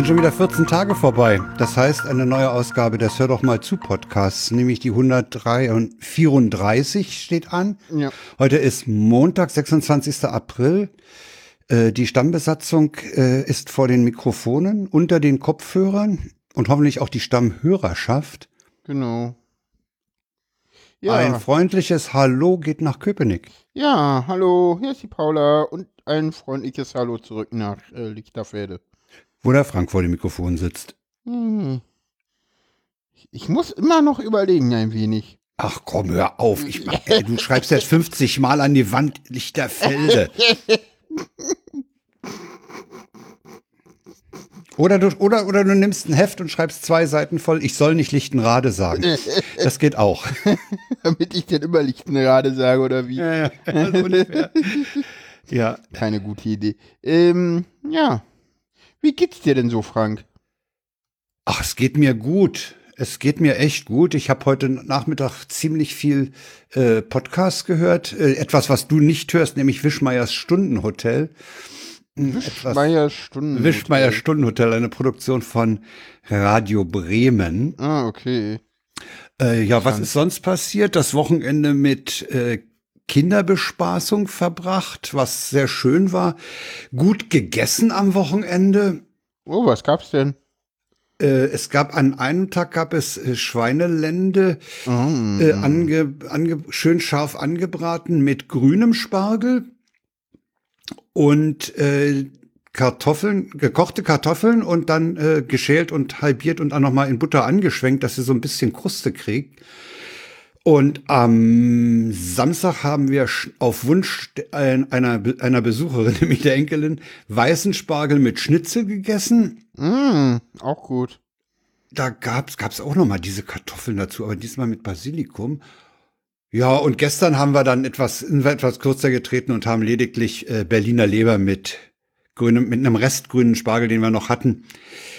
Sind schon wieder 14 Tage vorbei. Das heißt, eine neue Ausgabe des Hör doch mal zu Podcasts, nämlich die 134 steht an. Ja. Heute ist Montag, 26. April. Äh, die Stammbesatzung äh, ist vor den Mikrofonen, unter den Kopfhörern und hoffentlich auch die Stammhörerschaft. Genau. Ein freundliches Hallo geht nach Köpenick. Ja, hallo, hier ist die Paula und ein freundliches Hallo zurück nach äh, Lichterfelde. Wo der Frank vor dem Mikrofon sitzt. Hm. Ich, muss immer noch überlegen ein wenig. Ach komm, hör auf. Ich, ey, du schreibst jetzt 50 Mal an die Wand Lichterfelde. Oder du, oder, oder du nimmst ein Heft und schreibst zwei Seiten voll, ich soll nicht Lichtenrade sagen. Das geht auch. Damit ich dann immer Lichtenrade sage, oder wie? Ja, ja, also ja. Keine gute Idee. Ähm, ja. Wie geht's dir denn so, Frank? Ach, es geht mir gut. Es geht mir echt gut. Ich habe heute Nachmittag ziemlich viel äh, Podcast gehört. Äh, etwas, was du nicht hörst, nämlich Wischmeiers Stundenhotel. Wischmeier Stundenhotel. Wischmeier Stundenhotel, eine Produktion von Radio Bremen. Ah, okay. Äh, ja, was ist sonst passiert? Das Wochenende mit äh, Kinderbespaßung verbracht, was sehr schön war. Gut gegessen am Wochenende. Oh, was gab's denn? Äh, es gab an einem Tag gab es äh, Schweinelende, Mm. äh, ange, ange, schön scharf angebraten mit grünem Spargel und äh, Kartoffeln, gekochte Kartoffeln und dann äh, geschält und halbiert und dann nochmal in Butter angeschwenkt, dass sie so ein bisschen Kruste kriegt. Und am Samstag haben wir auf Wunsch ein- einer, einer Besucherin, nämlich der Enkelin, weißen Spargel mit Schnitzel gegessen. Mm, auch gut. Da gab's gab's auch noch mal diese Kartoffeln dazu, aber diesmal mit Basilikum. Ja, und gestern haben wir dann etwas, sind wir etwas kürzer getreten und haben lediglich äh, Berliner Leber mit grünem, mit einem restgrünen Spargel, den wir noch hatten,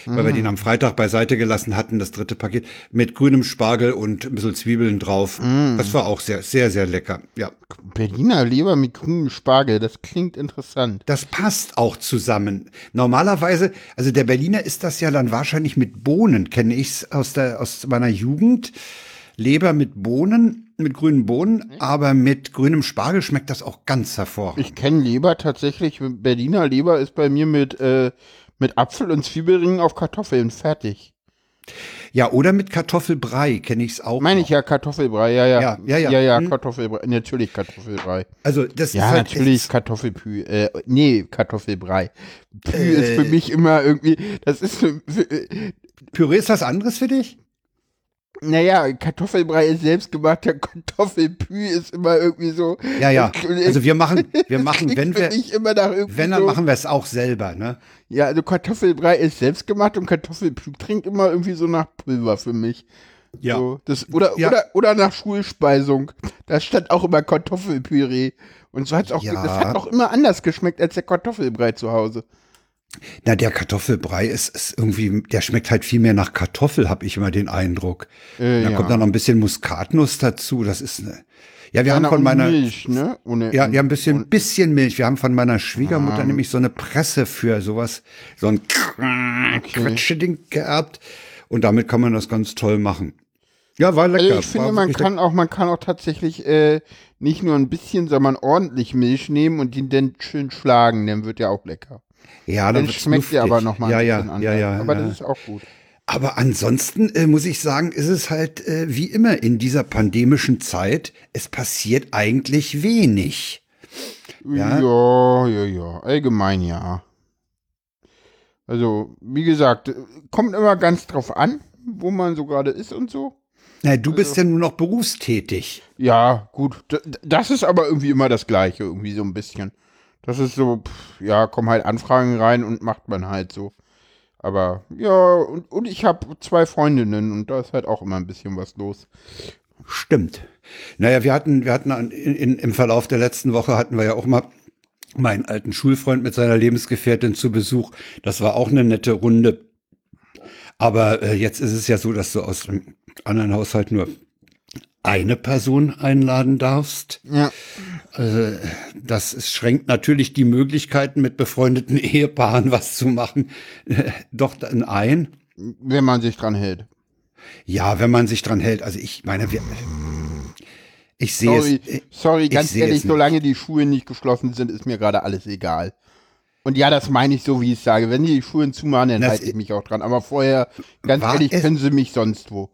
weil wir den am Freitag beiseite gelassen hatten, das dritte Paket, mit grünem Spargel und ein bisschen Zwiebeln drauf. Das war auch sehr, sehr, sehr lecker. Ja. Berliner Leber mit grünem Spargel, das klingt interessant. Das passt auch zusammen. Normalerweise, also der Berliner ist das ja dann wahrscheinlich mit Bohnen, kenne ich's aus der aus meiner Jugend. Leber mit Bohnen, mit grünen Bohnen, aber mit grünem Spargel schmeckt das auch ganz hervorragend. Ich kenne Leber tatsächlich. Berliner Leber ist bei mir mit, äh, mit Apfel und Zwiebelringen auf Kartoffeln fertig. Ja, oder mit Kartoffelbrei kenne ich's auch. Meine ich ja Kartoffelbrei, ja, ja. Ja, ja, ja. Ja, ja, Hm. Kartoffelbrei. Natürlich Kartoffelbrei. Also das Ja, ist halt, natürlich es- Kartoffelpü. Äh, nee, Kartoffelbrei. Pü Äh. ist für mich immer irgendwie, das ist, für, für, Püree ist was anderes für dich? Naja, Kartoffelbrei ist selbstgemachter Kartoffelpü ist immer irgendwie so. Ja, ja. Also wir machen, wir machen, wenn wir, wenn dann so, machen wir es auch selber, ne? Ja, also Kartoffelbrei ist selbstgemacht und Kartoffelpü klingt immer irgendwie so nach Pulver für mich. Ja. So, das, oder, Ja. oder, oder nach Schulspeisung. Da stand auch immer Kartoffelpüree. Und so hat's auch, Ja. das hat auch immer anders geschmeckt als der Kartoffelbrei zu Hause. Na, der Kartoffelbrei ist, ist irgendwie, der schmeckt halt viel mehr nach Kartoffel, habe ich immer den Eindruck. Äh, Da ja. kommt dann noch ein bisschen Muskatnuss dazu. Das ist eine. Ja, wir haben Einer von und meiner. Milch, ne? Ohne, Ja, ja, ein bisschen, bisschen Milch. Wir haben von meiner Schwiegermutter Ah. nämlich so eine Presse für sowas, so ein Quetscheding geerbt. Und damit kann man das ganz toll machen. Ja, war lecker. Also ich finde, man kann auch, man kann auch tatsächlich äh, nicht nur ein bisschen, sondern ordentlich Milch nehmen und den dann schön schlagen, dann wird der auch lecker. Ja, dann Dann schmeckt luftig. aber nochmal ja, ein ja, bisschen anders. ja, ja, aber ja. das ist auch gut. Aber ansonsten äh, muss ich sagen, ist es halt äh, wie immer in dieser pandemischen Zeit, es passiert eigentlich wenig. Ja. Ja, ja, ja. Allgemein ja. Also, wie gesagt, äh, kommt immer ganz drauf an, wo man so gerade ist und so. Na, du bist Also ja nur noch berufstätig. Ja, gut. Das ist aber irgendwie immer das Gleiche, irgendwie so ein bisschen. Das ist so, pff, ja, kommen halt Anfragen rein und macht man halt so. Aber ja, und, und ich habe zwei Freundinnen und da ist halt auch immer ein bisschen was los. Stimmt. Naja, wir hatten, wir hatten in, in, im Verlauf der letzten Woche hatten wir ja auch mal meinen alten Schulfreund mit seiner Lebensgefährtin zu Besuch. Das war auch eine nette Runde. Aber äh, jetzt ist es ja so, dass du aus dem anderen Haushalt nur eine Person einladen darfst. Ja. Also, das schränkt natürlich die Möglichkeiten, mit befreundeten Ehepaaren was zu machen, äh, doch dann ein. Wenn man sich dran hält. Ja, wenn man sich dran hält. Also ich meine, wir, ich sehe Sorry, es. sorry ich ganz ehrlich, solange die Schulen nicht geschlossen sind, ist mir gerade alles egal. Und ja, das meine ich so, wie ich sage. Wenn die die Schulen zumachen, dann halte ich mich auch dran. Aber vorher, ganz ehrlich, können sie mich sonst wo.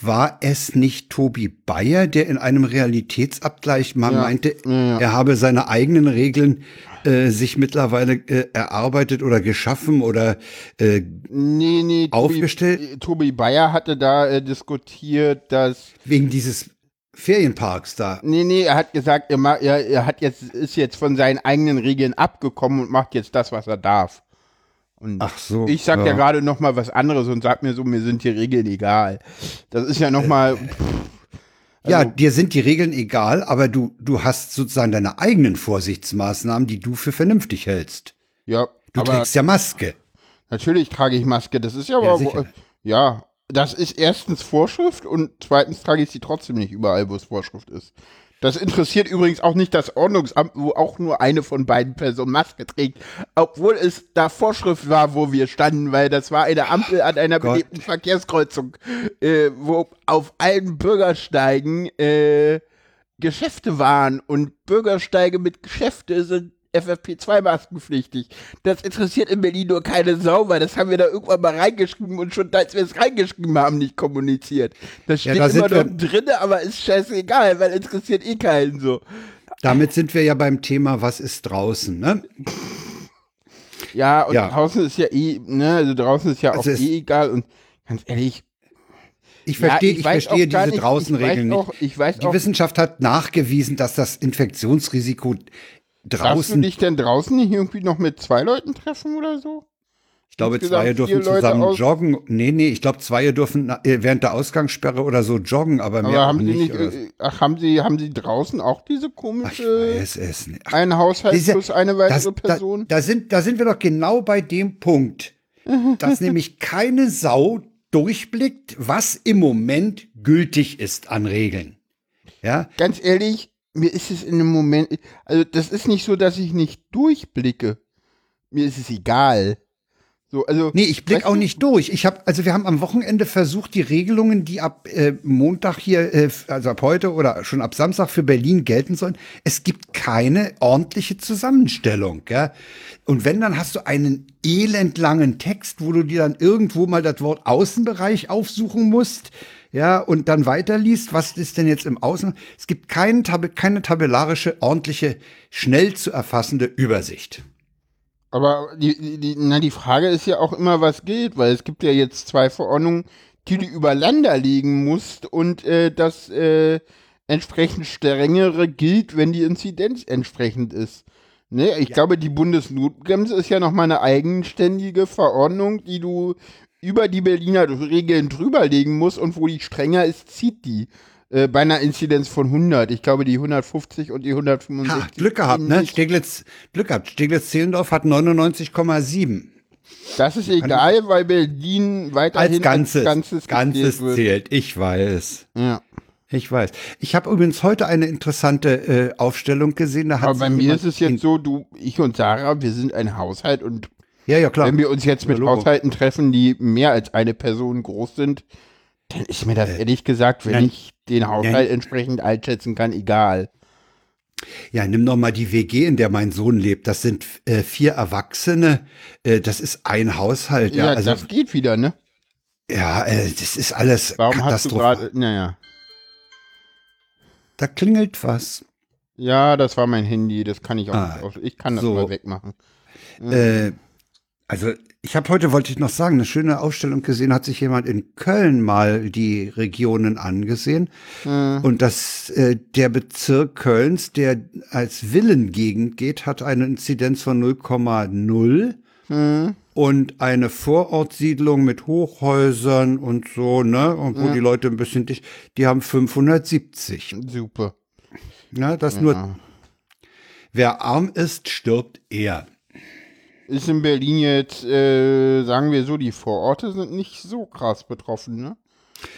War es nicht Tobi Bayer, der in einem Realitätsabgleich mal Ja, meinte, ja, er habe seine eigenen Regeln äh, sich mittlerweile äh, erarbeitet oder geschaffen oder äh, Nee, nee, Aufgestellt? Tobi, Tobi Bayer hatte da äh, diskutiert, dass wegen dieses Ferienparks da. Nee, nee, er hat gesagt, er, er, er hat jetzt, ist jetzt von seinen eigenen Regeln abgekommen und macht jetzt das, was er darf. Und Ach so. ich sag ja, gerade noch mal was anderes und sag mir so, mir sind die Regeln egal. Das ist ja noch mal, ja, also- dir sind die Regeln egal, aber du, du hast sozusagen deine eigenen Vorsichtsmaßnahmen, die du für vernünftig hältst. ja, Du trägst ja Maske. natürlich trage ich Maske. Das ist ja, Ja, aber, ja, das ist erstens Vorschrift und zweitens trage ich sie trotzdem nicht überall, wo es Vorschrift ist. Das interessiert übrigens auch nicht das Ordnungsamt, wo auch nur eine von beiden Personen Maske trägt, obwohl es da Vorschrift war, wo wir standen, weil das war eine Ampel an einer Gott. belebten Verkehrskreuzung, äh, wo auf allen Bürgersteigen äh, Geschäfte waren und Bürgersteige mit Geschäfte sind FFP2-Maskenpflichtig. Das interessiert in Berlin nur keine Sau, weil das haben wir da irgendwann mal reingeschrieben und schon als wir es reingeschrieben haben, nicht kommuniziert. Das Ja, steht da immer noch drin, aber ist scheißegal, weil interessiert eh keinen so. Damit sind wir ja beim Thema, was ist draußen, ne? Ja, und Ja. draußen ist ja eh, ne, also draußen ist ja Also auch eh egal und ganz ehrlich, Ich Ja, verstehe, ich ich, weiß verstehe diese nicht- Draußenregeln ich weiß nicht. auch- ich Die auch- Wissenschaft hat nachgewiesen, dass das Infektionsrisiko darfst du draußen, dich denn draußen nicht irgendwie noch mit zwei Leuten treffen oder so? ich glaube, insgesamt zwei dürfen Leute zusammen aus- joggen. Nee, nee, ich glaube, zwei dürfen äh, während der Ausgangssperre oder so joggen, aber mehr Aber haben sie nicht. nicht, äh, ach, haben sie, haben sie draußen auch diese Ach, ich komische, weiß es nicht. Ach, ein Haushalt Diese- plus eine das, weitere da, Person? da, sind, da sind wir doch genau bei dem Punkt, dass nämlich keine Sau durchblickt, was im Moment gültig ist an Regeln. Ja, Ganz ehrlich, mir ist es in dem Moment, also das ist nicht so, dass ich nicht durchblicke. Mir ist es egal. So, also. Nee, ich blick weißt auch nicht durch. Ich habe, also wir haben am Wochenende versucht, die Regelungen, die ab äh, Montag hier, äh, also ab heute oder schon ab Samstag für Berlin gelten sollen. Es gibt keine ordentliche Zusammenstellung. Ja? Und wenn, dann hast du einen elendlangen Text, wo du dir dann irgendwo mal das Wort Außenbereich aufsuchen musst. Ja, und dann weiterliest, was ist denn jetzt im Außen? Es gibt kein, keine tabellarische, ordentliche, schnell zu erfassende Übersicht. Aber die, die, na, die Frage ist ja auch immer, was gilt, weil es gibt ja jetzt zwei Verordnungen, die du über Länder legen musst und äh, das äh, entsprechend strengere gilt, wenn die Inzidenz entsprechend ist. Ne, ich glaube, die Bundesnotbremse ist ja nochmal eine eigenständige Verordnung, die du über die Berliner Regeln drüberlegen musst und wo die strenger ist, zieht die. Äh, bei einer Inzidenz von 100. Ich glaube, die 150 und die 165. Ha, Glück gehabt, ne? Steglitz, Glück gehabt. Steglitz-Zehlendorf hat 99,7. Das ist egal, weil Berlin weiterhin Als Ganzes. Ganzes, Ganzes wird. zählt. Ich weiß. Ja. Ich weiß. Ich habe übrigens heute eine interessante äh, Aufstellung gesehen. Aber bei mir ist es jetzt so, du, ich und Sarah, wir sind ein Haushalt und Ja, ja, klar. wenn wir uns jetzt mit Ja. Haushalten treffen, die mehr als eine Person groß sind, dann ist mir das ehrlich gesagt, wenn nein. ich den Haushalt entsprechend einschätzen kann, egal. Ja, nimm doch mal die WG, in der mein Sohn lebt. Das sind äh, vier Erwachsene. Äh, das ist ein Haushalt. Ja, Ja, also, das geht wieder, ne? ja äh, das ist alles Warum hast du katastrophal. gerade, naja. Da klingelt was. Ja, das war mein Handy, das kann ich auch Ah, nicht. Ich kann das so. mal wegmachen. Äh, also ich habe heute, wollte ich noch sagen, eine schöne Ausstellung gesehen, hat sich jemand in Köln mal die Regionen angesehen. Und das, äh, der Bezirk Kölns, der als Villengegend geht, hat eine Inzidenz von 0,0 und eine Vorortsiedlung mit Hochhäusern und so, ne, und wo die Leute ein bisschen dicht, die haben 570. Super. Ja, das nur, wer arm ist, stirbt eher. Ist in Berlin jetzt, äh, sagen wir so, die Vororte sind nicht so krass betroffen, ne?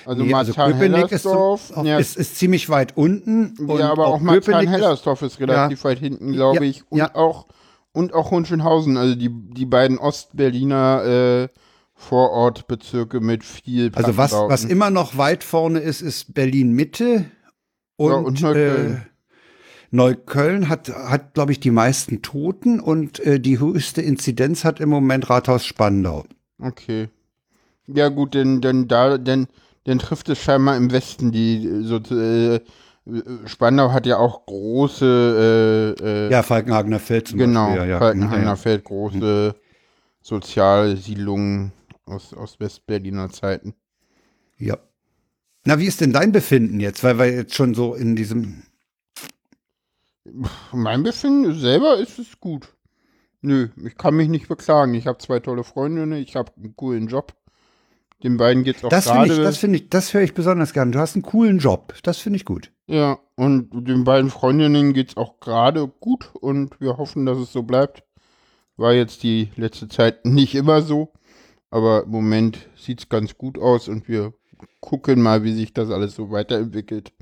Also Nee, also ist, auch, ja, ist, ist ziemlich weit unten. und ja, aber auch, ist- Marzahn-Hellersdorf ist, relativ weit hinten, glaube Ja, ich. Und ja. auch und auch Hohenschönhausen, also die, die beiden Ostberliner äh, Vorortbezirke mit viel Also was, was immer noch weit vorne ist, ist Berlin-Mitte und, Ja, und Neukölln. Äh, Neukölln hat, hat glaube ich, die meisten Toten und äh, die höchste Inzidenz hat im Moment Rathaus Spandau. Okay. Ja, gut, denn, denn da, denn, denn trifft es scheinbar im Westen die so äh, Spandau hat ja auch große äh, äh, Ja, Falkenhagener Feld zum genau, Beispiel. Ja, ja. Falkenhagener Ja, ja. Feld, große Sozialsiedlungen aus, aus Westberliner Zeiten. ja. Na, wie ist denn dein Befinden jetzt? Weil wir jetzt schon so in diesem. Mein Befinden selber ist es gut. Nö, ich kann mich nicht beklagen. Ich habe zwei tolle Freundinnen, ich habe einen coolen Job. Den beiden geht's auch Das finde ich, gerade. das finde ich, das höre ich besonders gern. Du hast einen coolen Job. Das finde ich gut. Ja, und den beiden Freundinnen geht's auch gerade gut und wir hoffen, dass es so bleibt. War jetzt die letzte Zeit nicht immer so, aber im Moment sieht's ganz gut aus und wir gucken mal, wie sich das alles so weiterentwickelt.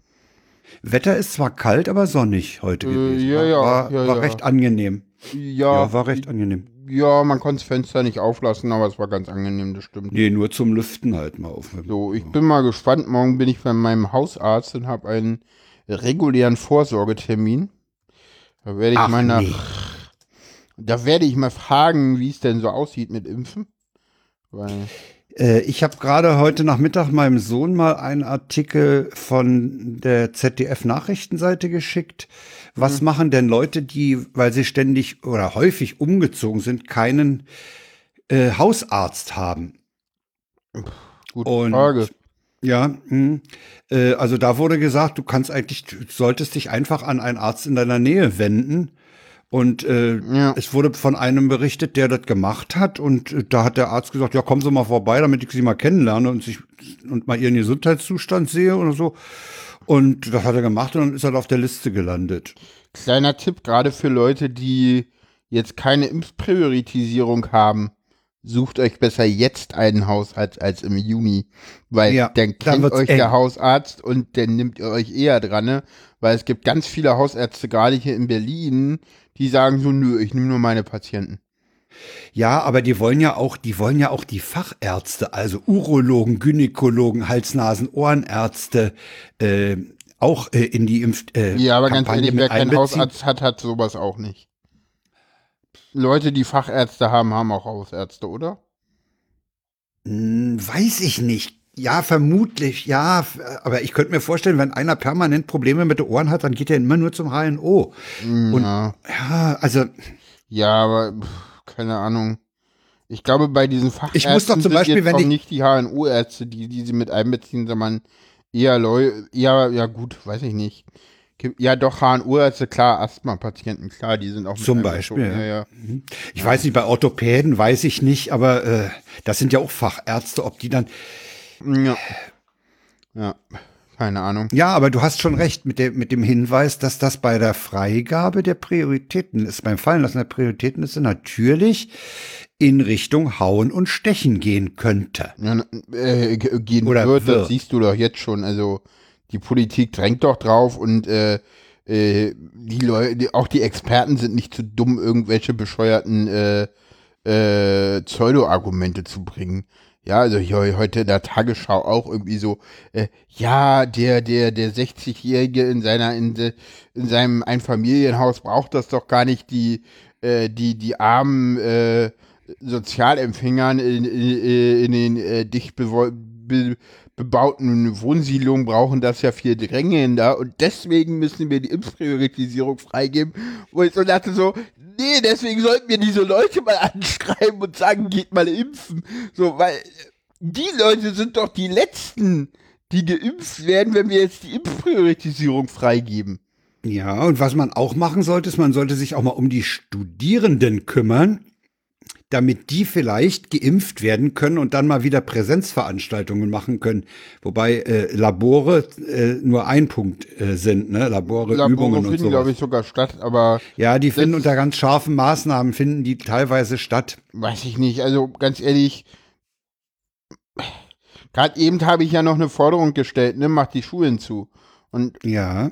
Wetter ist zwar kalt, aber sonnig heute Äh, gewesen. ja, war, ja, war, ja, war ja. recht angenehm. Ja, Ja, war recht angenehm. ja, man konnte das Fenster nicht auflassen, aber es war ganz angenehm, das stimmt. Nee, nur zum Lüften halt mal auf. So, ich bin mal gespannt. Morgen bin ich bei meinem Hausarzt und habe einen regulären Vorsorgetermin. Da werde ich Ach, mal nach, nee. da werde ich mal fragen, wie es denn so aussieht mit Impfen. Weil, ich habe gerade heute Nachmittag meinem Sohn mal einen Artikel von der ZDF-Nachrichtenseite geschickt. Was machen denn Leute, die, weil sie ständig oder häufig umgezogen sind, keinen äh, Hausarzt haben? gute Und- Frage. Ja, mh. äh, also da wurde gesagt, du kannst eigentlich, du solltest dich einfach an einen Arzt in deiner Nähe wenden. Und äh, Ja. es wurde von einem berichtet, der das gemacht hat. Und äh, da hat der Arzt gesagt, ja, kommen Sie mal vorbei, damit ich Sie mal kennenlerne und, sich, und mal Ihren Gesundheitszustand sehe oder so. Und das hat er gemacht und dann ist er auf der Liste gelandet. Kleiner Tipp, gerade für Leute, die jetzt keine Impfpriorisierung haben. Sucht euch besser jetzt einen Hausarzt als im Juni, weil Ja, dann dann kennt wird's euch eng. der Hausarzt und dann nimmt ihr euch eher dran, ne? Weil es gibt ganz viele Hausärzte, gerade hier in Berlin, die sagen so, nö, ich nehme nur meine Patienten. Ja, aber die wollen ja auch, die wollen ja auch die Fachärzte, also Urologen, Gynäkologen, Hals-Nasen-Ohrenärzte, äh, auch äh, in die Impf. Äh, Ja, aber ganz Kampagne ehrlich, wer keinen. Hausarzt hat, hat sowas auch nicht. Leute, die Fachärzte haben, haben auch Hausärzte, oder? Hm, weiß ich nicht. Ja, vermutlich, ja. Aber ich könnte mir vorstellen, wenn einer permanent Probleme mit den Ohren hat, dann geht er immer nur zum HNO. Und- ja. Ja, also Ja, aber keine Ahnung. Ich glaube, bei diesen Fachärzten Ich muss doch zum sind Beispiel, wenn auch ich- nicht die HNO-Ärzte, die, die sie mit einbeziehen, sondern eher Leute, ja, ja gut, weiß ich nicht. Ja, doch, HNO-Ärzte, klar, Asthma-Patienten, klar, die sind auch mit Zum Beispiel, Ja, ja. ich weiß nicht, bei Orthopäden weiß ich nicht, aber äh, das sind ja auch Fachärzte, ob die dann. Ja. Ja, keine Ahnung. Ja, aber du hast schon recht mit dem, mit dem Hinweis, dass das bei der Freigabe der Prioritäten ist, beim Fallenlassen der Prioritätenliste natürlich in Richtung Hauen und Stechen gehen könnte. Ja, äh, ge- gehen Oder wird, wird. das siehst du doch jetzt schon. Also die Politik drängt doch drauf und äh, äh, die Leute, auch die Experten sind nicht zu dumm, irgendwelche bescheuerten äh, äh, Pseudo-Argumente zu bringen. Ja, also hier heute in der Tagesschau auch irgendwie so, äh, ja, der, der, der 60-Jährige in seiner, in, in seinem Einfamilienhaus braucht das doch gar nicht, die, äh, die, die armen äh, Sozialempfängern in, in, in den äh, dicht be, bebauten Wohnsiedlungen brauchen das ja viel drängender und deswegen müssen wir die Impfpriorisierung freigeben, wo ich so dachte so, nee, deswegen sollten wir diese Leute mal anschreiben und sagen, geht mal impfen. So, weil äh, die Leute sind doch die Letzten, die geimpft werden, wenn wir jetzt die Impfpriorisierung freigeben. Ja, und was man auch machen sollte, ist, man sollte sich auch mal um die Studierenden kümmern, damit die vielleicht geimpft werden können und dann mal wieder Präsenzveranstaltungen machen können. Wobei äh, Labore äh, nur ein Punkt äh, sind, ne? Labore, Labore Übungen und finden, so. glaube ich, sogar statt, aber Ja, die finden unter ganz scharfen Maßnahmen, finden die teilweise statt. weiß ich nicht. Also ganz ehrlich, Gerade eben habe ich ja noch eine Forderung gestellt, ne, macht die Schulen zu. Und Ja.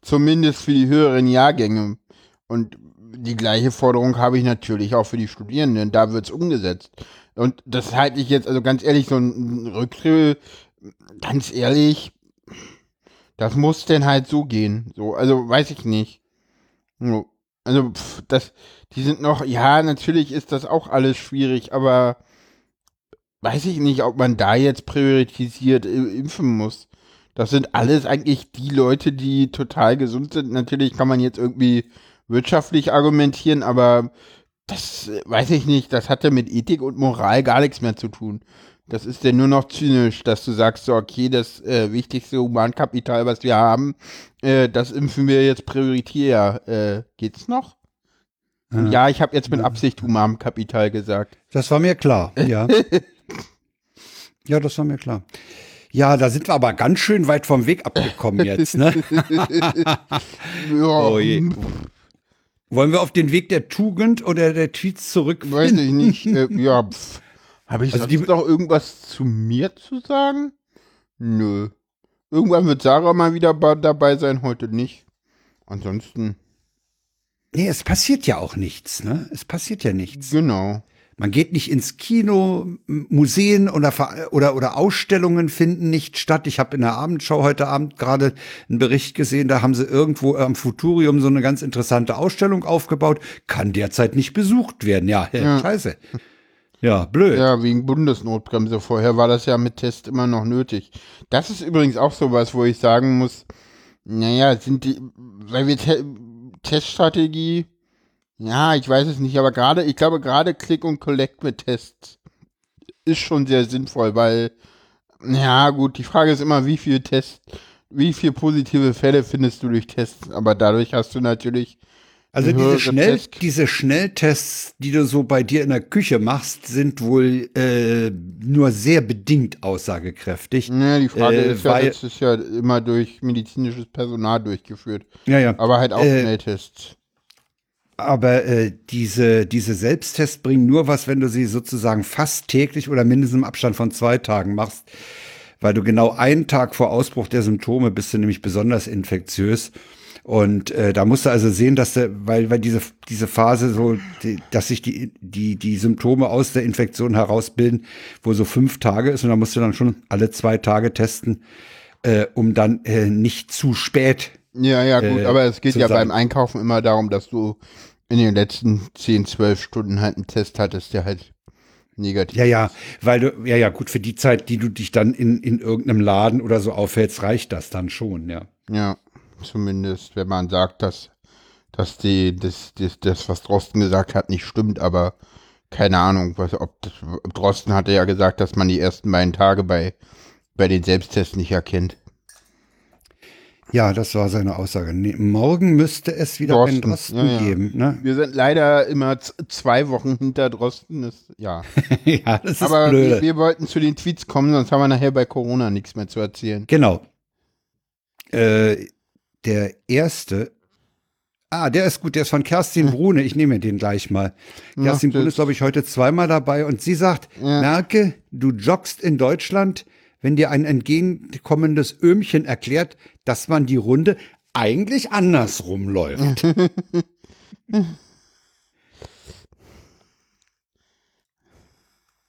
zumindest für die höheren Jahrgänge. Und die gleiche Forderung habe ich natürlich auch für die Studierenden. Da wird's umgesetzt. Und das halte ich jetzt, also ganz ehrlich, so ein Rücktritt, ganz ehrlich, das muss denn halt so gehen. So, also weiß ich nicht. So, Also, pff, das, die sind noch, ja, natürlich ist das auch alles schwierig, aber weiß ich nicht, ob man da jetzt priorisiert äh, impfen muss. Das sind alles eigentlich die Leute, die total gesund sind. Natürlich kann man jetzt irgendwie wirtschaftlich argumentieren, aber das weiß ich nicht, das hat ja mit Ethik und Moral gar nichts mehr zu tun. Das ist ja nur noch zynisch, dass du sagst, so, okay, das äh, wichtigste Humankapital, was wir haben, äh, das impfen wir jetzt prioritär. Äh, geht's noch? Ja. Ja, ich habe jetzt mit Absicht Humankapital gesagt. Das war mir klar, ja. ja, das war mir klar. Ja, da sind wir aber ganz schön weit vom Weg abgekommen jetzt, ne? Ja, Oh je. Wollen wir auf den Weg der Tugend oder der Tweets zurück? weiß ich nicht. Äh, ja, pff. Habe ich Also sonst noch irgendwas zu mir zu sagen? Nö. Irgendwann wird Sarah mal wieder dabei sein, heute nicht. Ansonsten, Nee, es passiert ja auch nichts, ne? Es passiert ja nichts. genau. Man geht nicht ins Kino, Museen oder, oder, oder Ausstellungen finden nicht statt. Ich habe in der Abendschau heute Abend gerade einen Bericht gesehen, da haben sie irgendwo am Futurium so eine ganz interessante Ausstellung aufgebaut. Kann derzeit nicht besucht werden. Ja, Ja. scheiße. Ja, blöd. Ja, wegen Bundesnotbremse. Vorher war das ja mit Test immer noch nötig. Das ist übrigens auch sowas, wo ich sagen muss, naja, sind die, weil wir Te Teststrategie, ja, ich weiß es nicht, aber gerade, ich glaube gerade Click und Collect mit Tests ist schon sehr sinnvoll, weil, ja gut, die Frage ist immer, wie viel Test, wie viel positive Fälle findest du durch Tests, aber dadurch hast du natürlich Also diese, Schnell, Test- diese Schnelltests, die du so bei dir in der Küche machst, sind wohl äh, nur sehr bedingt aussagekräftig. Ja, die Frage Äh, ist ja, das ist ja immer durch medizinisches Personal durchgeführt. Ja, ja. Aber halt auch Äh, Schnelltests. Aber äh, diese, diese Selbsttests bringen nur was, wenn du sie sozusagen fast täglich oder mindestens im Abstand von zwei Tagen machst. Weil du genau einen Tag vor Ausbruch der Symptome bist du nämlich besonders infektiös. Und äh, da musst du also sehen, dass du, weil, weil diese, diese Phase so, die, dass sich die, die, die Symptome aus der Infektion herausbilden, wo so fünf Tage ist und da musst du dann schon alle zwei Tage testen, äh, um dann äh, nicht zu spät Ja, ja, gut, äh, aber es geht ja beim Einkaufen immer darum, dass du in den letzten 10, 12 Stunden halt einen Test hattest, der halt negativ Ja, ja, weil du, ja, ja, gut, für die Zeit, die du dich dann in, in irgendeinem Laden oder so aufhältst, reicht das dann schon, ja. Ja, zumindest, wenn man sagt, dass, dass die, das, das, das, was Drosten gesagt hat, nicht stimmt, aber keine Ahnung, was, ob das, Drosten hatte ja gesagt, dass man die ersten beiden Tage bei, bei den Selbsttests nicht erkennt. Ja, das war seine Aussage. Nee, morgen müsste es wieder Drosten, einen Drosten ja, ja. geben, ne? Wir sind leider immer zwei Wochen hinter Drosten, das, ja. ja, das ist Aber blöde. wir, wir wollten zu den Tweets kommen, sonst haben wir nachher bei Corona nichts mehr zu erzählen. genau. Äh, der erste, ah, der ist gut, der ist von Kerstin Brune. Ich nehme den gleich mal. Kerstin Brune ist, glaube ich, heute zweimal dabei und sie sagt, Ja. merke, du joggst in Deutschland, wenn dir ein entgegenkommendes Öhmchen erklärt, dass man die Runde eigentlich andersrum läuft.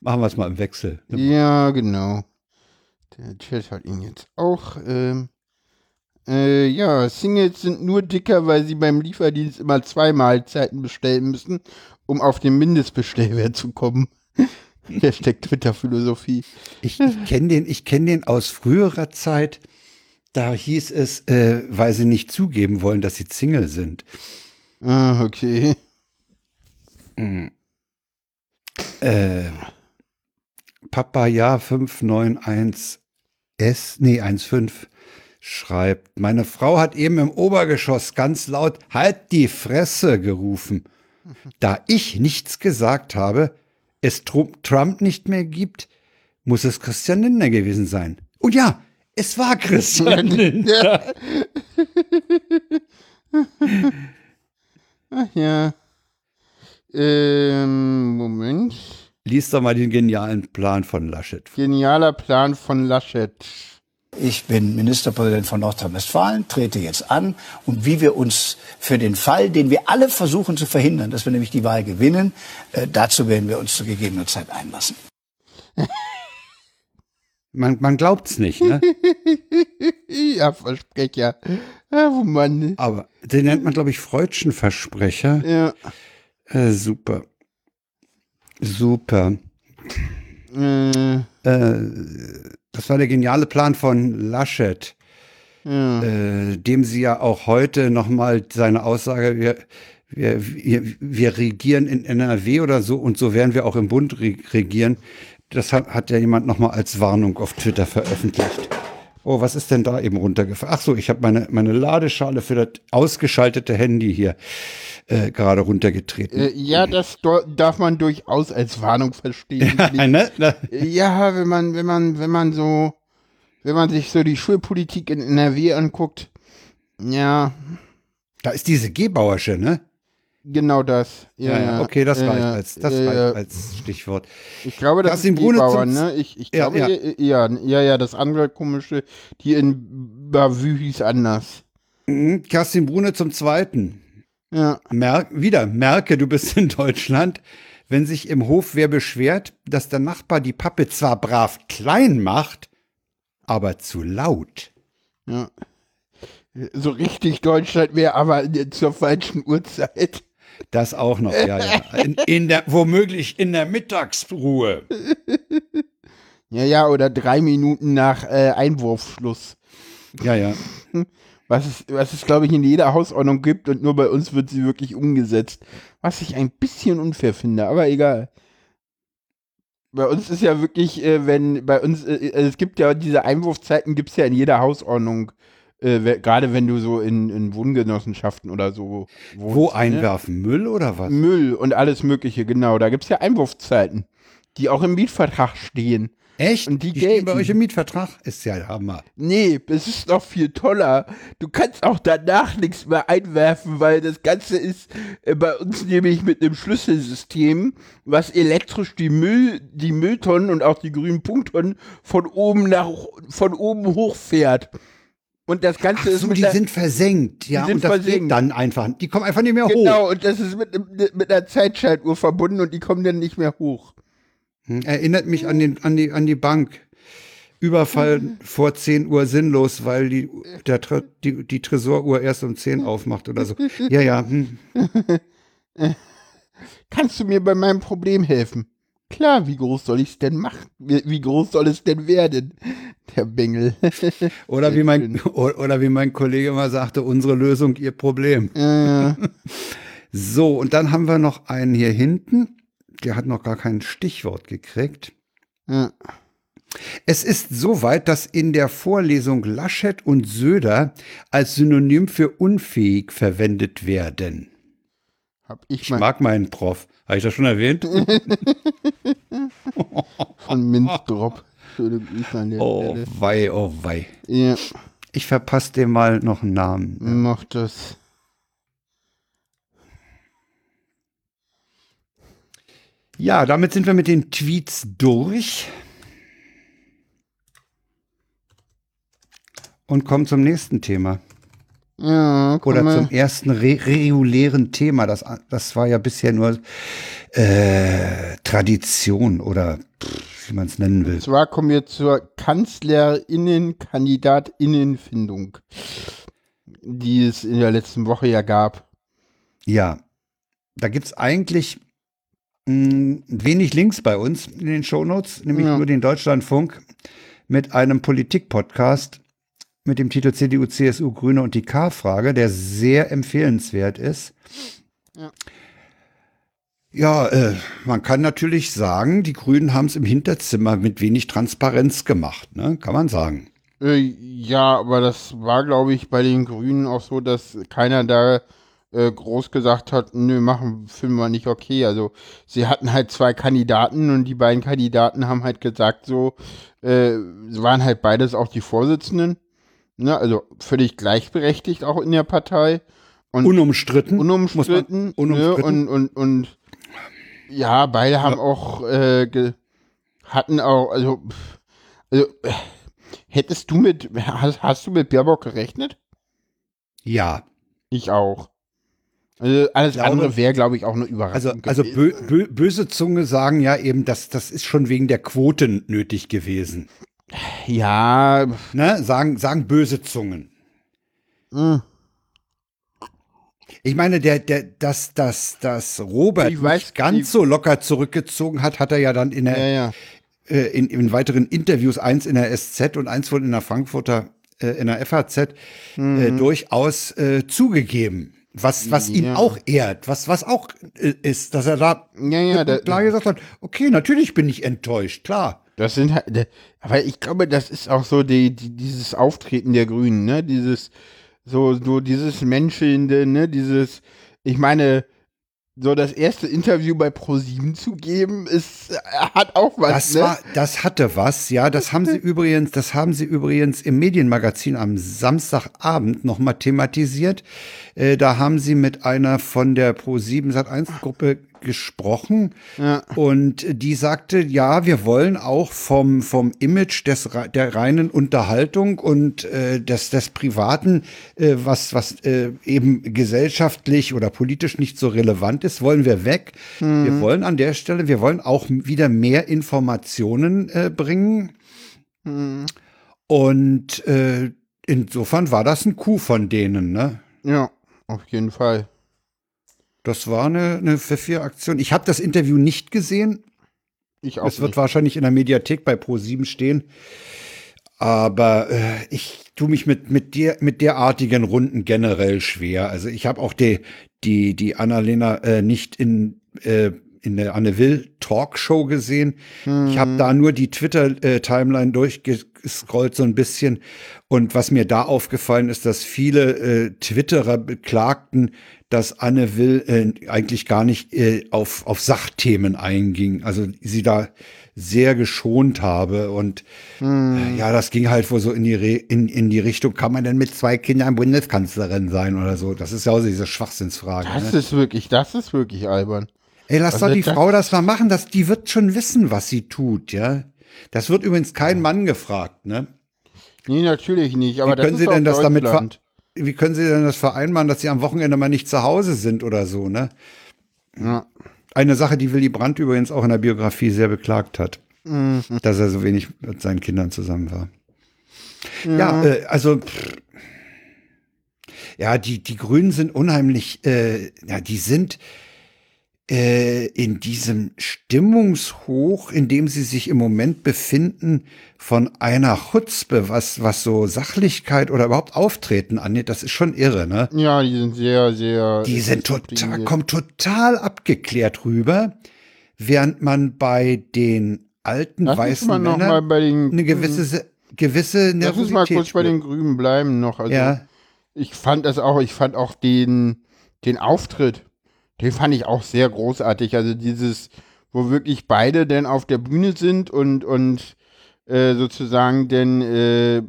Machen wir es mal im Wechsel. Ja, genau. Der Chat hat ihn jetzt auch. Ähm, äh, ja, Singles sind nur dicker, weil sie beim Lieferdienst immer zwei Mahlzeiten bestellen müssen, um auf den Mindestbestellwert zu kommen. Hashtag Twitter-Philosophie. Ich, ich kenne den, ich kenn den aus früherer Zeit. Da hieß es, äh, weil sie nicht zugeben wollen, dass sie Single sind. Ah, okay. Äh, Papa Ja 591 S, nee, 15 schreibt, meine Frau hat eben im Obergeschoss ganz laut Halt die Fresse gerufen. Da ich nichts gesagt habe, es Tru- Trump nicht mehr gibt, muss es Christian Lindner gewesen sein. Und ja, es war Christian Lindner. Ach ja. Ähm, Moment. Lies doch mal den genialen Plan von Laschet. Genialer Plan von Laschet. Ich bin Ministerpräsident von Nordrhein-Westfalen, trete jetzt an und wie wir uns für den Fall, den wir alle versuchen zu verhindern, dass wir nämlich die Wahl gewinnen, äh, dazu werden wir uns zu gegebener Zeit einlassen. Man, man glaubt's nicht, ne? ja, Versprecher. Oh Mann. Aber den nennt man, glaube ich, Freudschen Versprecher. Ja. Äh, super. Super. Äh, Äh, das war der geniale Plan von Laschet, ja. äh, dem sie ja auch heute nochmal seine Aussage, wir, wir, wir, wir regieren in NRW oder so und so werden wir auch im Bund re regieren. Das hat, hat ja jemand nochmal als Warnung auf Twitter veröffentlicht. Oh, was ist denn da eben runtergefallen? Ach so, ich habe meine, meine Ladeschale für das ausgeschaltete Handy hier äh, gerade runtergetreten. Äh, ja, das darf man durchaus als Warnung verstehen. ne? Na, Ja, wenn man, wenn man, wenn man so, wenn man sich so die Schulpolitik in NRW anguckt, ja, Da ist diese Gebauersche, ne? Genau das. Ja, ja, okay, das reicht ja, als, das reicht als Stichwort. Ich glaube, das Kerstin ist Brune Gebauer, ne? Ich, ich Ja, glaube, ja. ja. ja, ja, ja, das andere komische, die in Bavü hieß anders. Mhm, Kerstin Brune zum Zweiten. Ja, Mer wieder, merke, du bist in Deutschland. Wenn sich im Hof wer beschwert, dass der Nachbar die Pappe zwar brav klein macht, aber zu laut. ja. So richtig Deutschland wäre aber zur falschen Uhrzeit. Das auch noch, ja, ja. In, in der, womöglich in der Mittagsruhe. Ja, ja, oder drei Minuten nach äh, Einwurfschluss. Ja, ja. Was es, was es, glaube ich, in jeder Hausordnung gibt und nur bei uns wird sie wirklich umgesetzt. Was ich ein bisschen unfair finde, aber egal. Bei uns ist ja wirklich, äh, wenn, bei uns, äh, äh, es gibt ja diese Einwurfzeiten, gibt es ja in jeder Hausordnung, äh, gerade wenn du so in, in Wohngenossenschaften oder so wohnst, Wo ne? einwerfen? Müll oder was? Müll und alles Mögliche, genau. Da gibt es ja Einwurfzeiten, die auch im Mietvertrag stehen. Echt? Und die stehen bei euch im Mietvertrag? Ist ja Hammer. Nee, es ist noch viel toller. Du kannst auch danach nichts mehr einwerfen, weil das Ganze ist äh, bei uns nämlich mit einem Schlüsselsystem, was elektrisch die Müll, die Mülltonnen und auch die grünen Punkttonnen von oben nach von oben hochfährt. Und das Ganze Ach ist so, mit die der, sind versenkt, ja, sind und das geht versenkt. dann einfach, die kommen einfach nicht mehr hoch. genau, und das ist mit, mit, einer Zeitschaltuhr verbunden und die kommen dann nicht mehr hoch. Hm, Erinnert mich an, den, an, die, an die Bank. Überfall vor 10 Uhr sinnlos, weil die, der, die, die Tresoruhr erst um 10 aufmacht oder so. Ja, ja. Hm. Kannst du mir bei meinem Problem helfen? Klar, wie groß soll ich es denn machen? Wie, groß soll es denn werden? Der Bengel. Oder, wie mein, oder wie mein Kollege mal sagte, unsere Lösung, ihr Problem. äh, So, und dann haben wir noch einen hier hinten. Der hat noch gar kein Stichwort gekriegt. ja. Es ist soweit, dass in der Vorlesung Laschet und Söder als Synonym für unfähig verwendet werden. Hab ich Ich mag meinen Prof. Habe ich das schon erwähnt? von Minzdrop. Schöne Grüße an der Oh Stelle. wei, oh wei. Ja, Ich verpasse dem mal noch einen Namen. mach das. Ja, damit sind wir mit den Tweets durch. Und kommen zum nächsten Thema. Ja, Oder mal. zum ersten re regulären Thema. Das, das war ja bisher nur äh, Tradition oder pff, wie man es nennen will. Und zwar kommen wir zur Kanzlerinnen-Kandidatinnenfindung, die es in der letzten Woche ja gab. Ja, da gibt's eigentlich mh, wenig Links bei uns in den Shownotes, nämlich Ja. nur den Deutschlandfunk mit einem Politik-Podcast mit dem Titel CDU, CSU, Grüne und die K-Frage, der sehr empfehlenswert ist. Ja. Ja, äh, man kann natürlich sagen, die Grünen haben es im Hinterzimmer mit wenig Transparenz gemacht, ne? kann man sagen. Äh, ja, aber das war, glaube ich, bei den Grünen auch so, dass keiner da äh, groß gesagt hat, nö, machen, finden wir nicht okay. Also sie hatten halt zwei Kandidaten und die beiden Kandidaten haben halt gesagt, so, äh, waren halt beides auch die Vorsitzenden. Ne, also völlig gleichberechtigt auch in der Partei. Und Unumstritten. unumstritten, unumstritten. Ne, und, und, und Ja, beide haben auch, äh, ge, hatten auch, also, also, äh, hättest du mit, hast, hast du mit Baerbock gerechnet? Ja. Ich auch. Also alles glaube, andere wäre, glaube ich, auch eine Überraschung. Also, also bö, bö, böse Zunge sagen ja eben, dass das ist schon wegen der Quoten nötig gewesen. Ja. Ne? Sagen, sagen böse Zungen. Mh. Ich meine, der, der, dass, dass, dass Robert Ich weiß, nicht ganz die- so locker zurückgezogen hat, hat er ja dann in, der, Ja, ja. Äh, in, in weiteren Interviews, eins in der SZ und eins wohl in der Frankfurter, äh, in der FAZ, äh, durchaus äh, zugegeben. Was, was ihn Ja. auch ehrt, was, was auch äh, ist, dass er da Ja, ja, da- klar gesagt hat, okay, natürlich bin ich enttäuscht, klar. Das sind halt, aber ich glaube, das ist auch so die, die, dieses Auftreten der Grünen, ne? Dieses, so, so dieses Menschelnde, ne? Dieses, ich meine, so das erste Interview bei ProSieben zu geben, ist, äh, hat auch was, Das ne? war, das hatte was, ja. Das haben sie übrigens, das haben sie übrigens im Medienmagazin am Samstagabend nochmal thematisiert. Äh, da haben sie mit einer von der Pro7 Sat1 Gruppe gesprochen Ja. und die sagte, ja, wir wollen auch vom, vom Image des, der reinen Unterhaltung und äh, des, des Privaten, äh, was, was äh, eben gesellschaftlich oder politisch nicht so relevant ist, wollen wir weg. Wir wollen an der Stelle, wir wollen auch wieder mehr Informationen äh, bringen. Und äh, insofern war das ein Coup von denen, ne? Ja, auf jeden Fall. Das war eine, eine Pfeffier-Aktion. Ich habe das Interview nicht gesehen. Ich auch Es wird nicht. wahrscheinlich in der Mediathek bei Pro7 stehen. Aber äh, ich tue mich mit, mit, der, mit derartigen Runden generell schwer. Also ich habe auch die, die, die Annalena äh, nicht in, äh, in der Anne Will Talkshow gesehen. Ich habe da nur die Twitter-Timeline durchgescrollt so ein bisschen. Und was mir da aufgefallen ist, dass viele äh, Twitterer beklagten, dass Anne Will äh, eigentlich gar nicht äh, auf, auf Sachthemen einging. Also sie da sehr geschont habe. Und äh, ja, das ging halt wohl so in die, Re in, in die Richtung, kann man denn mit zwei Kindern Bundeskanzlerin sein oder so? Das ist ja auch so diese Schwachsinnsfrage. Das Ne? ist wirklich, das ist wirklich albern. Ey, lass Also doch die das- Frau das mal machen, das, die wird schon wissen, was sie tut, ja. Das wird übrigens kein Mann gefragt, ne? Nee, natürlich nicht, aber Wie können Sie denn das damit ver. Wie können Sie denn das vereinbaren, dass Sie am Wochenende mal nicht zu Hause sind oder so, ne? Ja. Eine Sache, die Willy Brandt übrigens auch in der Biografie sehr beklagt hat, Mhm. dass er so wenig mit seinen Kindern zusammen war. Ja, äh, also pff, ja, die die Grünen sind unheimlich, äh, ja, die sind äh, in diesem Stimmungshoch, in dem sie sich im Moment befinden, von einer Chutzpe, was was so Sachlichkeit oder überhaupt Auftreten angeht, das ist schon irre, ne? Ja, die sind sehr, sehr. Die sind total, kommen total abgeklärt rüber, während man bei den alten Lass weißen Männern bei den. eine gewisse, Se- gewisse Lass uns mal Nervosität kurz bei den Grünen bleiben noch. Also, Ja, ich fand das auch, ich fand auch den, den Auftritt, den fand ich auch sehr großartig. Also dieses, wo wirklich beide denn auf der Bühne sind und, und äh, sozusagen denn äh,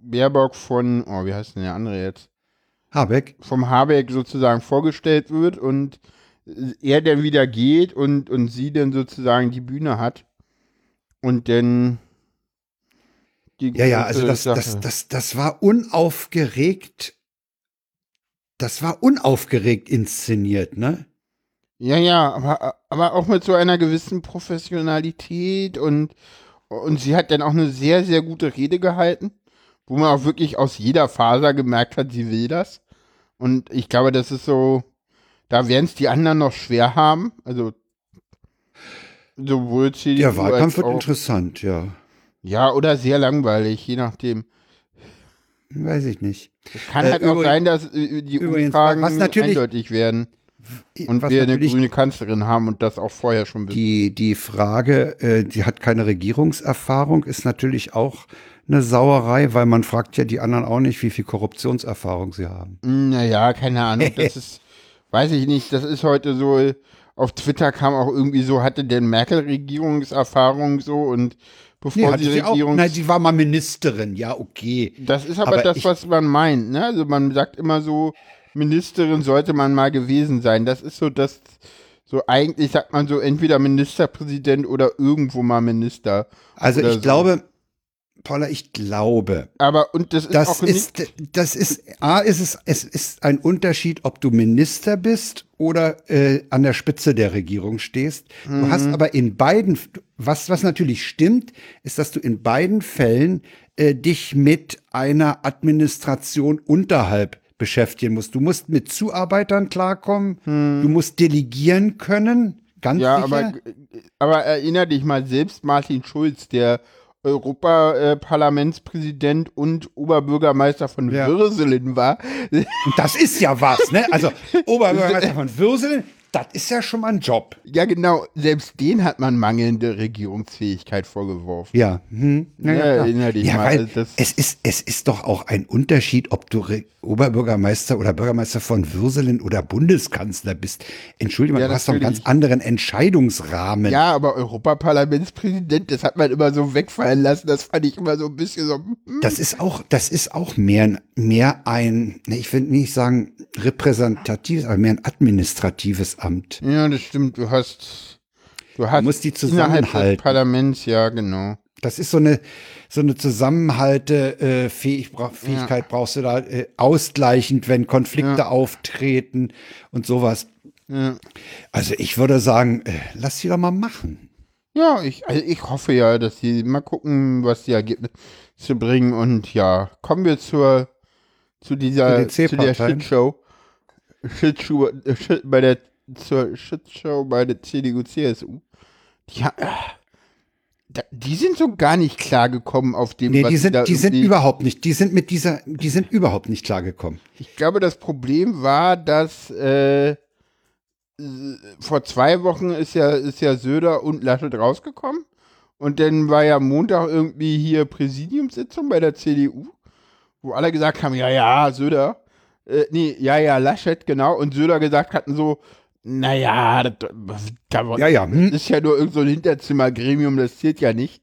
Baerbock von, oh, wie heißt denn der andere jetzt? Habeck. Vom Habeck sozusagen vorgestellt wird und er dann wieder geht und, und sie dann sozusagen die Bühne hat. Und dann die Ja, ja, also das, das, das, das war unaufgeregt. Das war unaufgeregt inszeniert, ne? Ja, ja, aber, aber auch mit so einer gewissen Professionalität und, und sie hat dann auch eine sehr, sehr gute Rede gehalten, wo man auch wirklich aus jeder Faser gemerkt hat, sie will das. Und ich glaube, das ist so, da werden es die anderen noch schwer haben. Also sowohl CDU Der Wahlkampf wird interessant, ja. Ja, oder sehr langweilig, je nachdem. Weiß ich nicht. Es kann Äh, halt auch sein, dass äh, die übrigens, Umfragen was natürlich- eindeutig werden und Was wir eine grüne Kanzlerin haben und das auch vorher schon. Die, die Frage, äh, die hat keine Regierungserfahrung, ist natürlich auch eine Sauerei, weil man fragt ja die anderen auch nicht, wie viel Korruptionserfahrung sie haben. Naja, keine Ahnung. Das ist, weiß ich nicht, das ist heute so, auf Twitter kam auch irgendwie so, hatte denn Merkel Regierungserfahrung so und bevor sie auch. Regierungs... Nein, sie war mal Ministerin, ja, okay. das ist aber, aber das, ich- was man meint, ne? Also man sagt immer so, Ministerin sollte man mal gewesen sein. Das ist so das, So eigentlich sagt man so entweder Ministerpräsident oder irgendwo mal Minister. Also ich so. glaube, Paula, ich glaube, Aber und das ist das auch nicht, ist, das ist, A, ist es, es ist ein Unterschied, ob du Minister bist oder äh, an der Spitze der Regierung stehst. Du hast Mhm. aber in beiden, was, was natürlich stimmt, ist, dass du in beiden Fällen äh, dich mit einer Administration unterhalb beschäftigen musst. Du musst mit Zuarbeitern klarkommen, du musst delegieren können, ganz ja, sicher. aber, aber erinnere dich mal selbst Martin Schulz, der Europaparlamentspräsident und Oberbürgermeister von Ja. Würselen war. Das ist ja was, ne? Also Oberbürgermeister von Würselen, das ist ja schon mal ein Job. Ja, genau, selbst den hat man mangelnde Regierungsfähigkeit vorgeworfen. Ja, hm. Ja, klar. erinnere dich ja, mal, also es, ist, es ist doch auch ein Unterschied, ob du Re Oberbürgermeister oder Bürgermeister von Würselen oder Bundeskanzler bist. Entschuldigung, Ja, du hast doch einen ganz anderen Entscheidungsrahmen. Ja, aber Europaparlamentspräsident, das hat man immer so wegfallen lassen. Das fand ich immer so ein bisschen so. hm. Das ist auch, das ist auch mehr, mehr ein, ne, ich will nicht sagen repräsentatives, aber mehr ein administratives Amt. Ja, das stimmt. Du hast. Du hast musst die zusammenhalten. Parlaments, ja, genau. Das ist so eine, so eine Zusammenhalte, äh, Fähigkeit brauchst du da, äh, ausgleichend, wenn Konflikte Ja. auftreten und sowas. Ja. Also ich würde sagen, äh, lass sie doch mal machen. Ja, ich, also ich hoffe ja, dass sie mal gucken, was die Ergebnisse bringen. Und ja, kommen wir zur zu dieser Zu zu der C-Parteien. Shitshow. Shitshow äh, Shit, bei der zur Shitshow bei der CDU CSU. Die, da, die sind so gar nicht klargekommen auf dem, Nee, was die sind, da die sind überhaupt nicht, die sind mit dieser, die sind überhaupt nicht klargekommen. Ich glaube, das Problem war, dass äh, äh, vor zwei Wochen ist ja, ist ja Söder und Laschet rausgekommen. Und dann war ja Montag irgendwie hier Präsidiumssitzung bei der CDU, wo alle gesagt haben, ja, ja, Söder. Äh, nee, ja, ja, Laschet, genau. Und Söder gesagt hatten so, naja, das, das, Ja, ja, hm. das ist ja nur irgend so ein Hinterzimmergremium, das zählt ja nicht.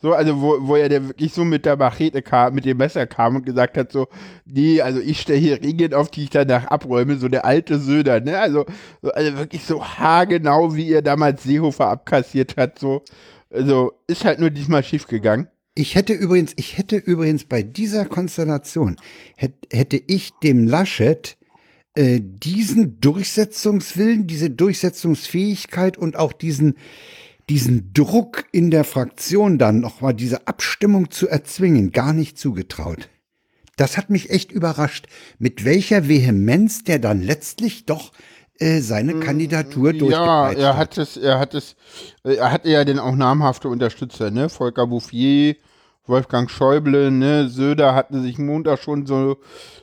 So, also wo, wo er der wirklich so mit der Machete kam, mit dem Messer kam und gesagt hat, so, nee, also ich stelle hier Regeln auf, die ich danach abräume, so der alte Söder, ne? Also, so, also wirklich so haargenau, wie er damals Seehofer abkassiert hat, so. Also, ist halt nur diesmal schief gegangen. Ich hätte übrigens, ich hätte übrigens bei dieser Konstellation, hätt, hätte ich dem Laschet äh, diesen Durchsetzungswillen, diese Durchsetzungsfähigkeit und auch diesen, diesen Druck in der Fraktion dann nochmal diese Abstimmung zu erzwingen, gar nicht zugetraut. Das hat mich echt überrascht, mit welcher Vehemenz der dann letztlich doch äh, seine Kandidatur Ja, durchgepeitscht er hat es, er hat es, er hatte ja dann auch namhafte Unterstützer, ne? Volker Bouffier, Wolfgang Schäuble, ne? Söder hatte sich Montag schon so,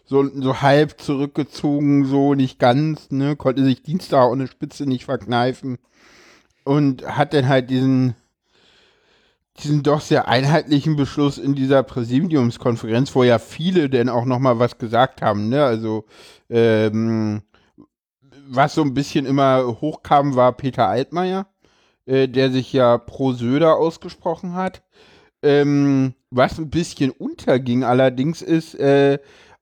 so, so halb zurückgezogen, so nicht ganz, ne? Konnte sich Dienstag eine Spitze nicht verkneifen. Und hat dann halt diesen, diesen doch sehr einheitlichen Beschluss in dieser Präsidiumskonferenz, wo ja viele denn auch nochmal was gesagt haben, ne? Also, ähm, was so ein bisschen immer hochkam, war Peter Altmaier, äh, der sich ja pro Söder ausgesprochen hat. Ähm, was ein bisschen unterging allerdings ist, äh,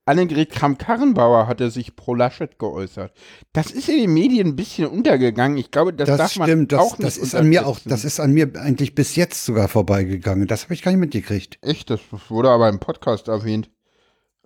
Annegret Kramp-Karrenbauer hatte sich pro Laschet geäußert. Das ist in den Medien ein bisschen untergegangen. Ich glaube, das, Das darf man stimmt, das, auch nicht das ist an mir auch, das ist an mir eigentlich bis jetzt sogar vorbeigegangen. Das habe ich gar nicht mitgekriegt. Echt, das wurde aber im Podcast erwähnt.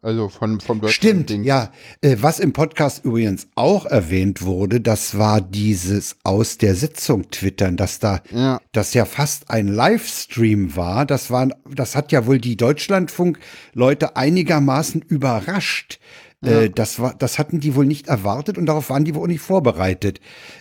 Also von, vom Stimmt, Ding. ja. Äh, was im Podcast übrigens auch erwähnt wurde, das war dieses aus der Sitzung twittern, dass da, Ja. das ja fast ein Livestream war. Das war, das hat ja wohl die Deutschlandfunk-Leute einigermaßen überrascht. Äh, das war, das hatten die wohl nicht erwartet und darauf waren die wohl nicht vorbereitet.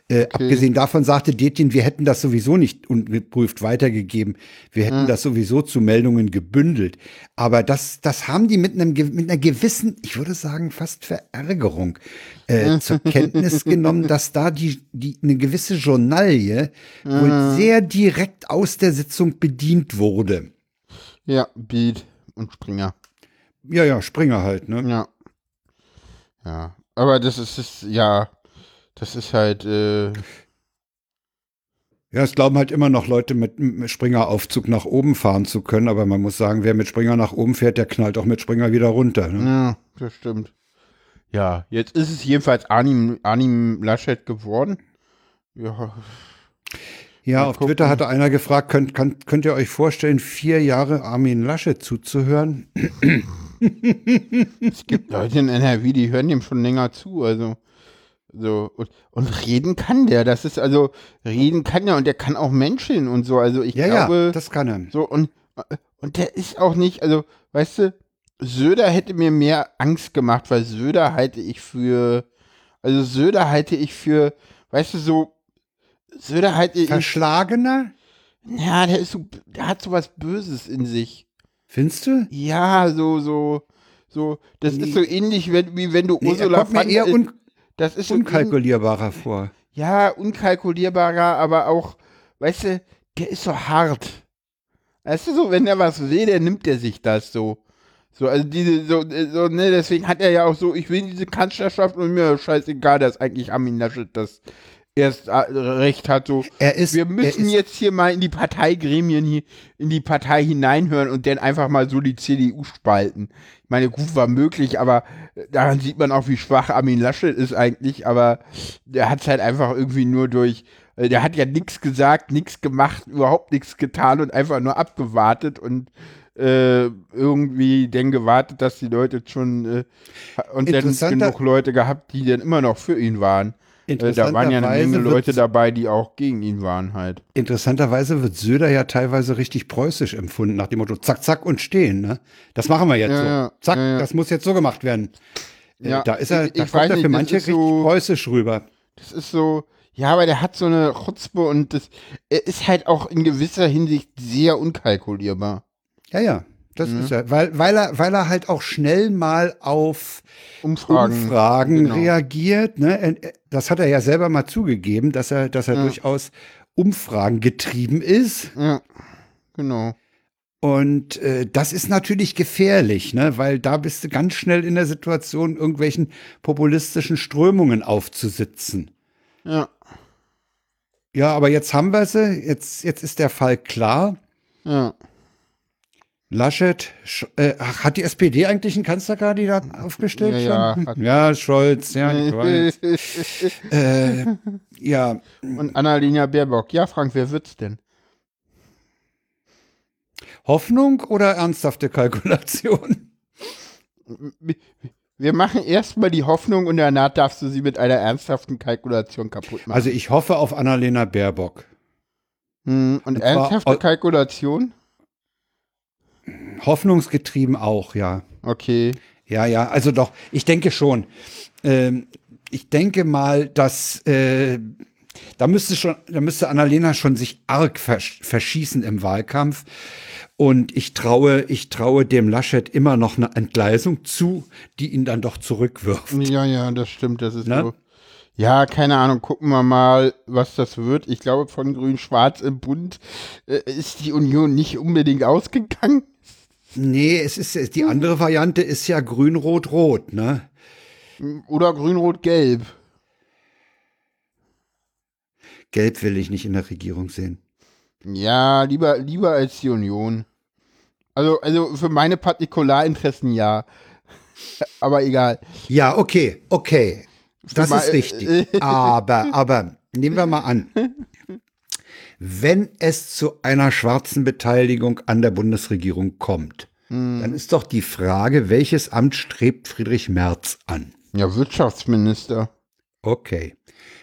Äh, Abgesehen davon sagte Detjen, wir hätten das sowieso nicht ungeprüft weitergegeben. Wir hätten das sowieso zu Meldungen gebündelt. Aber das, das haben die mit einem, mit einer gewissen, ich würde sagen, fast Verärgerung äh, zur Kenntnis genommen, dass da die, die, eine gewisse Journalie wohl sehr direkt aus der Sitzung bedient wurde. Ja, Beat und Springer. Ja, ja, Springer halt, ne? Ja. Ja. Aber das ist, ist ja, das ist halt, äh, Ja, es glauben halt immer noch Leute mit, Springer-Aufzug nach oben fahren zu können, aber man muss sagen, wer mit Springer nach oben fährt, der knallt auch mit Springer wieder runter. Ne? ja, das stimmt. Ja, jetzt ist es jedenfalls Arnim, Arnim Laschet geworden. Ja. Ja, auf. Twitter hatte einer gefragt, könnt, könnt, könnt ihr euch vorstellen, vier Jahre Armin Laschet zuzuhören? Es gibt Leute in NRW, die hören dem schon länger zu, also. So, und, und reden kann der, das ist also, reden kann der und der kann auch Menschen und so, also ich Ja, glaube, ja, das kann er. so und, und der ist auch nicht, also, weißt du, Söder hätte mir mehr Angst gemacht, weil Söder halte ich für, also Söder halte ich für, weißt du, so, Söder halte ich, Verschlagener? ja, der ist so, der hat so was Böses in sich. Findest du? Ja, so, so, so, das Nee. ist so ähnlich, wenn, wie wenn du Nee, Ursula kommt mir eher un das ist so unkalkulierbarer vor. Ja, unkalkulierbarer, aber auch, weißt du, der ist so hart. Weißt du, so, wenn er was will, dann nimmt er sich das so. So, also diese, so, äh, so, ne, deswegen hat er ja auch so, ich will diese Kanzlerschaft und mir scheißegal, dass eigentlich Armin Laschet das erst äh, recht hat, so. Er ist, Wir müssen ist, jetzt hier mal in die Parteigremien, hier, in die Partei hineinhören und dann einfach mal so die CDU spalten. Ich meine, gut, war möglich, aber äh, daran sieht man auch, wie schwach Armin Laschet ist eigentlich, aber der hat es halt einfach irgendwie nur durch, äh, der hat ja nichts gesagt, nichts gemacht, überhaupt nichts getan und einfach nur abgewartet und irgendwie dann gewartet, dass die Leute schon äh, und dann genug Leute gehabt, die dann immer noch für ihn waren. Äh, da waren ja eine Menge Interessanterweise Leute wird- dabei, die auch gegen ihn waren halt. Interessanterweise wird Söder ja teilweise richtig preußisch empfunden, nach dem Motto zack, zack und stehen. Ne? Das machen wir jetzt Ja, so. ja, Zack, ja, ja. das muss jetzt so gemacht werden. Äh, Ja, da ist er, ich- da ich kommt weiß er nicht, für das manche ist richtig so- preußisch rüber. Das ist so, ja, aber der hat so eine Chutzpe und das, er ist halt auch in gewisser Hinsicht sehr unkalkulierbar. Ja, ja. Das Mhm. ist er, weil, weil, er, weil er halt auch schnell mal auf Umfragen. Umfragen genau. reagiert. Ne? Er- Das hat er ja selber mal zugegeben, dass er, dass er Ja. durchaus Umfragen getrieben ist. Ja, genau. Und äh, das ist natürlich gefährlich, ne? weil da bist du ganz schnell in der Situation, irgendwelchen populistischen Strömungen aufzusitzen. Ja, Ja, aber jetzt haben wir sie, jetzt, jetzt ist der Fall klar. ja. Laschet, Sch äh, hat die SPD eigentlich einen Kanzlerkandidat aufgestellt? Ja, ja, ja, Scholz, ja, ich weiß. äh, ja, und Annalena Baerbock. Ja, Frank, wer wird's denn? Hoffnung oder ernsthafte Kalkulation? Wir machen erstmal die Hoffnung und danach darfst du sie mit einer ernsthaften Kalkulation kaputt machen. Also ich hoffe auf Annalena Baerbock. Hm, und und ernsthafte Kalkulation? Hoffnungsgetrieben auch, ja. Okay. Ja, ja, also doch, ich denke schon. Ähm, ich denke mal, dass äh, da müsste schon, da müsste Annalena schon sich arg versch verschießen im Wahlkampf. Und ich traue, ich traue dem Laschet immer noch eine Entgleisung zu, die ihn dann doch zurückwirft. Ja, ja, das stimmt. Das ist Ne? so. Ja, keine Ahnung. Gucken wir mal, was das wird. Ich glaube, von Grün-Schwarz im Bund äh, ist die Union nicht unbedingt ausgegangen. Nee, es ist die andere Variante ist ja grün-rot-rot, ne? Oder Grün-Rot-Gelb. Gelb will ich nicht in der Regierung sehen. Ja, lieber, lieber als die Union. Also, also für meine Partikularinteressen ja. Aber egal. Ja, okay, okay. Das ist richtig. Aber, aber, nehmen wir mal an. Wenn es zu einer schwarzen Beteiligung an der Bundesregierung kommt, dann ist doch die Frage, welches Amt strebt Friedrich Merz an? Ja, Wirtschaftsminister. Okay.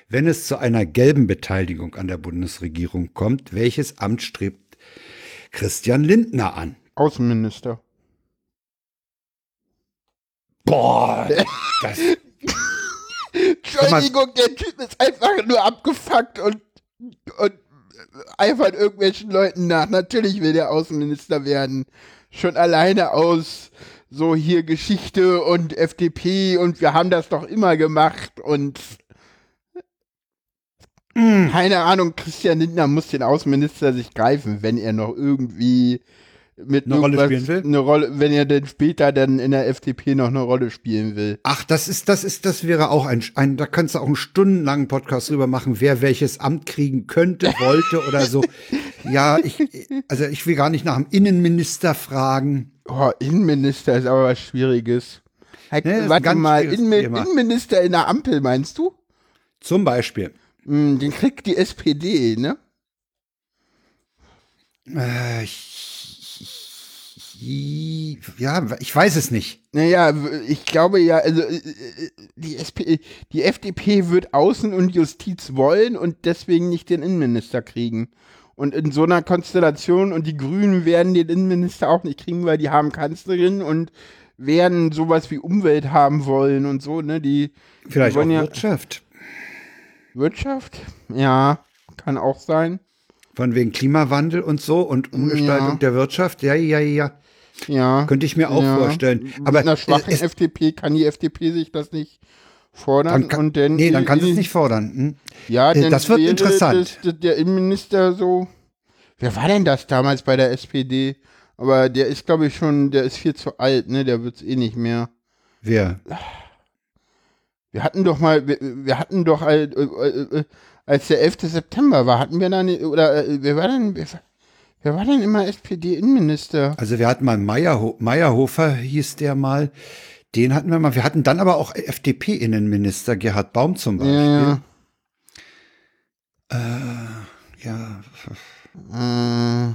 Wenn es zu einer gelben Beteiligung an der Bundesregierung kommt, welches Amt strebt Christian Lindner an? Außenminister. Boah, das, Entschuldigung, der Typ ist einfach nur abgefuckt und, und eifert irgendwelchen Leuten nach. Natürlich will der Außenminister werden. Schon alleine aus so hier Geschichte und FDP und wir haben das doch immer gemacht und keine Ahnung, Christian Lindner muss den Außenminister sich greifen, wenn er noch irgendwie mit Eine Rolle spielen will? Eine Rolle, wenn er denn später dann in der FDP noch eine Rolle spielen will. Ach, das ist, das ist, das wäre auch ein, ein da kannst du auch einen stundenlangen Podcast drüber machen, wer welches Amt kriegen könnte, wollte oder so. Ja, ich, also ich will gar nicht nach dem Innenminister fragen. Oh, Innenminister ist aber was Schwieriges. Heik, Ne, warte ganz mal, Innenmi Thema. Innenminister in der Ampel, meinst du? Zum Beispiel. Hm, Den kriegt die SPD, ne? Äh, ja, ich weiß es nicht. Naja, ich glaube ja, also äh, äh, die, SP, die FDP wird Außen- und Justiz wollen und deswegen nicht den Innenminister kriegen. Und in so einer Konstellation und die Grünen werden den Innenminister auch nicht kriegen, weil die haben Kanzlerin und werden sowas wie Umwelt haben wollen und so, ne? Die Vielleicht die wollen ja Wirtschaft. Wirtschaft? Ja, kann auch sein. Von wegen Klimawandel und so und Umgestaltung Ja. der Wirtschaft. Ja, ja, ja. Ja. Könnte ich mir auch ja. vorstellen. Mit Aber einer schwachen es, FDP kann die FDP sich das nicht fordern dann kann, und dann nee, dann kann sie es nicht fordern. Hm? Ja, Äh, das wird interessant. Das, der Innenminister so. Wer war denn das damals bei der SPD? Aber der ist, glaube ich, schon, der ist viel zu alt, ne? Der wird's eh nicht mehr. Wer? Wir hatten doch mal, wir, wir hatten doch, äh, äh, als der 11. September war, hatten wir da nicht, oder wer war denn, wer, wer war denn immer SPD-Innenminister? Also wir hatten mal Meyerho Meyerhofer, hieß der mal. Den hatten wir mal. Wir hatten dann aber auch FDP-Innenminister, Gerhard Baum zum Beispiel. Ja, Ja. ja. Äh,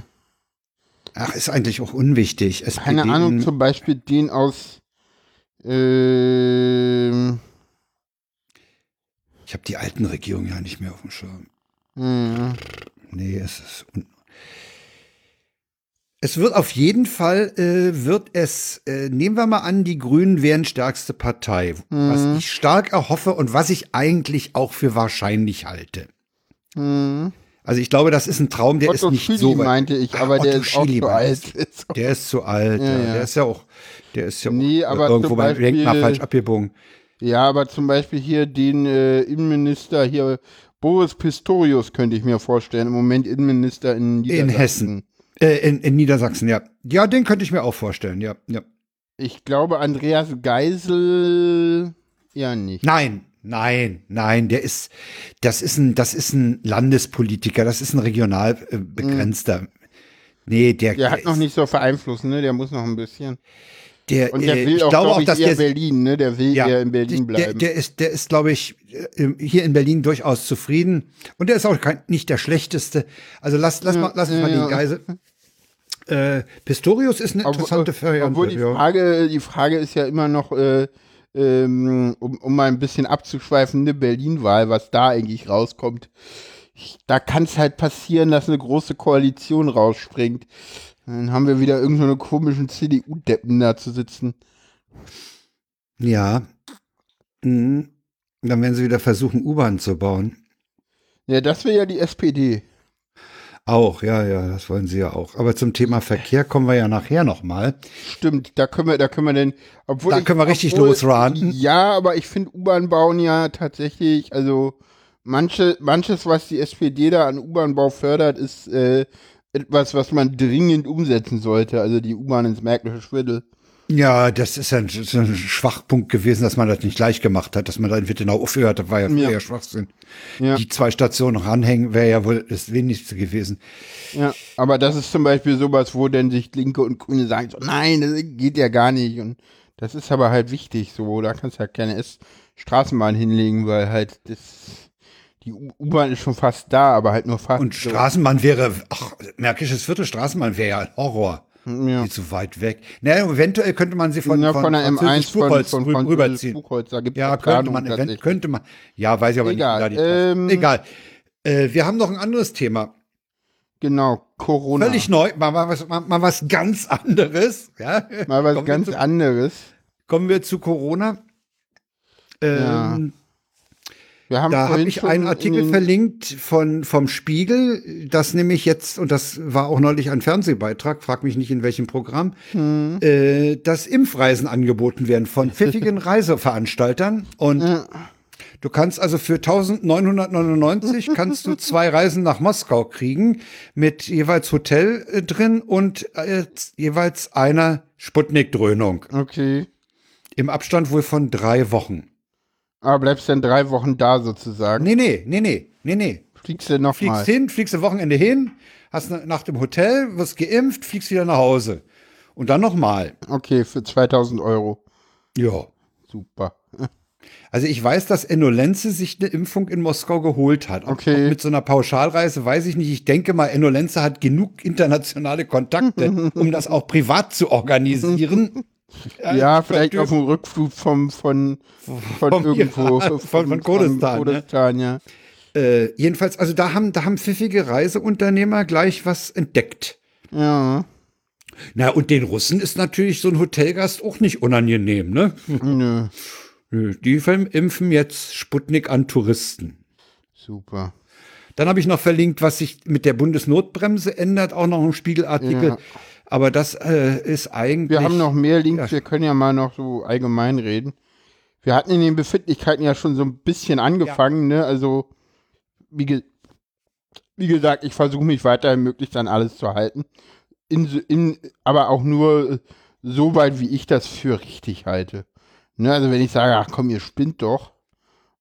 Ach, ist eigentlich auch unwichtig. keine SPD Ahnung, zum Beispiel den aus, ähm, Ich habe die alten Regierungen ja nicht mehr auf dem Schirm. hm. Nee, es ist. Un es wird auf jeden Fall, äh, wird es, äh, nehmen wir mal an, die Grünen wären stärkste Partei, was ich stark erhoffe und was ich eigentlich auch für wahrscheinlich halte. Hm. Also ich glaube, das ist ein Traum, der Otto ist nicht Schily so weit. meinte ich, aber der Otto ist auch Schily zu alt. Der ist zu alt, ja, Ja, der ist ja auch, der ist ja Nee, auch irgendwo beim Denkmal Beispiel- falsch abgebogen. Ja, aber zum Beispiel hier den äh, Innenminister hier, Boris Pistorius könnte ich mir vorstellen, im Moment Innenminister in Niedersachsen. Hessen. Äh, in, in Niedersachsen, ja. Ja, den könnte ich mir auch vorstellen, ja. ja. Ich glaube, Andreas Geisel ja nicht. Nein, nein, nein, der ist, das ist ein, das ist ein Landespolitiker, das ist ein regional äh, begrenzter. Nee, der. Der hat ist- noch nicht so vereinflusst, ne? Der muss noch ein bisschen. der, Und der äh, will auch, glaube auch, ich, dass eher der, Berlin, ne? Der will ja, eher in Berlin der, bleiben. der ist, der ist, glaube ich, hier in Berlin durchaus zufrieden. Und der ist auch kein, nicht der schlechteste. Also lass, lass mal, lass uns ja, mal ja. den Geisel. Äh, Pistorius ist eine interessante obwohl, Variante. obwohl die ja. Frage, die Frage ist ja immer noch, äh, ähm, um, um mal ein bisschen abzuschweifen, eine Berlin-Wahl, was da eigentlich rauskommt. Ich, da kann es halt passieren, dass eine große Koalition rausspringt. Dann haben wir wieder irgendeine so komischen CDU-Deppen da zu sitzen. Ja. Mhm. Dann werden sie wieder versuchen, U-Bahn zu bauen. Ja, das wäre ja die SPD. Auch, ja, ja, das wollen sie ja auch. Aber zum Thema Verkehr kommen wir ja nachher nochmal. Stimmt, da können wir, da können wir denn, obwohl Da ich- können wir richtig obwohl- losranten. Ja, aber ich finde U-Bahn bauen ja tatsächlich, also manche, manches, was die SPD da an U-Bahn-Bau fördert, ist äh, etwas, was man dringend umsetzen sollte. Also die U-Bahn ins Märkische Schwindel. Ja, das ist ein, das ist ein Schwachpunkt gewesen, dass man das nicht gleich gemacht hat, dass man da in Wittenau aufgehört hat, war ja, Ja. ja. Schwachsinn. Ja. Die zwei Stationen noch anhängen, wäre ja wohl das wenigste gewesen. Ja, aber das ist zum Beispiel sowas, wo dann sich Linke und Grüne sagen, so, nein, das geht ja gar nicht. Und das ist aber halt wichtig, so, da kannst du ja keine S Straßenbahn hinlegen, weil halt das, die U-Bahn ist schon fast da, aber halt nur fast. Und so. Straßenbahn wäre, ach, Märkisches Viertel Straßenbahn wäre ja ein Horror. Ja. Viel zu weit weg. Naja, eventuell könnte man sie von, Ja, von, von der M1 Französisch von, Buchholz von, von rüberziehen. Buchholz, da gibt Ja, könnte man, event, könnte man. Ja, weiß ich aber Egal, nicht. die ähm, Egal. Äh, wir haben noch ein anderes Thema. Genau, Corona. Völlig neu, mal, mal, was, mal, mal was ganz anderes. Ja? Mal was kommen ganz zu, anderes. Kommen wir zu Corona. Ähm, Ja. Da habe ich einen in Artikel verlinkt von, vom Spiegel, das nämlich jetzt, und das war auch neulich ein Fernsehbeitrag, frag mich nicht in welchem Programm, Hm. äh, dass Impfreisen angeboten werden von pfiffigen Reiseveranstaltern. Und du kannst also für 1999 kannst du zwei Reisen nach Moskau kriegen mit jeweils Hotel äh, drin und äh, jeweils einer Sputnik-Dröhnung. Okay. Im Abstand wohl von drei Wochen. Aber bleibst dann drei Wochen da sozusagen. Nee, nee, nee, nee, nee, nee. Fliegst du noch Fliegst mal. hin, fliegst am Wochenende hin, hast eine Nacht im Hotel, wirst geimpft, fliegst wieder nach Hause. Und dann nochmal. Okay, für 2000 Euro. Ja. Super. Also ich weiß, dass Enno Lenze sich eine Impfung in Moskau geholt hat. Ob, Okay. ob mit so einer Pauschalreise weiß ich nicht. Ich denke mal, Enno Lenze hat genug internationale Kontakte, um das auch privat zu organisieren. Ja, vielleicht auf dem Rückflug vom, von, von Vom irgendwo. Iran, von- von Kurdistan, ne? Kurdistan, ja. Äh, jedenfalls, also da haben, da haben pfiffige Reiseunternehmer gleich was entdeckt. Ja. Na, und den Russen ist natürlich so ein Hotelgast auch nicht unangenehm, ne? Nö. Nö, Die impfen jetzt Sputnik an Touristen. Super. Dann habe ich noch verlinkt, was sich mit der Bundesnotbremse ändert, auch noch ein Spiegelartikel. Ja. Aber das äh, ist eigentlich. Wir haben noch mehr Links, Ja. wir können ja mal noch so allgemein reden. Wir hatten in den Befindlichkeiten ja schon so ein bisschen angefangen, ne? Also, wie, ge wie gesagt, ich versuche mich weiterhin möglichst an alles zu halten. In, in, aber auch nur äh, so weit, wie ich das für richtig halte. Ne? Also, wenn ich sage, ach komm, ihr spinnt doch.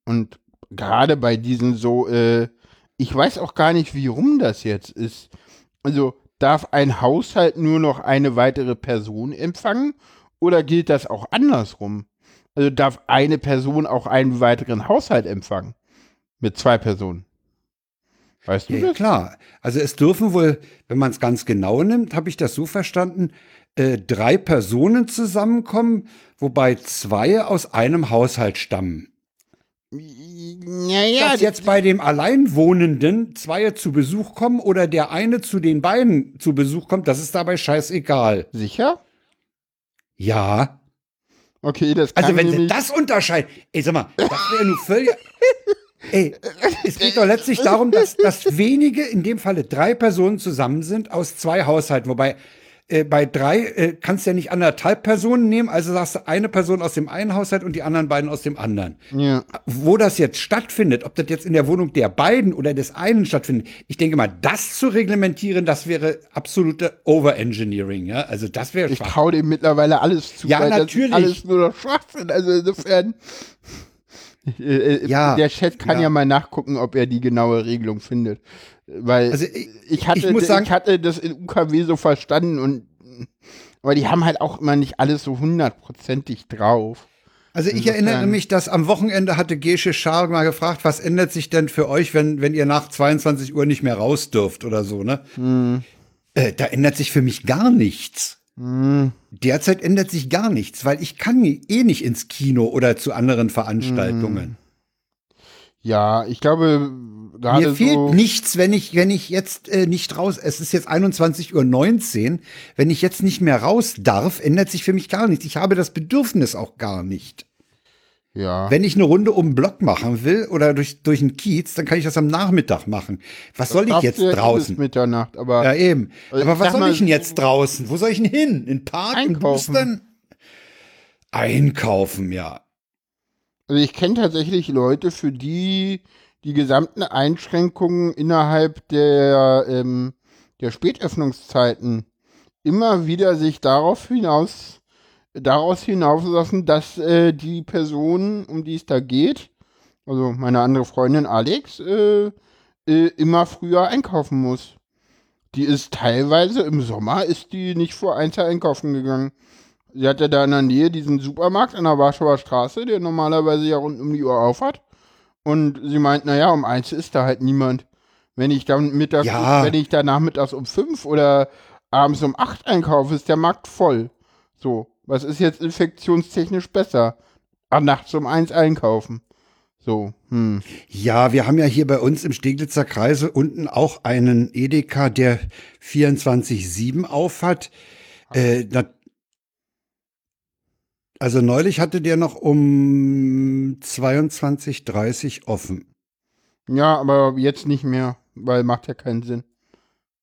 Und gerade bei diesen so, äh, ich weiß auch gar nicht, wie rum das jetzt ist. Also, darf ein Haushalt nur noch eine weitere Person empfangen oder gilt das auch andersrum? Also darf eine Person auch einen weiteren Haushalt empfangen? Mit zwei Personen. Weißt du Ja, das? klar. Also es dürfen wohl, wenn man es ganz genau nimmt, habe ich das so verstanden, äh, drei Personen zusammenkommen, wobei zwei aus einem Haushalt stammen. Naja, Dass jetzt bei dem Alleinwohnenden zwei zu Besuch kommen oder der eine zu den beiden zu Besuch kommt, das ist dabei scheißegal. sicher? Ja. Okay, das kann Also wenn sie das unterscheiden, ey, sag mal, das wäre nur völlig. Ey, es geht doch letztlich darum, dass, dass wenige, in dem Falle drei Personen zusammen sind aus zwei Haushalten. Wobei äh, bei drei äh, kannst du ja nicht anderthalb Personen nehmen, also sagst du eine Person aus dem einen Haushalt und die anderen beiden aus dem anderen. ja, Wo das jetzt stattfindet, ob das jetzt in der Wohnung der beiden oder des einen stattfindet, ich denke mal, das zu reglementieren, das wäre absolute Overengineering, ja. Also das wäre ich traue dem mittlerweile alles zu. Ja, weil natürlich. Das alles nur noch Schwachsinn. Also insofern. Äh, Ja, der Chat kann ja. ja. mal nachgucken, ob er die genaue Regelung findet. Weil Also ich- ich, hatte, ich muss sagen- ich hatte das in UKW so verstanden und aber die haben halt auch immer nicht alles so hundertprozentig drauf. Also ich Insofern- erinnere mich, dass am Wochenende hatte Gesche Schar mal gefragt, was ändert sich denn für euch, wenn, wenn ihr nach 22 Uhr nicht mehr raus dürft oder so, ne? Äh, da ändert sich für mich gar nichts. Derzeit ändert sich gar nichts, weil ich kann eh nicht ins Kino oder zu anderen Veranstaltungen. Ja, ich glaube gerade Mir fehlt so. nichts, wenn ich, wenn ich jetzt äh, nicht raus, es ist jetzt 21.19 Uhr, wenn ich jetzt nicht mehr raus darf, ändert sich für mich gar nichts. Ich habe das Bedürfnis auch gar nicht. Ja. Wenn ich eine Runde um den Block machen will oder durch, durch einen Kiez, dann kann ich das am Nachmittag machen. Was soll ich jetzt draußen? Mitternacht, aber Ja, eben. Also Aber was soll mal, ich denn jetzt draußen? Wo soll ich denn hin? In Park? In Einkaufen. Boostern? Einkaufen, ja. Also ich kenne tatsächlich Leute, für die die gesamten Einschränkungen innerhalb der, ähm, der Spätöffnungszeiten immer wieder sich darauf hinaus, daraus hinauslassen, dass äh, die Person, um die es da geht, also meine andere Freundin Alex, äh, äh, immer früher einkaufen muss. Die ist teilweise im Sommer ist die nicht vor eins einkaufen gegangen. Sie hatte da in der Nähe diesen Supermarkt an der Warschauer Straße, der normalerweise ja rund um die Uhr auf hat. Und sie meint, naja, um eins ist da halt niemand. Wenn ich dann mittags, Ja. wenn ich da nachmittags um fünf oder abends um acht einkaufe, ist der Markt voll. So, was ist jetzt infektionstechnisch besser? Ach, nachts um eins einkaufen. So, hm. Ja, wir haben ja hier bei uns im Steglitzer Kreise unten auch einen Edeka, der 24-7 auf hat. Äh, na, also neulich hatte der noch um 22.30 offen. Ja, aber jetzt nicht mehr, weil macht ja keinen Sinn.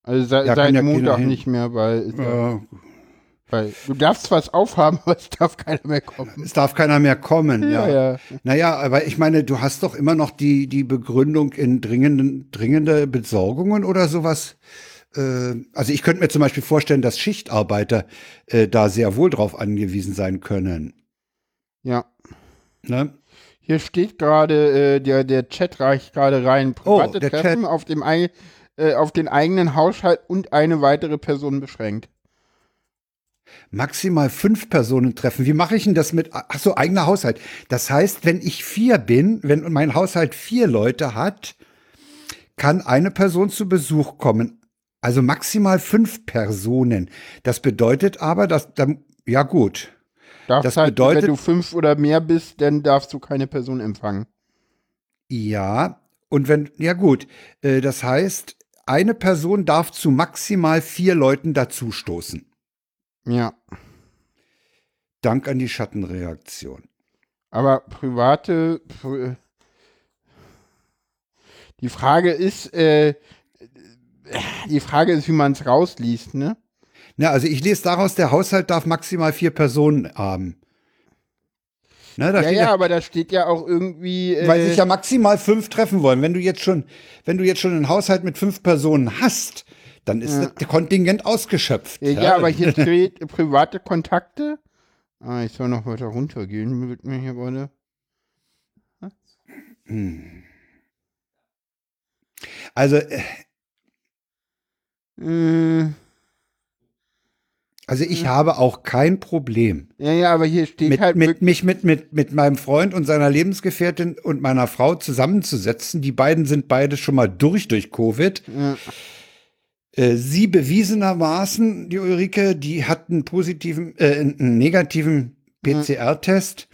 Also seit, Ja, seit Montag nicht mehr, weil, Äh, weil du darfst was aufhaben, aber es darf keiner mehr kommen. es darf keiner mehr kommen, ja. ja. Naja, aber ich meine, du hast doch immer noch die, die Begründung in dringenden, dringende Besorgungen oder sowas. Äh, also ich könnte mir zum Beispiel vorstellen, dass Schichtarbeiter äh, da sehr wohl drauf angewiesen sein können. Ja. Ne? Hier steht gerade, äh, der, der Chat reicht gerade rein. Oh, Private der Treffen auf, dem ei- äh, auf den eigenen Haushalt und eine weitere Person beschränkt. Maximal fünf Personen treffen. Wie mache ich denn das mit, ach so, eigener Haushalt. Das heißt, wenn ich vier bin, wenn mein Haushalt vier Leute hat, kann eine Person zu Besuch kommen. Also maximal fünf Personen. Das bedeutet aber, dass, dann, ja gut. Darfst Das halt, bedeutet- wenn du fünf oder mehr bist, dann darfst du keine Person empfangen. Ja, und wenn, ja gut, äh, das heißt, eine Person darf zu maximal vier Leuten dazustoßen. Ja. Dank an die Schattenreaktion. Aber private. Pri- Die Frage ist, äh, die Frage ist, wie man es rausliest, ne? Na, also ich lese daraus, der Haushalt darf maximal vier Personen haben. Ne, Ja, steht ja, aber da steht ja auch irgendwie. Äh, weil sich ja maximal fünf treffen wollen. Wenn du jetzt schon, wenn du jetzt schon einen Haushalt mit fünf Personen hast, dann ist das Kontingent ausgeschöpft. ja, ja, aber hier steht äh, private Kontakte. Ah, ich soll noch weiter runtergehen, wird mir hier gerade. Also, äh, Äh, also ich habe auch kein Problem. ja, ja, aber hier steht mit, halt mit, mich mit, mit, mit meinem Freund und seiner Lebensgefährtin und meiner Frau zusammenzusetzen. Die beiden sind beide schon mal durch durch Covid. Ja. Äh, sie bewiesenermaßen, die Ulrike, die hat einen positiven, äh, einen negativen PCR-Test.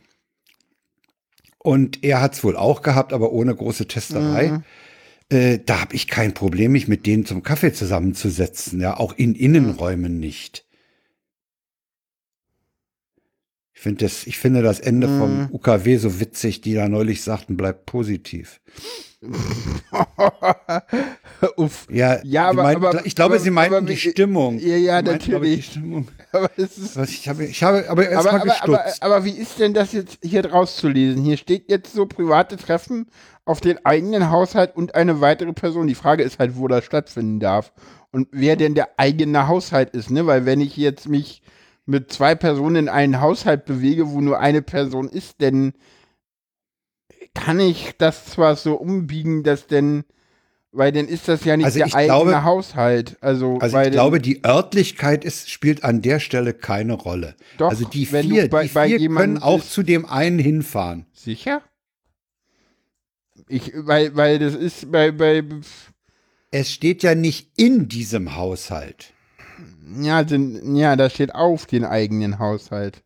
Und er hat es wohl auch gehabt, aber ohne große Testerei. Äh, da habe ich kein Problem, mich mit denen zum Kaffee zusammenzusetzen. Ja, auch in Innenräumen nicht. Ich finde das, ich finde das Ende vom UKW so witzig, die da neulich sagten, bleibt positiv. Uff. Ja, Ja, aber- meinten- aber- ich glaube, aber- sie meinten die Stimmung. Ja, ja, Sie meinten, ich, natürlich. Die Stimmung. Aber es ist. Was ich habe, ich habe, aber erst Aber, mal aber, aber, gestutzt. aber wie ist denn das jetzt hier draus zu lesen? Hier steht jetzt so private Treffen auf den eigenen Haushalt und eine weitere Person. Die Frage ist halt, wo das stattfinden darf. Und wer denn der eigene Haushalt ist, ne? Weil wenn ich jetzt mich mit zwei Personen in einen Haushalt bewege, wo nur eine Person ist, dann kann ich das zwar so umbiegen, dass denn, weil dann ist das ja nicht Also der eigene glaube- Haushalt. Also, Also ich glaube, die Örtlichkeit ist, spielt an der Stelle keine Rolle. Doch, also die vier, bei- die vier können auch zu dem einen hinfahren. Sicher? Ich, weil, weil das ist bei, bei, Es steht ja nicht in diesem Haushalt. ja, sind, ja, da steht auf den eigenen Haushalt.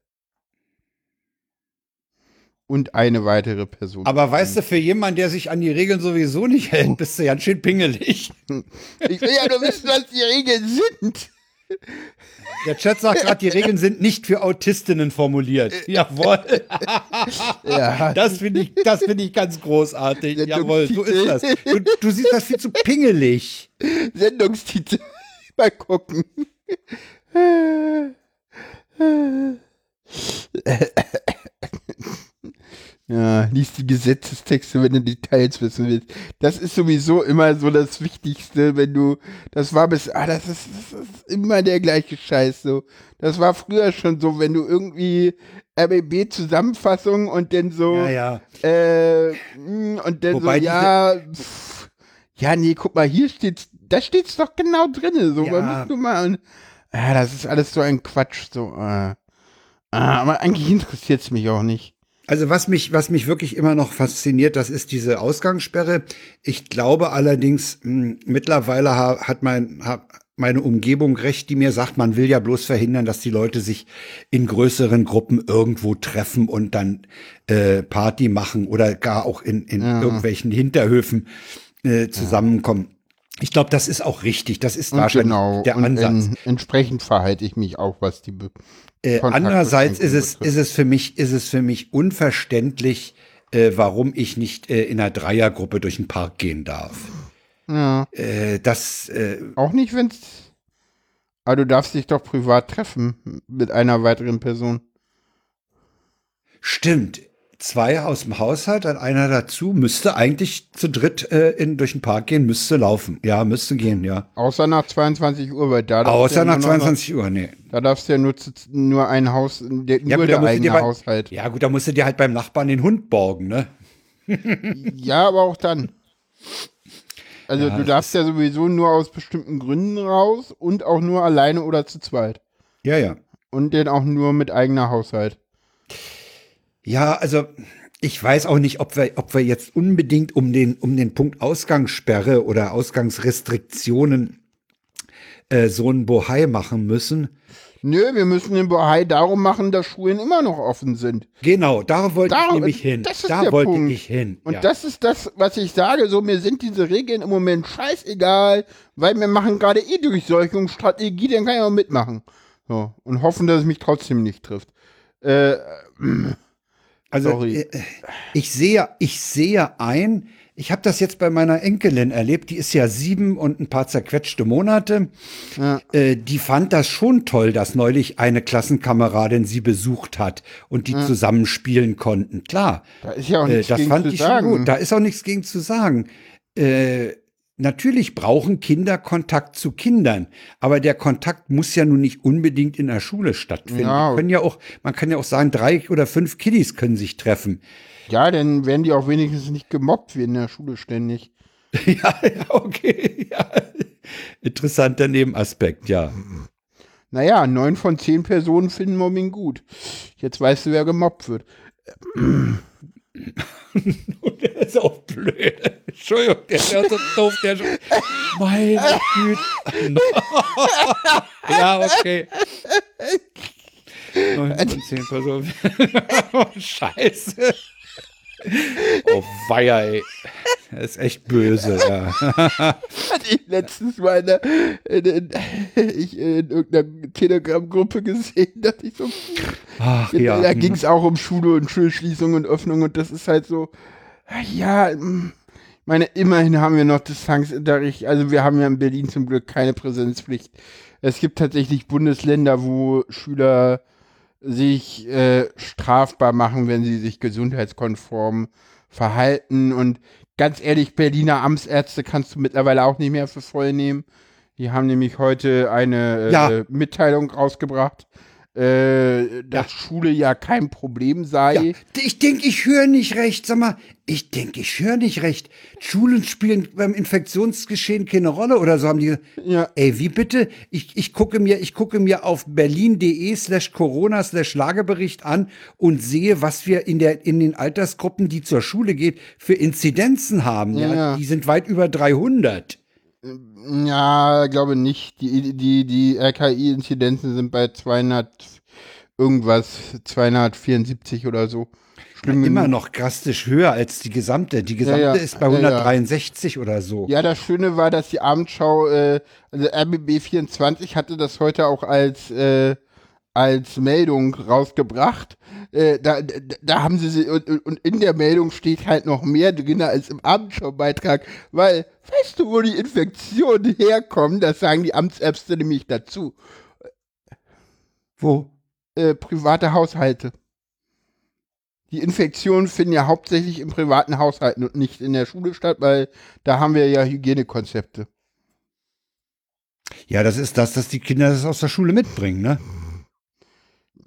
Und eine weitere Person. Aber weißt du, für jemanden, der sich an die Regeln sowieso nicht hält, bist du ganz schön pingelig. ich will ja nur wissen, was die Regeln sind. Der Chat sagt gerade, die Regeln sind nicht für Autistinnen formuliert. Jawohl. Ja. Das finde ich, das finde ich ganz großartig. Jawohl, so ist das. Du, du siehst das viel zu pingelig. Sendungstitel. Mal gucken. Ja, lies die Gesetzestexte, wenn du Details wissen willst. Das ist sowieso immer so das Wichtigste, wenn du, das war bis, ah, das ist, das ist immer der gleiche Scheiß so. Das war früher schon so, wenn du irgendwie RBB-Zusammenfassung und dann so, Ja, ja. äh, mh, und dann Wobei so, ja, pff, ja, nee, guck mal, hier steht's, da steht's doch genau drinne, so, Ja. man muss nur mal, und, ja, das ist alles so ein Quatsch, so, äh, ah, aber eigentlich interessiert's mich auch nicht. Also was mich, was mich wirklich immer noch fasziniert, das ist diese Ausgangssperre. Ich glaube allerdings, mh, mittlerweile ha, hat mein, ha, meine Umgebung recht, die mir sagt, man will ja bloß verhindern, dass die Leute sich in größeren Gruppen irgendwo treffen und dann äh, Party machen oder gar auch in, in irgendwelchen Hinterhöfen äh, zusammenkommen. Ich glaube, das ist auch richtig. Das ist Und wahrscheinlich genau, der und Ansatz. en- entsprechend verhalte ich mich auch, was die Äh, andererseits ist es, ist es für mich, ist es für mich unverständlich, äh, warum ich nicht äh, in einer Dreiergruppe durch den Park gehen darf. Ja. Äh, das, äh, Auch nicht, wenn's, aber du darfst dich doch privat treffen mit einer weiteren Person. stimmt. Zwei aus dem Haushalt, dann einer dazu, müsste eigentlich zu dritt äh, in, durch den Park gehen, müsste laufen. Ja, müsste gehen, ja. Außer nach 22 Uhr, weil da Außer ja nach nur noch- 22 Uhr, nee. Da darfst du ja nur, zu, nur ein Haus, der, Ja, nur gut, der eigene bei- Haushalt. Ja, gut, da musst du dir halt beim Nachbarn den Hund borgen, ne? Ja, aber auch dann. Also du darfst ja sowieso nur aus bestimmten Gründen raus und auch nur alleine oder zu zweit. Ja, ja. Und den auch nur mit eigener Haushalt. Ja, also ich weiß auch nicht, ob wir, ob wir jetzt unbedingt um den, um den Punkt Ausgangssperre oder Ausgangsrestriktionen äh, so einen Bohai machen müssen. Nö, wir müssen den Bohai darum machen, dass Schulen immer noch offen sind. Genau, da wollte Da- ich nämlich hin. das ist Da der wollte Punkt. ich hin. Und ja. das ist das, was ich sage. So, mir sind diese Regeln im Moment scheißegal, weil wir machen gerade eh Durchseuchungsstrategie, dann kann ich auch mitmachen. So, und hoffen, dass es mich trotzdem nicht trifft. Äh, Also Sorry. äh, ich sehe, ich sehe ein, ich habe das jetzt bei meiner Enkelin erlebt, die ist ja sieben und ein paar zerquetschte Monate. Ja. Äh, die fand das schon toll, dass neulich eine Klassenkameradin sie besucht hat und die zusammen spielen konnten. Klar, da ist ja auch äh, nichts das gegen fand zu ich schon sagen. gut. Da ist auch nichts gegen zu sagen. Äh, Natürlich brauchen Kinder Kontakt zu Kindern, aber der Kontakt muss ja nun nicht unbedingt in der Schule stattfinden. Ja. Können ja auch, man kann ja auch sagen, drei oder fünf Kiddies können sich treffen. Ja, dann werden die auch wenigstens nicht gemobbt wie in der Schule ständig. Ja, ja, okay. Ja. Interessanter Nebenaspekt, ja. Naja, neun von zehn Personen finden Mobbing gut. Jetzt weißt du, wer gemobbt wird. Der ist auch blöd. Entschuldigung, der ist so doof, der schon. Meine Güte. ja, okay. Neun von zehn Personen. Scheiße. Oh, weia, ey. Das ist echt böse, ja. Hatte ich letztens mal in, in, in, ich in irgendeiner Telegram-Gruppe gesehen, dachte ich so, Ach, da ja. ging es auch um Schule und Schulschließung und Öffnung und das ist halt so, ja, mm, ich meine, immerhin haben wir noch Distanzunterricht, also wir haben ja in Berlin zum Glück keine Präsenzpflicht. Es gibt tatsächlich Bundesländer, wo Schüler sich äh, strafbar machen, wenn sie sich gesundheitskonform verhalten. Und ganz ehrlich, Berliner Amtsärzte kannst du mittlerweile auch nicht mehr für voll nehmen. Die haben nämlich heute eine äh, Ja. Mitteilung rausgebracht, äh, dass Schule ja kein Problem sei. Ja, ich denke, ich höre nicht recht. Sag mal, ich denke, ich höre nicht recht. Schulen spielen beim Infektionsgeschehen keine Rolle oder so haben die. Ja. Ey, wie bitte? Ich, ich gucke mir, ich gucke mir auf berlin.de slash Corona slash Lagebericht an und sehe, was wir in der, in den Altersgruppen, die zur Schule geht, für Inzidenzen haben. Ja, Ja. die sind weit über 300. Ja, glaube nicht. Die, die, die RKI-Inzidenzen sind bei 200 irgendwas, 274 oder so. Schlimm Immer noch drastisch höher als die gesamte. Die gesamte ja. ist bei Ja, ja. 163 oder so. Ja, das Schöne war, dass die Abendschau, äh, also RBB24 hatte das heute auch als, äh, als Meldung rausgebracht. Äh, da, da, da haben sie, sie und, und in der Meldung steht halt noch mehr drin als im Abendschaubeitrag, weil, weißt du, wo die Infektionen herkommen? Das sagen die Amtsärzte nämlich dazu. Wo? Äh, private Haushalte. Die Infektionen finden ja hauptsächlich in privaten Haushalten und nicht in der Schule statt, weil da haben wir ja Hygienekonzepte. Ja, das ist das, dass die Kinder das aus der Schule mitbringen, ne?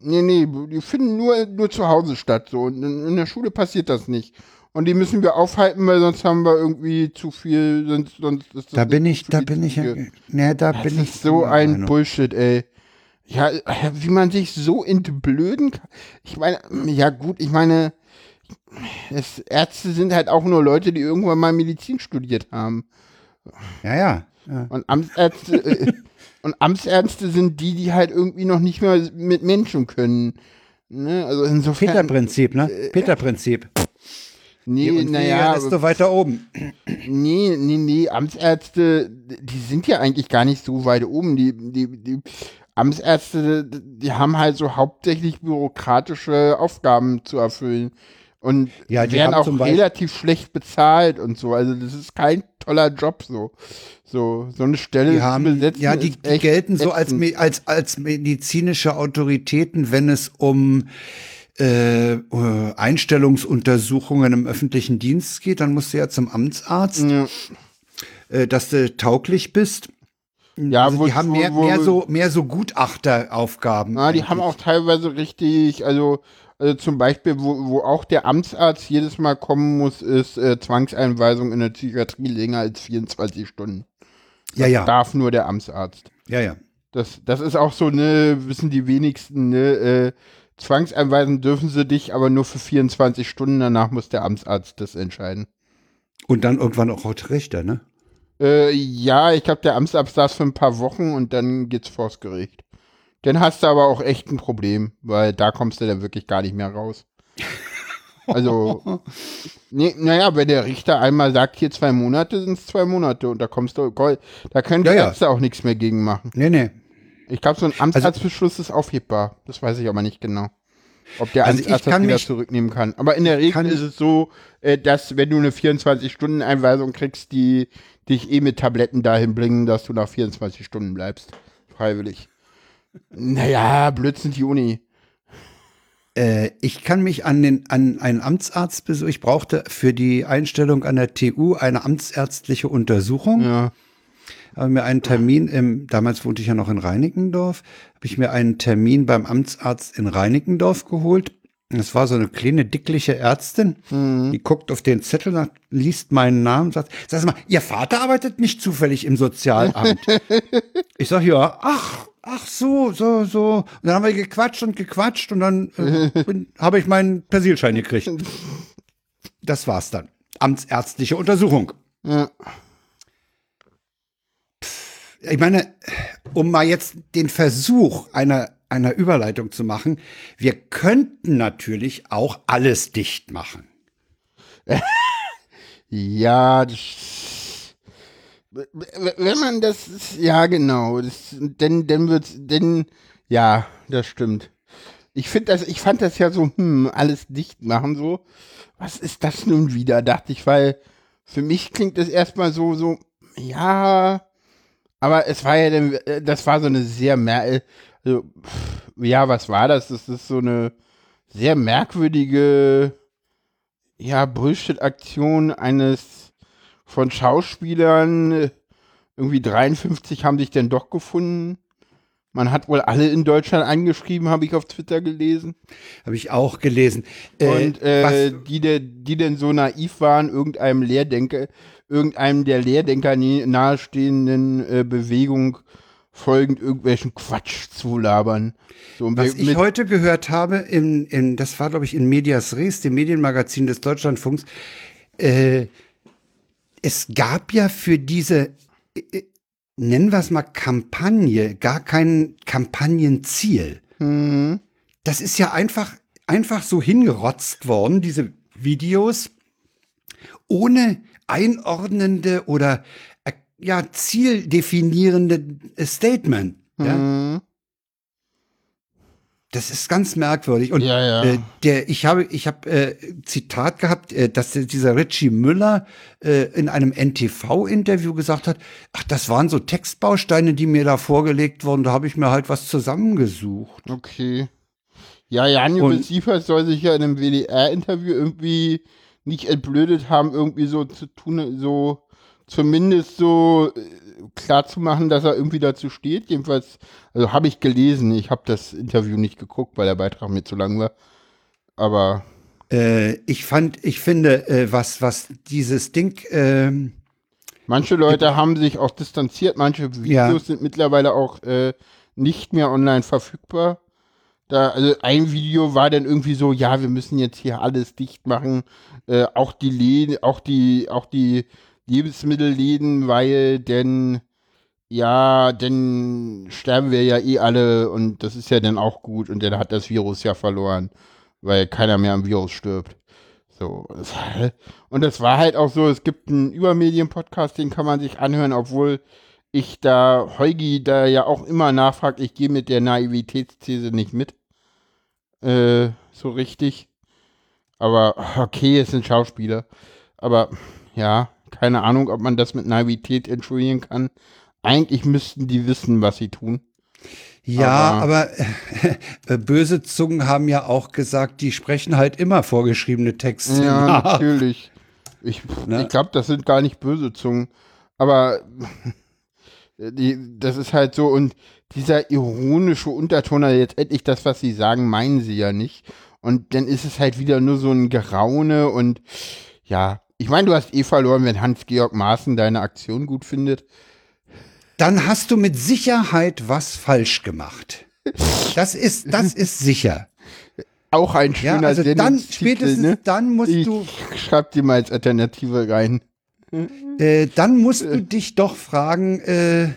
Nee, nee, die finden nur, nur zu Hause statt. So. Und in, in der Schule passiert das nicht. Und die müssen wir aufhalten, weil sonst haben wir irgendwie zu viel, sonst, sonst ist das Da bin ich, da bin ich, ne, da Das bin ich. ist so anderer ein. Bullshit, ey. Ja, wie man sich so entblöden kann. Ich meine, ja gut, ich meine, es, Ärzte sind halt auch nur Leute, die irgendwann mal Medizin studiert haben. Ja, ja. ja. Und Amtsärzte, äh, und Amtsärzte sind die, die halt irgendwie noch nicht mehr mit Menschen können. Ne? Also insofern. Peter-Prinzip, ne? Peter-Prinzip. Nee, naja, weniger, desto weiter oben. nee, nee, nee, Amtsärzte, die sind ja eigentlich gar nicht so weit oben. Die, die, die Amtsärzte, die haben halt so hauptsächlich bürokratische Aufgaben zu erfüllen. Und Ja, die werden auch relativ schlecht bezahlt und so. Also das ist kein toller Job so. So, so eine Stelle Die zu haben, besetzen. ja, die, die gelten so als, als, als medizinische Autoritäten, wenn es um äh, äh, Einstellungsuntersuchungen im öffentlichen Dienst geht, dann musst du ja zum Amtsarzt, Ja, äh, dass du tauglich bist. Ja Also die haben mehr, mehr so mehr so Gutachteraufgaben. Ja, die haben auch teilweise richtig, also, also zum Beispiel, wo, wo auch der Amtsarzt jedes Mal kommen muss, ist äh, Zwangseinweisung in der Psychiatrie länger als 24 Stunden. ja, ja, Darf nur der Amtsarzt. ja, ja. Das, das ist auch so, ne, wissen die wenigsten, ne, äh, zwangseinweisen dürfen sie dich, aber nur für 24 Stunden, danach muss der Amtsarzt das entscheiden. Und dann irgendwann auch Richter, ne? Äh, ja, ich glaube, der Amtsarzt saß für ein paar Wochen und dann geht's vors Gericht. Dann hast du aber auch echt ein Problem, weil da kommst du dann wirklich gar nicht mehr raus. Also, nee, naja, wenn der Richter einmal sagt, hier zwei Monate, sind es zwei Monate und da kommst du, da können die Ja, ja. Ärzte auch nichts mehr gegen machen. Nee, nee. Ich glaube, so ein Amtsarztbeschluss ist aufhebbar. Das weiß ich aber nicht genau. Ob der Also Amtsarzt das wieder zurücknehmen kann. Aber in der Regel ist es so, äh, dass wenn du eine 24-Stunden-Einweisung kriegst, die dich eh mit Tabletten dahin bringen, dass du nach 24 Stunden bleibst. Freiwillig. Naja, Blödsinn die Uni. Äh, ich kann mich an, den, an einen Amtsarztbesuch, ich brauchte für die Einstellung an der TU eine amtsärztliche Untersuchung. Ja. Habe mir einen Termin im, damals wohnte ich ja noch in Reinickendorf, habe ich mir einen Termin beim Amtsarzt in Reinickendorf geholt. Das war so eine kleine, dickliche Ärztin, die guckt auf den Zettel, sagt, liest meinen Namen, sagt, sag mal, Ihr Vater arbeitet nicht zufällig im Sozialamt. ich sag, ja, ach, ach so, so, so. Und dann haben wir gequatscht und gequatscht und dann äh, habe ich meinen Persilschein gekriegt. Das war's dann. Amtsärztliche Untersuchung. Ja. Ich meine, um mal jetzt den Versuch einer, einer Überleitung zu machen, wir könnten natürlich auch alles dicht machen. Ja, wenn man das, ja genau, das, denn, dann wird's, denn, ja, das stimmt. Ich finde das, ich fand das ja so, hm, alles dicht machen so. Was ist das nun wieder, dachte ich, weil für mich klingt das erstmal so, so, ja, aber es war ja, äh, das war so eine sehr, mer also, pff, ja, was war das? Das ist so eine sehr merkwürdige, ja, Bullshit-Aktion eines von Schauspielern. äh, Irgendwie 53 haben sich denn doch gefunden. Man hat wohl alle in Deutschland angeschrieben, habe ich auf Twitter gelesen. Habe ich auch gelesen. Äh, Und äh, die, die denn so naiv waren, irgendeinem Lehrdenker, irgendeinem der Lehrdenker nahestehenden äh, Bewegung folgend irgendwelchen Quatsch zu labern. So, was ich heute gehört habe, in, in, das war, glaube ich, in Medias Res, dem Medienmagazin des Deutschlandfunks, äh, es gab ja für diese, äh, nennen wir es mal Kampagne, gar kein Kampagnenziel. Mhm. das ist ja einfach, einfach so hingerotzt worden, diese Videos, ohne einordnende oder äh, ja, zieldefinierende Statement. Ja? Mhm. Das ist ganz merkwürdig. Und Ja, ja. Äh, der, ich habe, ich habe äh, Zitat gehabt, äh, dass dieser Richie Müller äh, in einem NTV-Interview gesagt hat, ach, das waren so Textbausteine, die mir da vorgelegt wurden, da habe ich mir halt was zusammengesucht. Okay. Ja, Janjo Und- Siefers soll sich ja in einem WDR-Interview irgendwie nicht entblödet haben, irgendwie so zu tun, so zumindest so äh, klar zu machen, dass er irgendwie dazu steht. Jedenfalls, also habe ich gelesen, ich habe das Interview nicht geguckt, weil der Beitrag mir zu lang war. Aber Äh, ich fand, ich finde, äh, was, was dieses Ding, ähm, manche Leute haben sich auch distanziert, manche Videos Ja. sind mittlerweile auch äh, nicht mehr online verfügbar. Da, also ein Video war dann irgendwie so, ja, wir müssen jetzt hier alles dicht machen, äh, auch die Läden, auch die, auch die Lebensmittelläden, weil denn ja, dann sterben wir ja eh alle und das ist ja dann auch gut und dann hat das Virus ja verloren, weil keiner mehr am Virus stirbt. So. Und das war halt auch so, es gibt einen Übermedien-Podcast, den kann man sich anhören, obwohl ich da, Heugi da ja auch immer nachfragt, ich gehe mit der Naivitätsthese nicht mit. Äh, so richtig. Aber okay, es sind Schauspieler. Aber ja, keine Ahnung, ob man das mit Naivität entschuldigen kann. Eigentlich müssten die wissen, was sie tun. ja, Aber- aber äh, böse Zungen haben ja auch gesagt, die sprechen halt immer vorgeschriebene Texte Ja, nach. natürlich. Ich, Ne? ich glaube, das sind gar nicht böse Zungen. Aber die, das ist halt so, und dieser ironische Unterton, also jetzt endlich das, was sie sagen, meinen sie ja nicht. Und dann ist es halt wieder nur so ein Geraune und ja, ich meine, du hast eh verloren, wenn Hans-Georg Maaßen deine Aktion gut findet. dann hast du mit Sicherheit was falsch gemacht. Das ist, das ist sicher. Auch ein schöner Ja, also dann, Sendungstitel, spätestens ne? dann musst Ich du, schreib dir mal als Alternative rein. äh, dann musst du dich doch fragen, äh,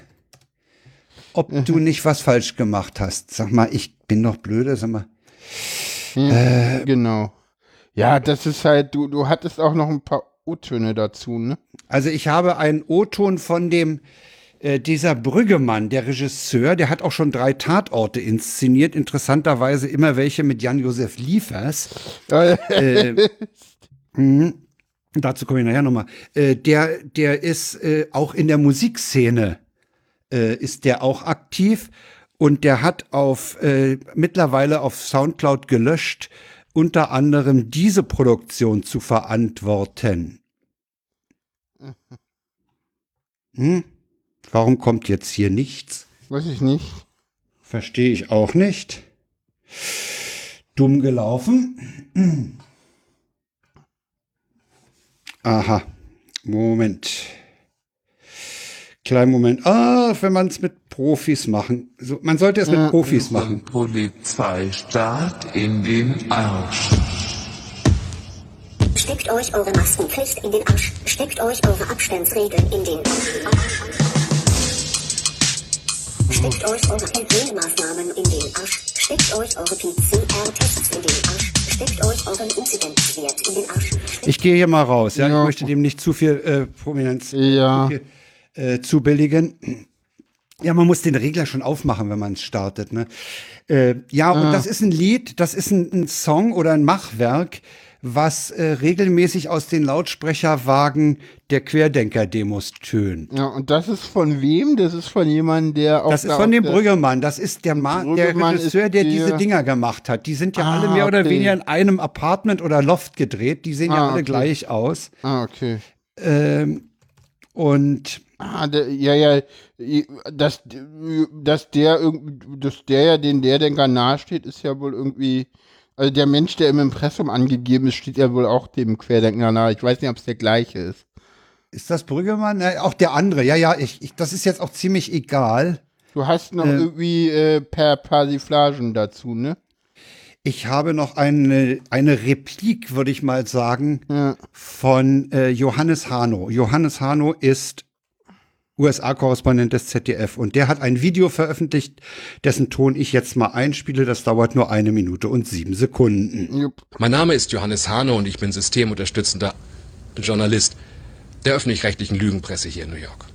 ob du nicht was falsch gemacht hast. Sag mal, ich bin doch blöde, sag mal. Genau. Ja, das ist halt, du, du hattest auch noch ein paar O-Töne dazu, ne? Also ich habe einen O-Ton von dem äh, dieser Brüggemann, der Regisseur, der hat auch schon drei Tatorte inszeniert, interessanterweise immer welche mit Jan-Josef Liefers. Äh, mhm. Dazu komme ich nachher nochmal. Äh, der, der ist äh, auch in der Musikszene äh, ist der auch aktiv und der hat auf äh, mittlerweile auf Soundcloud gelöscht, unter anderem diese Produktion zu verantworten. Hm? Warum kommt jetzt hier nichts? Weiß ich nicht. Verstehe ich auch nicht. Dumm gelaufen. Aha. Moment. Kleinen Moment. Ah, wenn man es mit Profis machen. So, man sollte es mit Profis machen. Polizeistaat in den Arsch. Steckt euch eure Maskenpflicht in den Arsch. Steckt euch eure Abstandsregeln in den Arsch. Steckt euch eure Hygienemaßnahmen in den Arsch. Steckt euch eure PCR-Tests in den Arsch. Steckt euch euren Inzidenzwert in den Arsch. Ich gehe hier mal raus. Ja, Ja. ich möchte dem nicht zu viel äh, Prominenz Ja. zu viel, äh, zubilligen. Ja, man muss den Regler schon aufmachen, wenn man es startet. Ne? Äh, ja, und das ist ein Lied, das ist ein, ein Song oder ein Machwerk, was äh, regelmäßig aus den Lautsprecherwagen der Querdenker-Demos tönt. Ja, und das ist von wem? Das ist von jemandem, der auch. Das ist von dem Brüggemann. Das ist der, Ma der Regisseur, ist der der- diese Dinger gemacht hat. Die sind ja Ah, alle mehr oder okay. weniger in einem Apartment oder Loft gedreht. Die sehen ja Ah, alle okay. gleich aus. Ah, okay. Ähm, und Ah, der, ja, ja, dass, dass der irgend- dass der ja den der Denker nahesteht, ist ja wohl irgendwie, also der Mensch, der im Impressum angegeben ist, steht ja wohl auch dem Querdenker nahe. Ich weiß nicht, ob es der gleiche ist. ist das Brüggemann? Na, auch der andere. Ja, ja, ich, ich, das ist jetzt auch ziemlich egal. Du hast noch Ähm. irgendwie äh, per Persiflagen dazu, ne? Ich habe noch eine, eine Replik, würde ich mal sagen, Ja. von äh, Johannes Hano. Johannes Hano ist USA-Korrespondent des ZDF und der hat ein Video veröffentlicht, dessen Ton ich jetzt mal einspiele. Das dauert nur eine Minute und sieben Sekunden. Mein Name ist Johannes Hane und ich bin systemunterstützender Journalist der öffentlich-rechtlichen Lügenpresse hier in New York.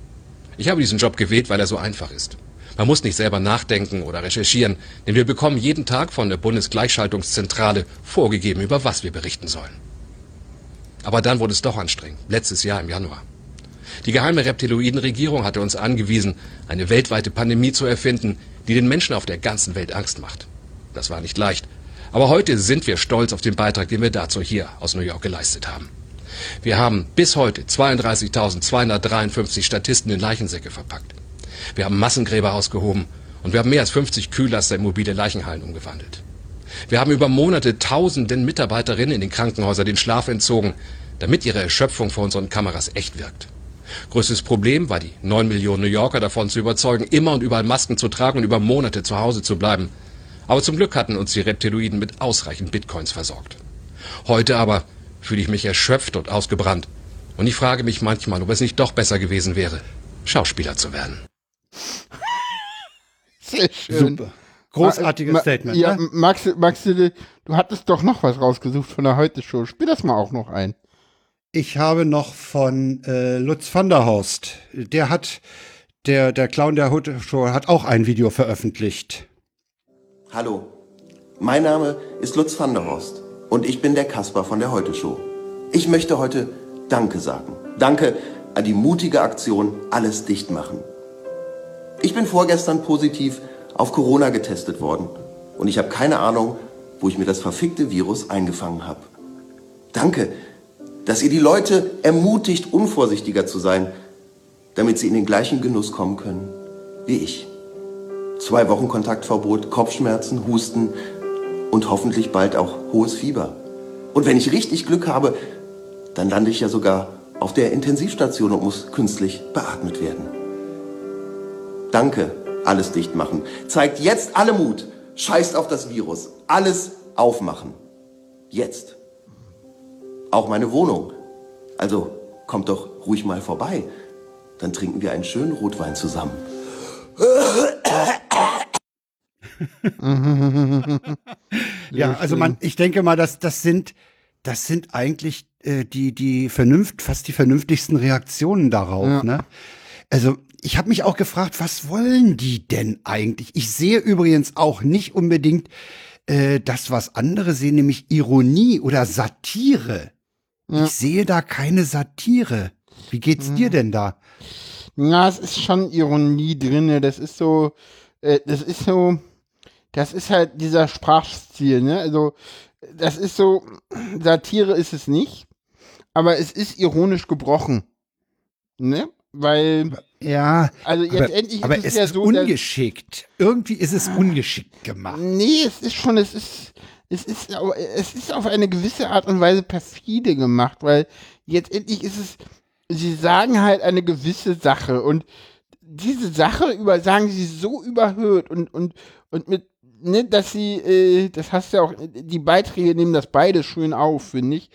Ich habe diesen Job gewählt, weil er so einfach ist. Man muss nicht selber nachdenken oder recherchieren, denn wir bekommen jeden Tag von der Bundesgleichschaltungszentrale vorgegeben, über was wir berichten sollen. Aber dann wurde es doch anstrengend, letztes Jahr im Januar. Die geheime Reptiloiden-Regierung hatte uns angewiesen, eine weltweite Pandemie zu erfinden, die den Menschen auf der ganzen Welt Angst macht. Das war nicht leicht. Aber heute sind wir stolz auf den Beitrag, den wir dazu hier aus New York geleistet haben. Wir haben bis heute 32.253 Statisten in Leichensäcke verpackt. Wir haben Massengräber ausgehoben und wir haben mehr als 50 Kühllaster in mobile Leichenhallen umgewandelt. Wir haben über Monate tausenden Mitarbeiterinnen in den Krankenhäusern den Schlaf entzogen, damit ihre Erschöpfung vor unseren Kameras echt wirkt. Größtes Problem war die 9 Millionen New Yorker davon zu überzeugen, immer und überall Masken zu tragen und über Monate zu Hause zu bleiben. Aber zum Glück hatten uns die Reptiloiden mit ausreichend Bitcoins versorgt. Heute aber fühle ich mich erschöpft und ausgebrannt. Und ich frage mich manchmal, ob es nicht doch besser gewesen wäre, Schauspieler zu werden. Sehr schön. Super. Großartiges Ma- Statement. Ja, ne? Max, Max, du du hattest doch noch was rausgesucht von der Heute-Show. Spiel das mal auch noch ein. Ich habe noch von äh, Lutz van der Horst. Der hat, der, der Clown der Hood Show hat auch ein Video veröffentlicht. Hallo, mein Name ist Lutz van der Horst und ich bin der Kasper von der Heute Show. Ich möchte heute Danke sagen. Danke an die mutige Aktion Alles dicht machen. Ich bin vorgestern positiv auf Corona getestet worden und ich habe keine Ahnung, wo ich mir das verfickte Virus eingefangen habe. Danke, dass ihr die Leute ermutigt, unvorsichtiger zu sein, damit sie in den gleichen Genuss kommen können wie ich. Zwei Wochen Kontaktverbot, Kopfschmerzen, Husten und hoffentlich bald auch hohes Fieber. Und wenn ich richtig Glück habe, dann lande ich ja sogar auf der Intensivstation und muss künstlich beatmet werden. Danke, alles dicht machen. Zeigt jetzt alle Mut. Scheißt auf das Virus. Alles aufmachen. Jetzt. Auch meine Wohnung. Also kommt doch ruhig mal vorbei. Dann trinken wir einen schönen Rotwein zusammen. Ja, also man, ich denke mal, dass das sind, das sind eigentlich äh, die, die Vernunft, fast die vernünftigsten Reaktionen darauf. Ja. Ne? Also ich habe mich auch gefragt, was wollen die denn eigentlich? Ich sehe übrigens auch nicht unbedingt äh, das, was andere sehen, nämlich Ironie oder Satire. Ja. Ich sehe da keine Satire. Wie geht's dir denn da? Ja, es ist schon Ironie drinne. Das ist so, äh, das ist so, das ist halt dieser Sprachstil, ne? Also, das ist so, Satire ist es nicht, aber es ist ironisch gebrochen, ne? Weil, Ja, also aber, letztendlich aber ist es es ja ist so, ungeschickt. Irgendwie ist es ungeschickt gemacht. nee, es ist schon, es ist, es ist, es ist auf eine gewisse Art und Weise perfide gemacht, weil letztendlich ist es, sie sagen halt eine gewisse Sache und diese Sache über, sagen sie so überhöht und, und, und mit, ne, dass sie, äh, das hast du ja auch, die Beiträge nehmen das beide schön auf, finde ich,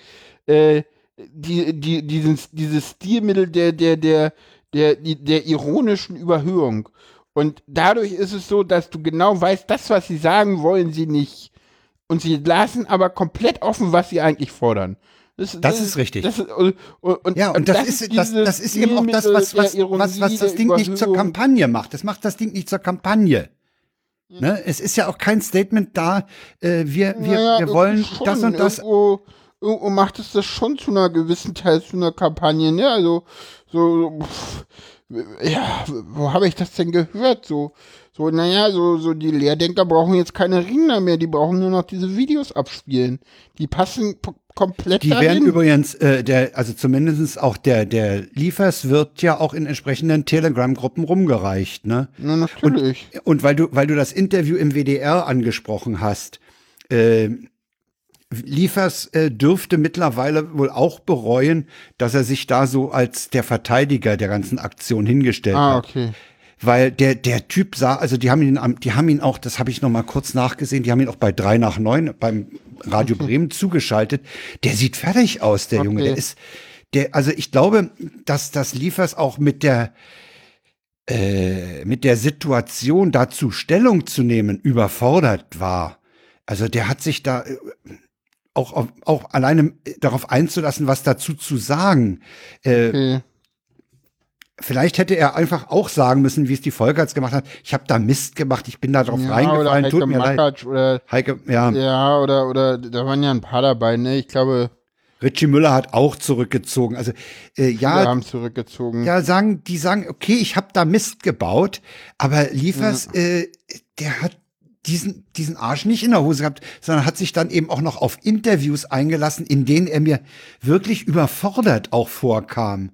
äh, die, die, dieses, dieses Stilmittel der, der, der, der, der ironischen Überhöhung. Und dadurch ist es so, dass du genau weißt, das, was sie sagen, wollen sie nicht. Und sie lassen aber komplett offen, was sie eigentlich fordern. Das ist richtig. Das und, und, Ja, und das, ist, das, das ist eben auch das, was, was, was, was das Ding nicht zur. Kampagne macht. Das macht das Ding nicht zur Kampagne. Ne? Es ist ja auch kein Statement da, äh, wir, wir, Naja, wir wollen schon. das und das. Irgendwo, irgendwo macht es das schon zu einer gewissen Teil zu einer Kampagne, ne? Also, so, pff, ja, wo habe ich das denn gehört? So, so, naja, so, so die Lehrdenker brauchen jetzt keine Ringner mehr, die brauchen nur noch diese Videos abspielen. Die passen komplett Die dahin. werden übrigens, äh, der, also zumindestens auch der, der Liefers wird ja auch in entsprechenden Telegram-Gruppen rumgereicht, ne? Na, natürlich. Und weil du, weil du das Interview im WDR angesprochen hast, äh, Liefers äh, dürfte mittlerweile wohl auch bereuen, dass er sich da so als der Verteidiger der ganzen Aktion hingestellt ah, hat. Weil der, der Typ sah, also die haben ihn, die haben ihn auch, das habe ich noch mal kurz nachgesehen, die haben ihn auch bei drei nach neun beim Radio Bremen zugeschaltet. Der sieht fertig aus, der Junge. Okay. Der ist, der, also ich glaube, dass das Liefers auch mit der, äh, mit der Situation dazu Stellung zu nehmen überfordert war. Also der hat sich da äh, auch, auch, auch alleine darauf einzulassen, was dazu zu sagen. Äh, okay. Vielleicht hätte er einfach auch sagen müssen, wie es die Volkerts gemacht hat. Ich habe da Mist gemacht, ich bin da drauf Ja, oder reingefallen, Heike tut mir leid. Makatsch oder, Heike, ja, ja, oder, oder, da waren ja ein paar dabei, ne? Ich glaube, Richie Müller hat auch zurückgezogen. Also äh, wir ja, haben zurückgezogen. ja, sagen, die sagen, okay, ich habe da Mist gebaut, aber Liefers, äh, der hat diesen, diesen Arsch nicht in der Hose gehabt, sondern hat sich dann eben auch noch auf Interviews eingelassen, in denen er mir wirklich überfordert auch vorkam.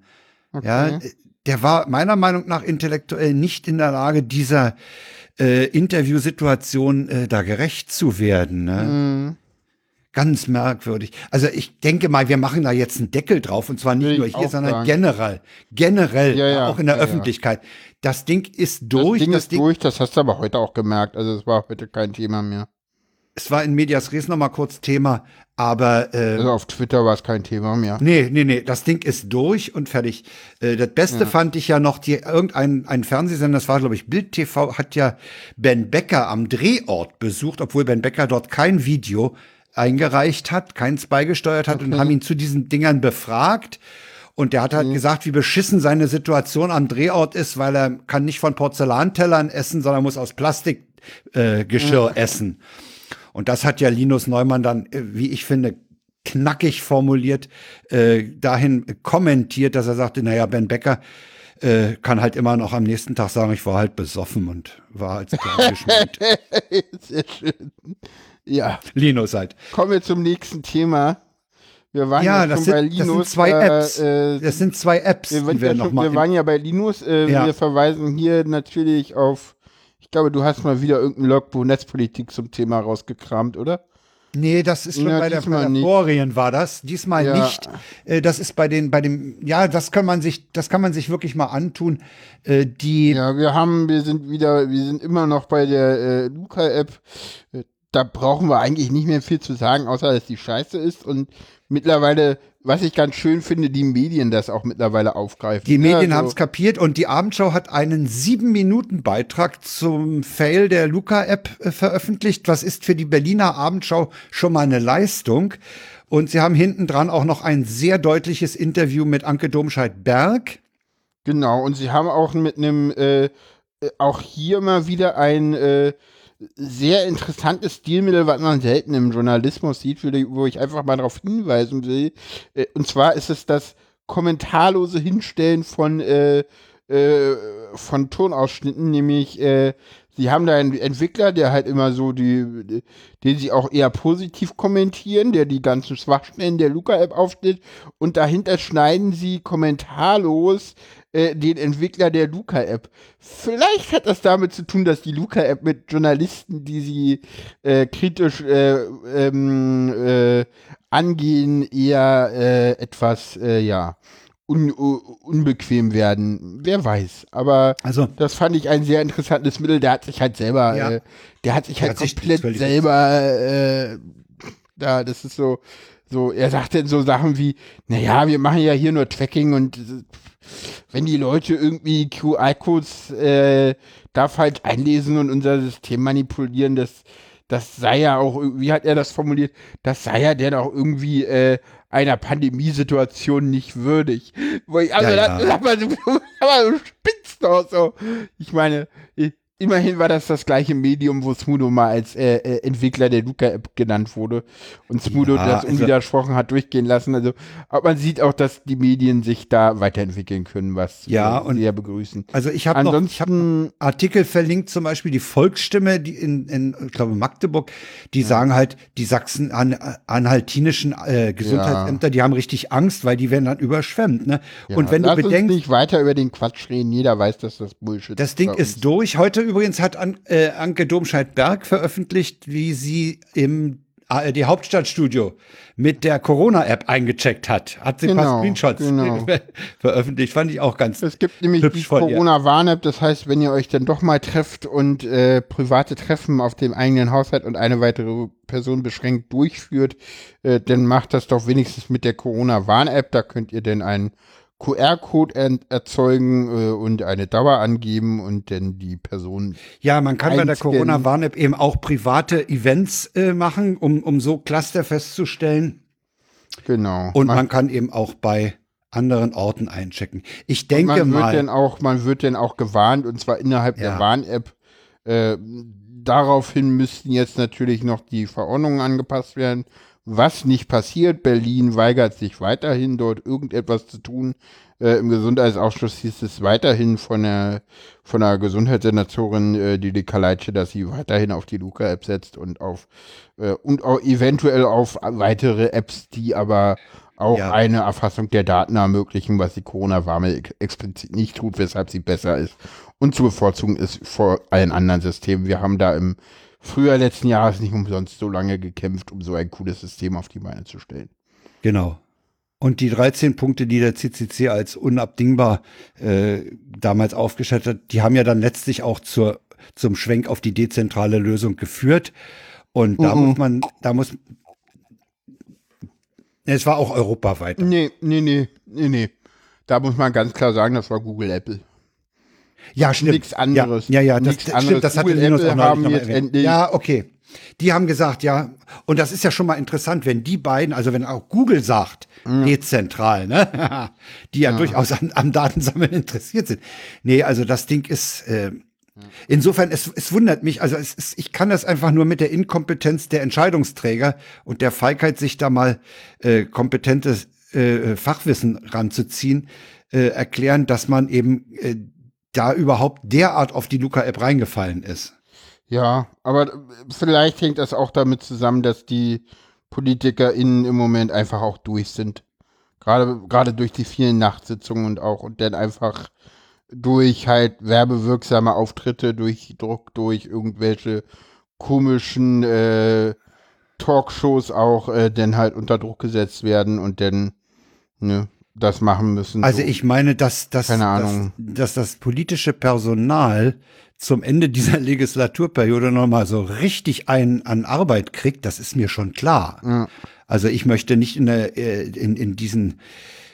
Ja, äh, der war meiner Meinung nach intellektuell nicht in der Lage, dieser äh, Interviewsituation äh, da gerecht zu werden. Ne? Mhm. Ganz merkwürdig. Also ich denke mal, wir machen da jetzt einen Deckel drauf und zwar nicht Will nur hier, sondern sagen. generell. Generell, Ja, ja, auch in der ja. Öffentlichkeit. Das Ding ist das durch. Ding das ist durch, das hast du aber heute auch gemerkt. Also es war heute kein Thema mehr. Es war in Medias Res noch mal kurz Thema, aber äh, Also auf Twitter war es kein Thema mehr. Nee, nee, nee, das Ding ist durch und fertig. Äh, das Beste fand ich ja noch, die, irgendein ein Fernsehsender, das war, glaube ich, Bild TV, hat ja Ben Becker am Drehort besucht, obwohl Ben Becker dort kein Video eingereicht hat, keins beigesteuert hat und haben ihn zu diesen Dingern befragt. Und der hat halt gesagt, wie beschissen seine Situation am Drehort ist, weil er kann nicht von Porzellantellern essen, sondern muss aus Plastikgeschirr äh, Geschirr essen. Und das hat ja Linus Neumann dann, äh, wie ich finde, knackig formuliert, äh, dahin kommentiert, dass er sagte, naja, Ben Becker äh, kann halt immer noch am nächsten Tag sagen, ich war halt besoffen und war als geschminkt. Sehr schön. Ja, Linus halt. kommen wir zum nächsten Thema. Wir waren Ja, ja, das schon bei sind, das sind Linus. zwei Apps. Äh, äh, das sind zwei Apps, wir, wir ja noch schon, mal. wir waren ja bei Linus. Äh, Ja. Wir verweisen hier natürlich auf, glaube, du hast mal wieder irgendein Logbuch Netzpolitik zum Thema rausgekramt, oder? Nee, das ist schon Ja, bei der. Vorien war das. Diesmal Ja. nicht. Äh, das ist bei den, bei dem, ja, das kann man sich, das kann man sich wirklich mal antun. Äh, die, Ja, wir haben, wir sind wieder, wir sind immer noch bei der äh, Luca-App. Äh, Da brauchen wir eigentlich nicht mehr viel zu sagen, außer dass die scheiße ist und mittlerweile, was ich ganz schön finde, die Medien das auch mittlerweile aufgreifen. Die Medien Ja, haben es kapiert und die Abendschau hat einen sieben Minuten Beitrag zum Fail der Luca-App äh, veröffentlicht. Was ist für die Berliner Abendschau schon mal eine Leistung? Und sie haben hinten dran auch noch ein sehr deutliches Interview mit Anke Domscheit-Berg. Genau, und sie haben auch mit einem, äh, äh, auch hier mal wieder ein äh, sehr interessantes Stilmittel, was man selten im Journalismus sieht, wo ich- einfach mal darauf hinweisen will. Äh, und zwar ist es das kommentarlose Hinstellen von, äh, äh, von Tonausschnitten, nämlich äh, sie haben da einen Entwickler, der halt immer so die, den sie auch eher positiv kommentieren, der die ganzen Schwachstellen der Luca-App aufstellt und dahinter schneiden sie kommentarlos äh, den Entwickler der Luca-App. Vielleicht hat das damit zu tun, dass die Luca-App mit Journalisten, die sie äh, kritisch äh, ähm, äh, angehen, eher äh, etwas, äh, ja, un unbequem werden. Wer weiß. Aber Also- das fand ich ein sehr interessantes Mittel. Der hat sich halt selber, Ja. äh, der hat sich Der halt hat komplett selber, äh, da, das ist so, so, er sagt dann so Sachen wie, naja, wir machen ja hier nur Tracking und äh, wenn die Leute irgendwie QR-Codes äh, da falsch einlesen und unser System manipulieren, das, das sei ja auch, wie hat er das formuliert, das sei ja dann auch irgendwie äh, einer Pandemiesituation nicht würdig. Wo ich, also, Ja, ja. mal, du, aber du spinnst doch so. Ich meine, i- immerhin war das das gleiche Medium, wo Smudo mal als äh, äh, Entwickler der Luca-App genannt wurde und Smudo Ja, das also- unwidersprochen hat durchgehen lassen. Also, aber man sieht auch, dass die Medien sich da weiterentwickeln können, was Ja, wir sehr begrüßen. Also ich habe noch, ich habe Ansonsten, Artikel verlinkt, zum Beispiel die Volksstimme, die in, in ich glaube Magdeburg, die sagen halt, die Sachsen-Anhaltinischen äh, Gesundheitsämter, die haben richtig Angst, weil die werden dann überschwemmt. Ne? Und wenn du bedenkst, nicht weiter über den Quatsch reden, jeder weiß, dass das Bullshit das Ding ist durch. Heute übrigens hat An äh, Anke Domscheit-Berg veröffentlicht, wie sie im ARD Hauptstadtstudio mit der Corona-App eingecheckt hat. Hat sie ein paar Genau, Screenshots genau. veröffentlicht. Fand ich auch ganz Es gibt nämlich die. Corona-Warn-App, das heißt, wenn ihr euch dann doch mal trefft und äh, private Treffen auf dem eigenen Haushalt und eine weitere Person beschränkt durchführt, äh, dann macht das doch wenigstens mit der Corona-Warn-App. Da könnt ihr dann einen QR-Code er erzeugen äh, und eine Dauer angeben und dann die Person. Ja, man kann bei der. Corona-Warn-App eben auch private Events äh, machen, um, um so Cluster festzustellen. Genau. Und man, man kann eben auch bei anderen Orten einchecken. Ich denke man wird mal, dann auch, man wird dann auch gewarnt und zwar innerhalb Ja. der Warn-App. Äh, daraufhin müssten jetzt natürlich noch die Verordnungen angepasst werden. Was nicht passiert, Berlin weigert sich weiterhin, dort irgendetwas zu tun. Äh, Im Gesundheitsausschuss hieß es weiterhin von der, von der Gesundheitssenatorin äh, Lili Kaleitsche, dass sie weiterhin auf die Luca-App setzt und auf äh, und auch eventuell auf weitere Apps, die aber auch Ja. eine Erfassung der Daten ermöglichen, was die Corona-Warme ex- explizit nicht tut, weshalb sie besser ist und zu bevorzugen ist vor allen anderen Systemen. Wir haben da im Frühjahr letzten Jahres nicht umsonst so lange gekämpft, um so ein cooles System auf die Beine zu stellen. genau. Und die 13 Punkte, die der CCC als unabdingbar äh, damals aufgestellt hat, die haben ja dann letztlich auch zur, zum Schwenk auf die dezentrale Lösung geführt. Und da Mhm. muss man, da muss, es war auch europaweit. Nee, nee, nee, nee, nee. Da muss man ganz klar sagen, das war Google Apple. Ja, stimmt. Nichts anderes. Ja, ja, ja das, anderes. stimmt. Das hatte Google, Linus Apple auch haben noch jetzt erwähnt. endlich- Ja, okay. Die haben gesagt, ja, und das ist ja schon mal interessant, wenn die beiden, also wenn auch Google sagt, dezentral, ne? die ja, durchaus an, am Datensammeln interessiert sind. Nee, also das Ding ist, äh, insofern, es, es wundert mich, also es ist, ich kann das einfach nur mit der Inkompetenz der Entscheidungsträger und der Feigheit, sich da mal äh, kompetentes äh, Fachwissen ranzuziehen, äh, erklären, dass man eben äh, da überhaupt derart auf die Luca-App reingefallen ist. Ja, aber vielleicht hängt das auch damit zusammen, dass die PolitikerInnen im Moment einfach auch durch sind. Gerade, gerade durch die vielen Nachtsitzungen und auch, und dann einfach durch halt werbewirksame Auftritte, durch Druck, durch irgendwelche komischen äh, Talkshows auch äh, dann halt unter Druck gesetzt werden und dann ne, das machen müssen. Also so. ich meine, dass, dass, Keine dass, Ahnung. dass das politische Personal zum Ende dieser Legislaturperiode nochmal so richtig einen an Arbeit kriegt, das ist mir schon klar. Also ich möchte nicht in, der, äh, in, in diesen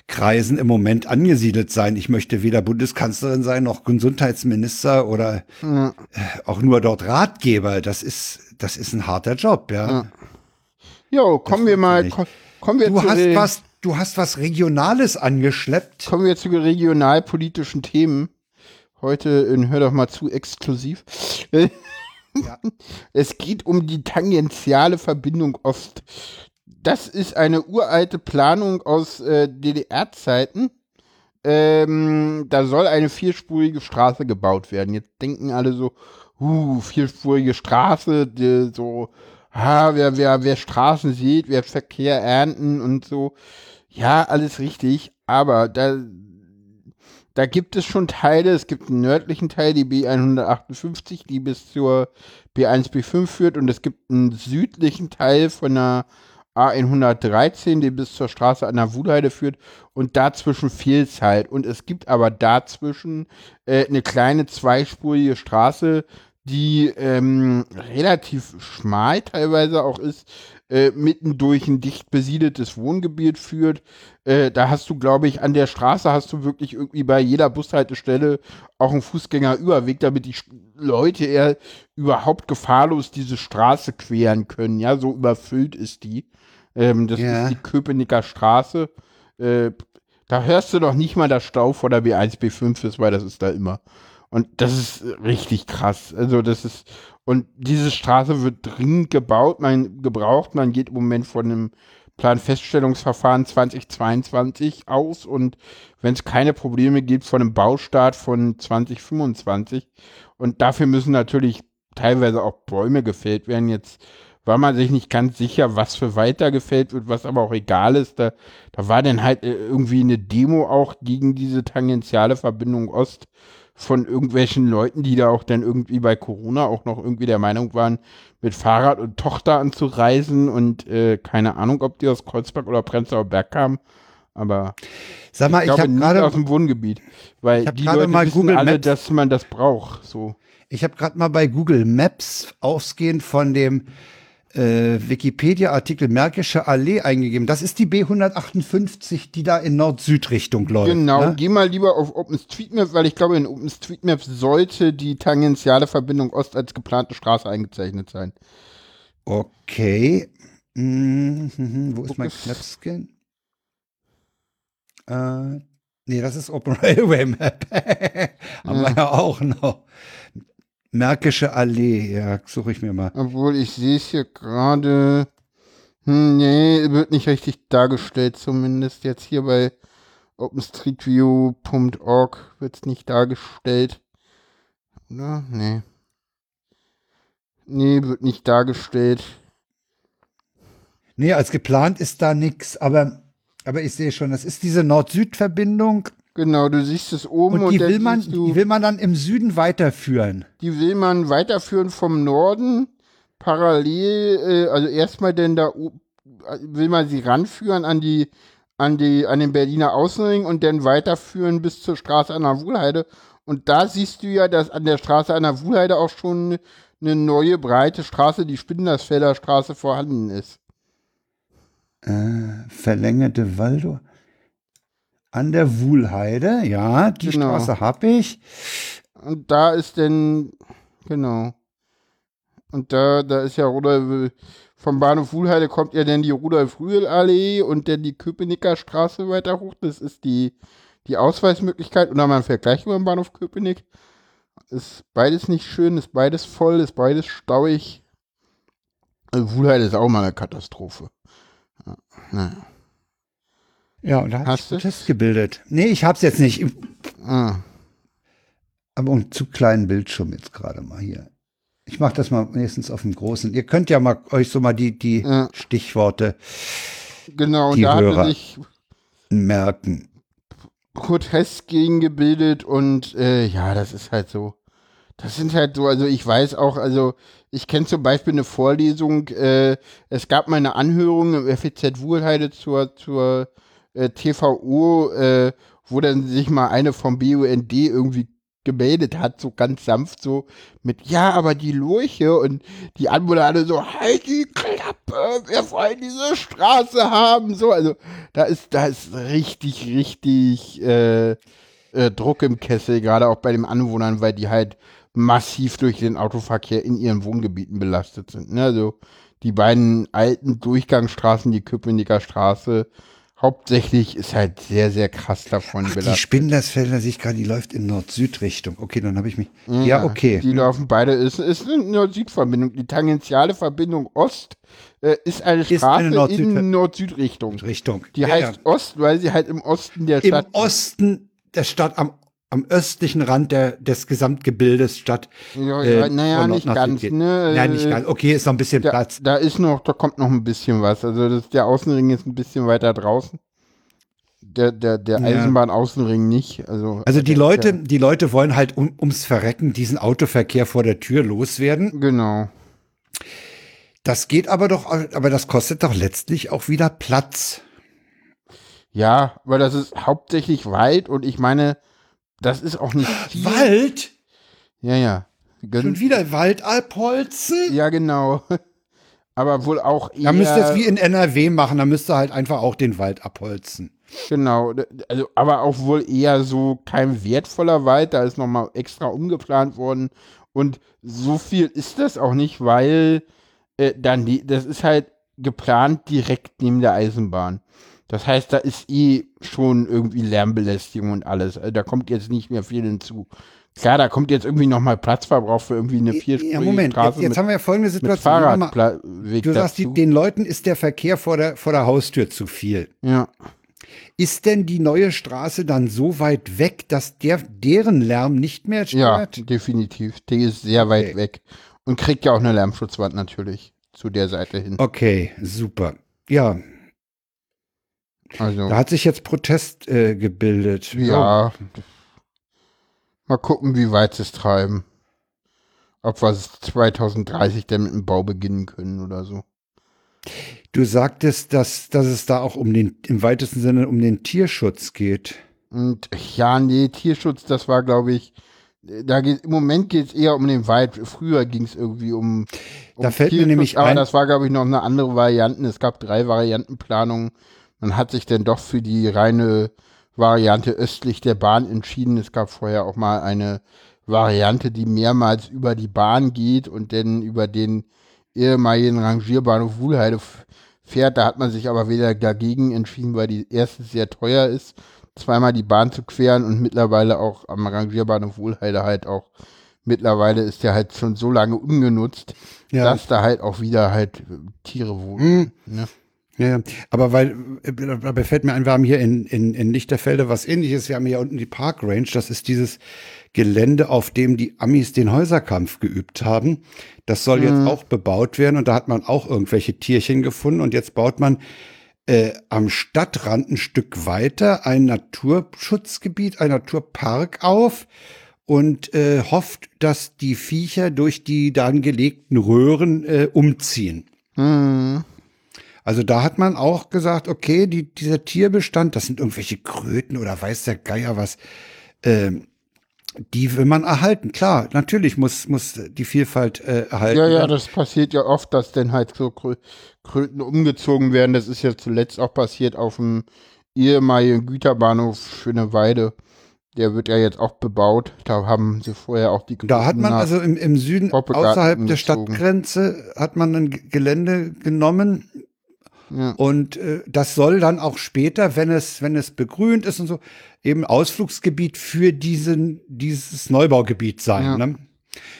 Kreisen im Moment angesiedelt sein. Ich möchte weder Bundeskanzlerin sein noch Gesundheitsminister oder äh, auch nur dort Ratgeber. Das ist, das ist ein harter Job, ja. Jo, kommen wir mal, kommen wir Du zu hast den- was, du hast was Regionales angeschleppt. kommen wir zu regionalpolitischen Themen. Heute in Hör doch mal zu exklusiv. Es geht um die tangentiale Verbindung Ost. Das ist eine uralte Planung aus äh, DDR-Zeiten. Ähm, da soll eine vierspurige Straße gebaut werden. Jetzt denken alle so, uh, vierspurige Straße, die, so, ah, wer, wer, wer Straßen sieht, wer Verkehr ernten und so. Ja, alles richtig, aber da, da gibt es schon Teile. Es gibt einen nördlichen Teil, die B158, die bis zur B1, B5 führt. Und es gibt einen südlichen Teil von der A113, die bis zur Straße an der Wuhlheide führt. Und dazwischen fehlt halt. Und es gibt aber dazwischen äh, eine kleine zweispurige Straße, die ähm, relativ schmal teilweise auch ist, äh, mitten durch ein dicht besiedeltes Wohngebiet führt. Äh, da hast du, glaube ich, an der Straße hast du wirklich irgendwie bei jeder Bushaltestelle auch einen Fußgängerüberweg, damit die Leute eher überhaupt gefahrlos diese Straße queren können. Ja, so überfüllt ist die. Ähm, das Ja. ist die Köpenicker Straße. Äh, da hörst du doch nicht mal, dass Stau vor der B1, B5 ist, weil das ist da immer. Und das ist richtig krass. Also das ist, und diese Straße wird dringend gebaut, man gebraucht, man geht im Moment von einem Planfeststellungsverfahren 2022 aus und wenn es keine Probleme gibt, von einem Baustart von 2025. Und dafür müssen natürlich teilweise auch Bäume gefällt werden. Jetzt war man sich nicht ganz sicher, was für weiter gefällt wird, was aber auch egal ist. Da, da war dann halt äh, irgendwie eine Demo auch gegen diese tangentiale Verbindung Ost von irgendwelchen Leuten, die da auch dann irgendwie bei Corona auch noch irgendwie der Meinung waren, mit Fahrrad und Tochter anzureisen und äh, keine Ahnung, ob die aus Kreuzberg oder Prenzlauer Berg kamen. Aber Sag mal, ich ich, habe gerade aus dem Wohngebiet, weil die Leute mal wissen Google alle, Maps- dass man das braucht. So. Ich habe gerade mal bei Google Maps ausgehend von dem äh, Wikipedia-Artikel Märkische Allee eingegeben. Das ist die B158, die da in Nord-Süd-Richtung läuft. Genau, Ne? geh mal lieber auf OpenStreetMap, weil ich glaube, in OpenStreetMap sollte die tangentiale Verbindung Ost als geplante Straße eingezeichnet sein. Okay. Mhm, mhm, wo ist mein. Snapscan? Äh, nee, das ist Open Railway Map. Haben wir ja auch noch. Märkische Allee, ja, suche ich mir mal. Obwohl ich sehe es hier gerade. Hm, nee, wird nicht richtig dargestellt, zumindest jetzt hier bei openstreetview.org wird es nicht dargestellt. Oder? Nee. Nee, wird nicht dargestellt. Nee, als geplant ist da nichts, aber, aber ich sehe schon, das ist diese Nord-Süd-Verbindung Genau, du siehst es oben und und, die dann will man, du, die will man dann im Süden weiterführen. die will man weiterführen vom Norden, parallel, äh, also erstmal denn da will man sie ranführen an die, an die, an den Berliner Außenring und dann weiterführen bis zur Straße an der Wuhlheide. Und da siehst du ja, dass an der Straße an der Wuhlheide auch schon eine neue breite Straße, die Spindersfelder Straße vorhanden ist. Äh, verlängerte Waldor. An der Wuhlheide, ja, die Genau. Straße habe ich. Und da ist denn, genau. Und da, da ist ja Rudolf, vom Bahnhof Wuhlheide kommt ja dann die Rudolf-Rühl-Allee und dann die Köpenicker Straße weiter hoch. Das ist die, die Ausweismöglichkeit. Oder man fährt gleich über den Bahnhof Köpenick. Ist beides nicht schön, ist beides voll, ist beides stauig. Also Wuhlheide ist auch mal eine Katastrophe. Ja, naja. Ja, und da Hast du? Protest gebildet. Nee, ich hab's jetzt nicht. Ah, Aber einen zu kleinen Bildschirm jetzt gerade mal hier. Ich mache das mal wenigstens auf dem großen. Ihr könnt ja mal euch so mal die, die Ja. Stichworte genau, und Die da Hörer. sich merken. Protest gegen gebildet und äh, ja, das ist halt so. Das sind halt so, also ich weiß auch, also ich kenne zum Beispiel eine Vorlesung, äh, es gab mal eine Anhörung im FEZ Wuhlheide zur, zur äh, TVO, äh, wo dann sich mal eine vom BUND irgendwie gemeldet hat, so ganz sanft, so mit, ja, aber die Lurche und die Anwohner alle so, halt die Klappe, wir wollen diese Straße haben, so, also da ist, da ist richtig, richtig äh, äh, Druck im Kessel, gerade auch bei den Anwohnern, weil die halt massiv durch den Autoverkehr in ihren Wohngebieten belastet sind. Ne? Also die beiden alten Durchgangsstraßen, die Köpenicker Straße, hauptsächlich ist halt sehr, sehr krass davon Ach, die belastet. Spindlersfelder sehe ich gerade, die läuft in Nord-Süd-Richtung. Okay, dann habe ich mich. Ja, okay. Die laufen beide, ist, ist eine Nord-Süd-Verbindung. Die tangentiale Verbindung Ost äh, ist eine Ist Straße eine Nord-Süd- in Nord-Süd-Richtung. Richtung. Die Ja, heißt ja. Ost, weil sie halt im Osten der Im Stadt. Osten der Stadt, am, am östlichen Rand der, des Gesamtgebildes Stadt. Ja, äh, ja, naja, nicht ganz, ne? Nein, nicht Äh, ganz. Okay, ist noch ein bisschen Da, Platz. da ist noch, da kommt noch ein bisschen was. Also das, der Außenring ist ein bisschen weiter draußen. Der, der, der. Eisenbahn-Außenring nicht. Also, Also die Leute, der- die Leute wollen halt um, ums Verrecken diesen Autoverkehr vor der Tür loswerden. Genau. Das geht aber doch, aber das kostet doch letztlich auch wieder Platz. Ja, weil das ist hauptsächlich Wald und ich meine, das ist auch nicht viel. Wald? Ja, ja. Gön- Schon wieder Wald abholzen? Ja, genau. Aber wohl auch eher. Da müsst ihr es wie in NRW machen, da müsst ihr halt einfach auch den Wald abholzen. Genau, also aber auch wohl eher so kein wertvoller Wald, da ist nochmal extra umgeplant worden und so viel ist das auch nicht, weil äh, dann die, das ist halt geplant direkt neben der Eisenbahn. Das heißt, da ist eh schon irgendwie Lärmbelästigung und alles. Also da kommt jetzt nicht mehr viel hinzu. Klar, da kommt jetzt irgendwie nochmal Platzverbrauch für irgendwie eine vierspurige Ja, Moment, jetzt, Straße jetzt mit, haben wir ja folgende Situation. Mal. Du sagst, die, den Leuten ist der Verkehr vor der, vor der Haustür zu viel. ja. Ist denn die neue Straße dann so weit weg, dass der, deren Lärm nicht mehr Ja, stört? definitiv. Die ist sehr weit Okay. weg. Und kriegt ja auch eine Lärmschutzwand natürlich zu der Seite hin. Okay, super. Ja, Also, da hat sich jetzt Protest äh, gebildet. ja. Mal gucken, wie weit sie es treiben. Ob wir es 2030 denn mit dem Bau beginnen können oder so. Du sagtest, dass, dass es da auch um den, im weitesten Sinne um den Tierschutz geht. Und ja, nee, Tierschutz, das war, glaube ich, da geht, im Moment geht es eher um den Wald. Früher ging es irgendwie um, um Da fällt mir nämlich aber ein- das war, glaube ich, noch eine andere Variante. Es gab drei Variantenplanungen. Man hat sich dann doch für die reine Variante östlich der Bahn entschieden. Es gab vorher auch mal eine Variante, die mehrmals über die Bahn geht und dann über den ehemaligen Rangierbahnhof Wuhlheide fährt. Da hat man sich aber wieder dagegen entschieden, weil die erste sehr teuer ist, zweimal die Bahn zu queren und mittlerweile auch am Rangierbahnhof Wuhlheide halt auch, mittlerweile ist der halt schon so lange ungenutzt, Ja. dass da halt auch wieder halt Tiere wohnen. Ne? Ja, ja. aber weil, äh, dabei fällt mir ein, wir haben hier in, in, in Lichterfelde was ähnliches. Wir haben hier unten die Park Range. Das ist dieses Gelände, auf dem die Amis den Häuserkampf geübt haben. Das soll jetzt auch bebaut werden und da hat man auch irgendwelche Tierchen gefunden und jetzt baut man äh, am Stadtrand ein Stück weiter ein Naturschutzgebiet, ein Naturpark auf und äh, hofft, dass die Viecher durch die da angelegten Röhren äh, umziehen. Hm. Also da hat man auch gesagt, okay, die, dieser Tierbestand, das sind irgendwelche Kröten oder weiß der Geier was, ähm, die will man erhalten. Klar, natürlich muss, muss die Vielfalt äh, erhalten Ja, ja, werden. das passiert ja oft, dass dann halt so Krö Kröten umgezogen werden. Das ist ja zuletzt auch passiert auf dem ehemaligen Güterbahnhof Schöneweide. Der wird ja jetzt auch bebaut. Da haben sie vorher auch die Da hat man also im, im Süden, außerhalb der umgezogen. Stadtgrenze, hat man ein Gelände genommen. Ja. Und äh, das soll dann auch später, wenn es, wenn es begrünt ist und so, eben Ausflugsgebiet für diesen, dieses Neubaugebiet sein. Ja. Ne?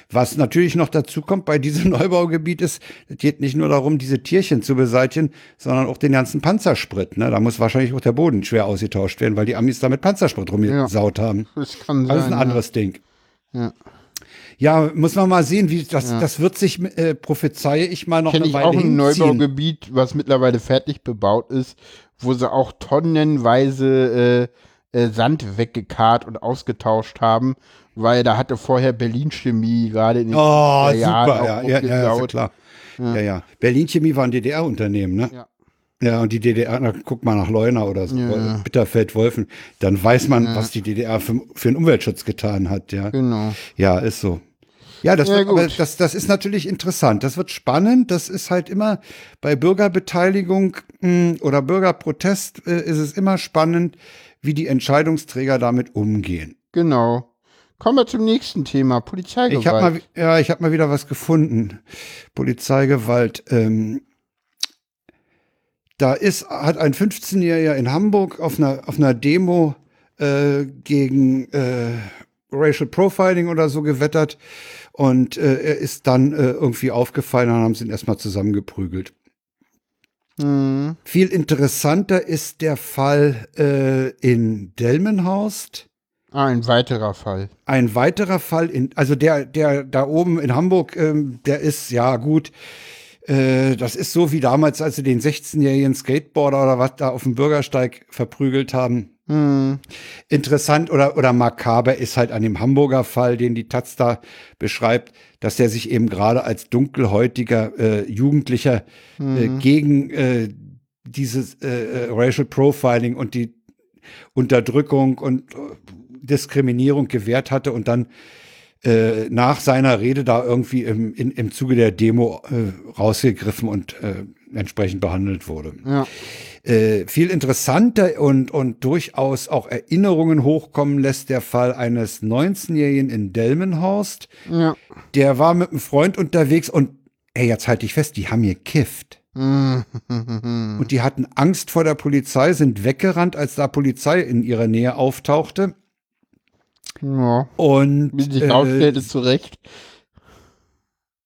Was natürlich noch dazu kommt bei diesem Neubaugebiet ist, es geht nicht nur darum, diese Tierchen zu beseitigen, sondern auch den ganzen Panzersprit. Ne? Da muss wahrscheinlich auch der Boden schwer ausgetauscht werden, weil die Amis da mit Panzersprit rumgesaut haben. Das kann sein. Das ist ein ja. anderes Ding. Ja. Ja, muss man mal sehen, wie das, das wird sich, äh, prophezeie ich mal noch Kenne eine ich Weile auch ein hinziehen. Neubaugebiet, was mittlerweile fertig bebaut ist, wo sie auch tonnenweise äh, Sand weggekarrt und ausgetauscht haben, weil da hatte vorher Berlin Chemie gerade in den Oh, 70er Jahren super, auch ja, ja, ja, ja klar. Ja, ja. Berlin Chemie war ein DDR-Unternehmen, ne? Ja. Ja, und die DDR, na, guck mal nach Leuna oder so, Ja. Bitterfeld, Wolfen, dann weiß man, was die DDR für, für den Umweltschutz getan hat, ja. Genau. Ja, ist so. Ja, das, Ja, wird, aber das, das ist natürlich interessant. Das wird spannend. Das ist halt immer bei Bürgerbeteiligung mh, oder Bürgerprotest äh, ist es immer spannend, wie die Entscheidungsträger damit umgehen. Genau. Kommen wir zum nächsten Thema, Polizeigewalt. Ich habe mal, ja, ich habe mal wieder was gefunden. Polizeigewalt. Ähm, da ist, hat ein 15-Jähriger in Hamburg auf einer, auf einer Demo äh, gegen äh, Racial Profiling oder so gewettert und äh, er ist dann äh, irgendwie aufgefallen und haben sie ihn erstmal zusammengeprügelt. Hm, Viel interessanter ist der Fall äh, in Delmenhorst. ah, ein weiterer Fall. Ein weiterer Fall, in, also der, der da oben in Hamburg, ähm, der ist, ja gut, äh, das ist so wie damals, als sie den 16-jährigen Skateboarder oder was da auf dem Bürgersteig verprügelt haben. Hm, Interessant oder, oder makaber ist halt an dem Hamburger Fall, den die Taz da beschreibt, dass der sich eben gerade als dunkelhäutiger äh, Jugendlicher äh, gegen äh, dieses äh, äh, Racial Profiling und die Unterdrückung und äh, Diskriminierung gewährt hatte und dann äh, nach seiner Rede da irgendwie im, in, im Zuge der Demo äh, rausgegriffen und äh, entsprechend behandelt wurde. ja. Äh, viel interessanter und, und durchaus auch Erinnerungen hochkommen lässt der Fall eines 19-Jährigen in Delmenhorst. Ja. Der war mit einem Freund unterwegs und, ey, jetzt halte ich fest, die haben gekifft. Hm, Und die hatten Angst vor der Polizei, sind weggerannt, als da Polizei in ihrer Nähe auftauchte. ja. Und Wie sich äh, rausstellte, zu Recht.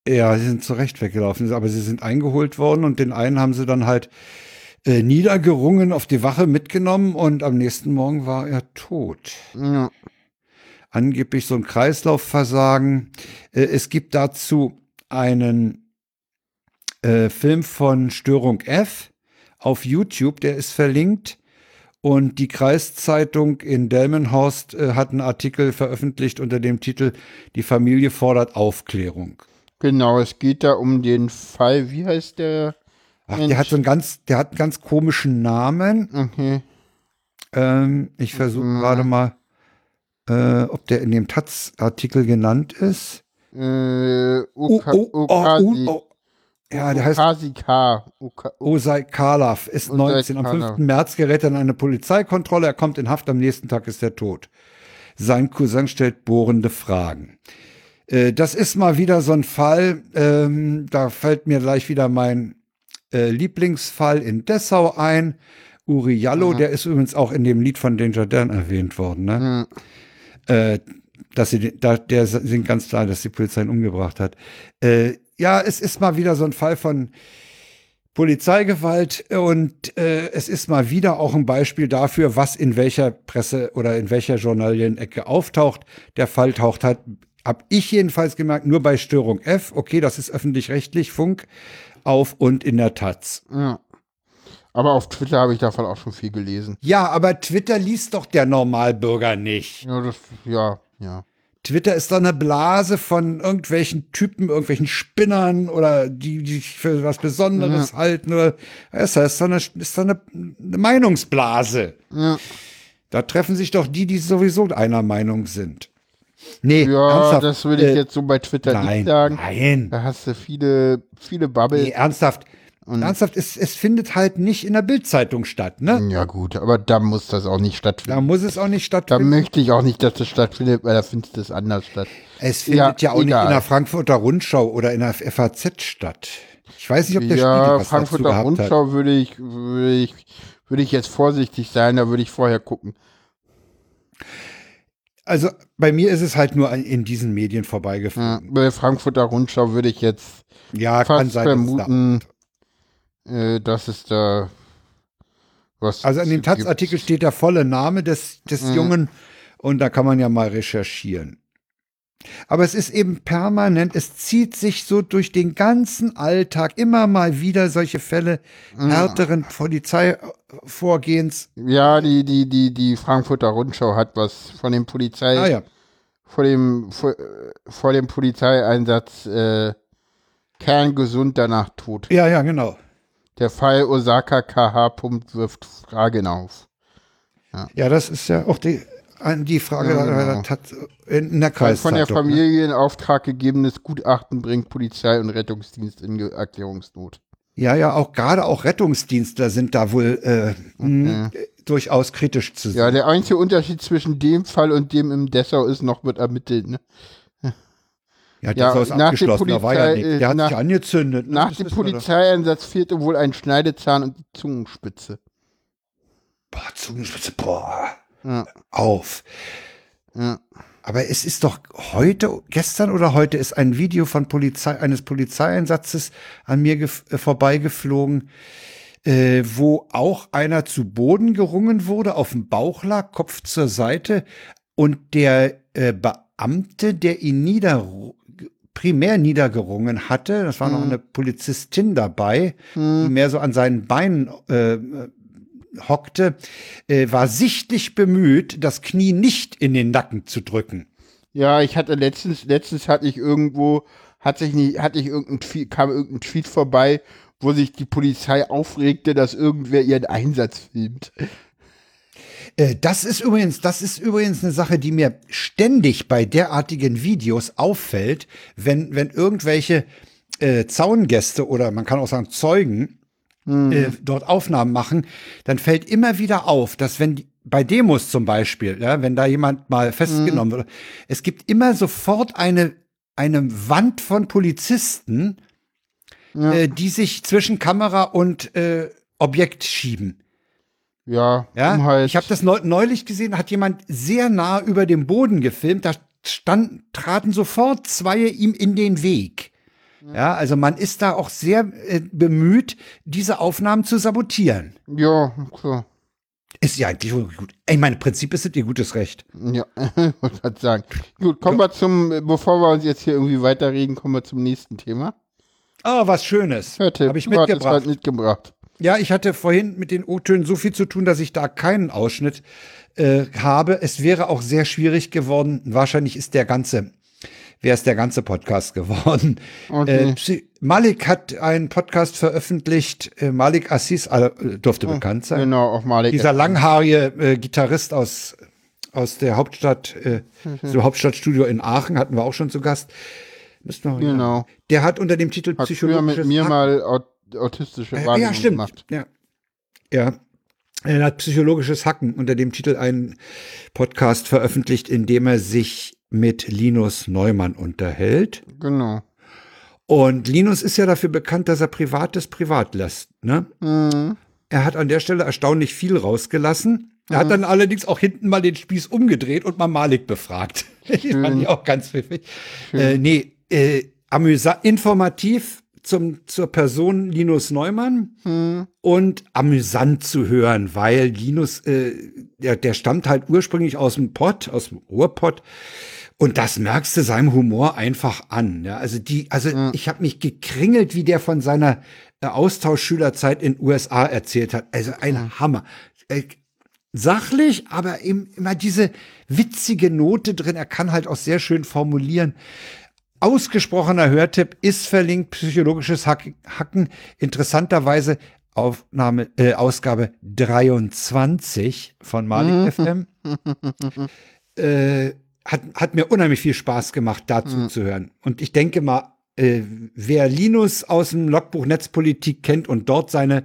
Ja, sie sind zurecht weggelaufen, aber sie sind eingeholt worden und den einen haben sie dann halt äh, niedergerungen auf die Wache mitgenommen und am nächsten Morgen war er tot. Ja. Angeblich so ein Kreislaufversagen. Äh, es gibt dazu einen äh, Film von Störung F auf YouTube, der ist verlinkt. Und die Kreiszeitung in Delmenhorst äh, hat einen Artikel veröffentlicht unter dem Titel Die Familie fordert Aufklärung. Genau, es geht da um den Fall, wie heißt der? Ach, Mensch. der hat so einen ganz, der hat einen ganz komischen Namen. Okay. Ähm, ich versuche Mhm. gerade mal, äh, ob der in dem Taz-Artikel genannt ist. Äh, Uka, oh, oh, Ukasi, oh. Ja, der heißt K. Osei Karlaf, ist Osei 19. Am Karlaf. 5. März gerät er in eine Polizeikontrolle. Er kommt in Haft, am nächsten Tag ist er tot. Sein Cousin stellt bohrende Fragen. Äh, das ist mal wieder so ein Fall, ähm, da fällt mir gleich wieder mein äh, Lieblingsfall in Dessau ein. Uri Jallo, der ist übrigens auch in dem Lied von Danger Dan erwähnt worden. Ne? Äh, dass sie, da, der sind ganz klar, dass die Polizei ihn umgebracht hat. Äh, ja, es ist mal wieder so ein Fall von Polizeigewalt und äh, es ist mal wieder auch ein Beispiel dafür, was in welcher Presse oder in welcher Journalienecke auftaucht. Der Fall taucht halt, hab ich jedenfalls gemerkt, nur bei Störung F, okay, das ist öffentlich-rechtlich, Funk, auf und in der Taz. Ja. Aber auf Twitter habe ich davon auch schon viel gelesen. Ja, aber Twitter liest doch der Normalbürger nicht. Ja, das, ja, ja. Twitter ist doch eine Blase von irgendwelchen Typen, irgendwelchen Spinnern oder die, die sich für was Besonderes halten. Oder, ist das ist doch eine, ist doch eine, eine Meinungsblase. Ja. Da treffen sich doch die, die sowieso einer Meinung sind. Nee, Ja, ernsthaft. das würde ich äh, jetzt so bei Twitter nein, nicht sagen. Nein, Da hast du viele, viele Bubble. nee, ernsthaft. ernsthaft, es, es findet halt nicht in der Bildzeitung statt, ne? Ja, gut, aber da muss das auch nicht Da stattfinden. muss es auch nicht Da stattfinden. möchte ich auch nicht, dass das stattfindet, weil da findet es anders statt. Es findet ja, Ja, auch nicht egal. in der Frankfurter Rundschau oder in der FAZ statt. Ich weiß nicht, ob der ja, Spiegel was dazu Frankfurter hat. Rundschau würde ich, würde ich, würde ich jetzt vorsichtig sein, da würde ich vorher gucken. Also bei mir ist es halt nur in diesen Medien Ja, vorbeigeflogen. bei Frankfurter Rundschau würde ich jetzt Ja, fast sein. vermuten, äh, dass es da was. Also in dem. Taz-Artikel steht der volle Name des, des Mhm. Jungen und da kann man ja mal recherchieren. Aber es ist eben permanent, es zieht sich so durch den ganzen Alltag immer mal wieder solche Fälle härteren Polizeivorgehens. Ja, die, die, die, die Frankfurter Rundschau hat was von dem Polizei, Ah ja. vor dem, vor, vor dem Polizeieinsatz, äh, kerngesund danach tot. Ja, ja, genau. Der Fall Osaka KH wirft Fragen auf. Ja, das ist ja auch die, die Frage Ja, genau. das hat in der Kreiszeitung. von der ne? Familie in Auftrag gegebenes Gutachten bringt Polizei und Rettungsdienst in Erklärungsnot. Ja, ja, auch gerade auch Rettungsdienstler sind da wohl äh, mh, äh, durchaus kritisch zu sehen. Ja, der einzige Unterschied zwischen dem Fall und dem im Dessau ist noch wird ermittelt. Ne? Ja, Ja, das ist nach dem abgeschlossen, da war ja nichts. Der hat nach- sich angezündet. ne? Nach Das dem ist Polizeieinsatz fehlte wohl ein Schneidezahn und die Zungenspitze. Boah, Zungenspitze, boah, Ja. auf. Ja. Aber es ist doch heute, gestern oder heute ist ein Video von Polizei, eines Polizeieinsatzes an mir äh, vorbeigeflogen, äh, wo auch einer zu Boden gerungen wurde, auf dem Bauch lag, Kopf zur Seite und der äh, Beamte, der ihn nieder, primär niedergerungen hatte, das war noch eine Polizistin dabei, die mehr so an seinen Beinen äh, hockte, äh, war sichtlich bemüht, das Knie nicht in den Nacken zu drücken. Ja, ich hatte letztens, letztens hatte ich irgendwo, hatte ich nicht, hatte ich irgendein Tweet, kam irgendein Tweet vorbei, wo sich die Polizei aufregte, dass irgendwer ihren Einsatz filmt. Äh, das ist übrigens, das ist übrigens eine Sache, die mir ständig bei derartigen Videos auffällt, wenn, wenn irgendwelche äh, Zaungäste oder man kann auch sagen Zeugen äh, dort Aufnahmen machen, dann fällt immer wieder auf, dass wenn die, bei Demos zum Beispiel, ja, wenn da jemand mal festgenommen wird, es gibt immer sofort eine, eine Wand von Polizisten, äh, die sich zwischen Kamera und äh, Objekt schieben. Ja, Ja, um halt, ich habe das neu, neulich gesehen, hat jemand sehr nah über dem Boden gefilmt, da stand, traten sofort zwei ihm in den Weg. Ja, also man ist da auch sehr äh, bemüht, diese Aufnahmen zu sabotieren. ja, klar. Ist ja eigentlich gut. Ich meine, im Prinzip ist es ihr gutes Recht. Ja, wollte gerade sagen. Gut, kommen wir zum, bevor wir uns jetzt hier irgendwie weiterreden, kommen wir zum nächsten Thema. Ah, was Schönes. Hörte, Habe ich mitgebracht. was mitgebracht. Ja, ich hatte vorhin mit den O-Tönen so viel zu tun, dass ich da keinen Ausschnitt äh, habe. Es wäre auch sehr schwierig geworden. Wahrscheinlich ist der ganze, wäre es der ganze Podcast geworden. Okay. Äh, Malik hat einen Podcast veröffentlicht. Äh, Malik Assis äh, dürfte bekannt sein. Genau, auf Malik. Dieser langhaarige äh, Gitarrist aus aus der Hauptstadt, äh, so Hauptstadtstudio in Aachen hatten wir auch schon zu Gast. Müssten wir, Genau. Der hat unter dem Titel Hat Psychologisches mit mir Hack- mal aut autistische äh, Wahrnehmung ja, stimmt. gemacht. Ja. ja. Er hat psychologisches Hacken unter dem Titel einen Podcast veröffentlicht, in dem er sich mit Linus Neumann unterhält. Genau. Und Linus ist ja dafür bekannt, dass er Privates privat lässt. Ne? Mhm. Er hat an der Stelle erstaunlich viel rausgelassen. Er hat dann allerdings auch hinten mal den Spieß umgedreht und mal Malik befragt. Das fand ich auch ganz pfiffig. Äh, nee, äh, amüsa informativ zum, zur Person Linus Neumann und amüsant zu hören, weil Linus, äh, der, der stammt halt ursprünglich aus dem Pott, aus dem Ruhrpott. Und das merkst du seinem Humor einfach an. Ja? Also die, also ich habe mich gekringelt, wie der von seiner äh, Austauschschülerzeit in USA erzählt hat. Also ein Hammer. Äh, sachlich, aber eben immer diese witzige Note drin. Er kann halt auch sehr schön formulieren. Ausgesprochener Hörtipp ist verlinkt, psychologisches Hack- Hacken. Interessanterweise Aufnahme, äh, Ausgabe 23 von Malik FM. Äh, hat, hat mir unheimlich viel Spaß gemacht, dazu zu hören. Und ich denke mal, äh, wer Linus aus dem Logbuch Netzpolitik kennt und dort seine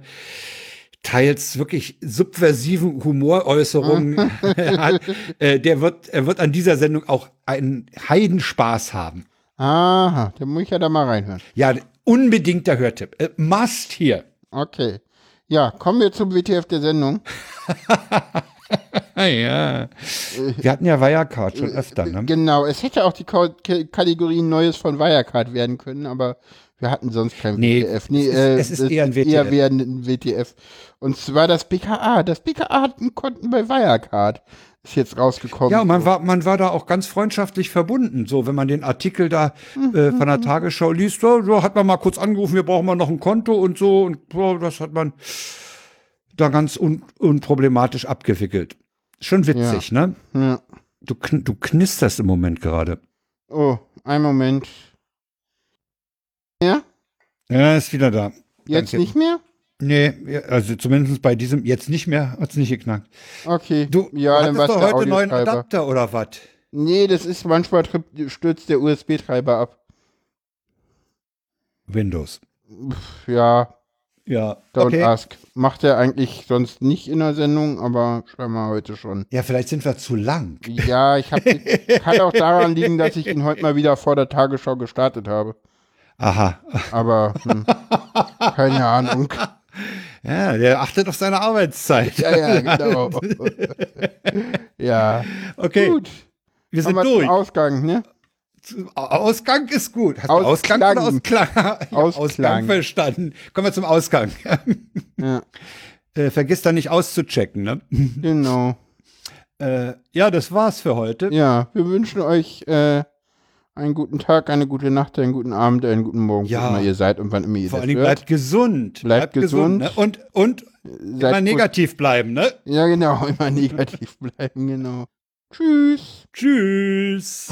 teils wirklich subversiven Humoräußerungen hat, äh, der wird, er wird an dieser Sendung auch einen Heidenspaß haben. Aha, da muss ich ja da mal reinhören. Ja, unbedingter Hörtipp. Äh, must hier. Okay. Ja, kommen wir zum WTF der Sendung. ja. Wir hatten ja Wirecard schon öfter, ne? Genau, es hätte auch die Kategorie Neues von Wirecard werden können, aber wir hatten sonst kein Nee, WTF. Nee, es ist- äh, es ist eher ein WTF. Eher ein WTF. Und zwar das BKA. Das BKA hat ein Konten bei Wirecard. ist jetzt rausgekommen. Ja, man war, man war da auch ganz freundschaftlich verbunden. So, wenn man den Artikel da äh, von der Tagesschau liest, so, so hat man mal kurz angerufen, wir brauchen mal noch ein Konto und so. Und so, das hat man da ganz un unproblematisch abgewickelt. Schon witzig, ne? Ja. Du, kn du knisterst im Moment gerade. Oh, ein Moment. Ja? Ja, ist wieder da. Jetzt Danke. nicht mehr? Nee, ja, also zumindest bei diesem jetzt nicht mehr, hat's nicht geknackt. Okay. Du, ja, du dann war's doch der heute einen neuen. Adapter oder was? Nee, das ist manchmal stürzt der USB-Treiber ab. Windows. Ja, Ja, don't okay. ask. Macht er eigentlich sonst nicht in der Sendung, aber scheinbar heute schon. Ja, vielleicht sind wir zu lang. Ja, ich hab, kann auch daran liegen, dass ich ihn heute mal wieder vor der Tagesschau gestartet habe. Aha. Aber hm, keine Ahnung. Ja, der achtet auf seine Arbeitszeit. Ja, ja, genau. ja, Okay, gut. wir sind durch. Ausgang, ne? Ausgang ist gut. Hast Ausklang. Ausgang oder Ausklang? Ausklang. Ausgang verstanden. Kommen wir zum Ausgang. Ja, äh, vergiss da nicht auszuchecken, ne? genau. Äh, ja, das war's für heute. Ja, wir wünschen euch äh, einen guten Tag, eine gute Nacht, einen guten Abend, einen guten Morgen, Ja. wo immer ihr seid und wann immer ihr Vor das allen Dingen hört. bleibt gesund. Bleibt gesund. ne? Und, und immer Seid negativ bleiben, ne? Ja, genau, immer negativ bleiben, genau. Tschüss. Tschüss.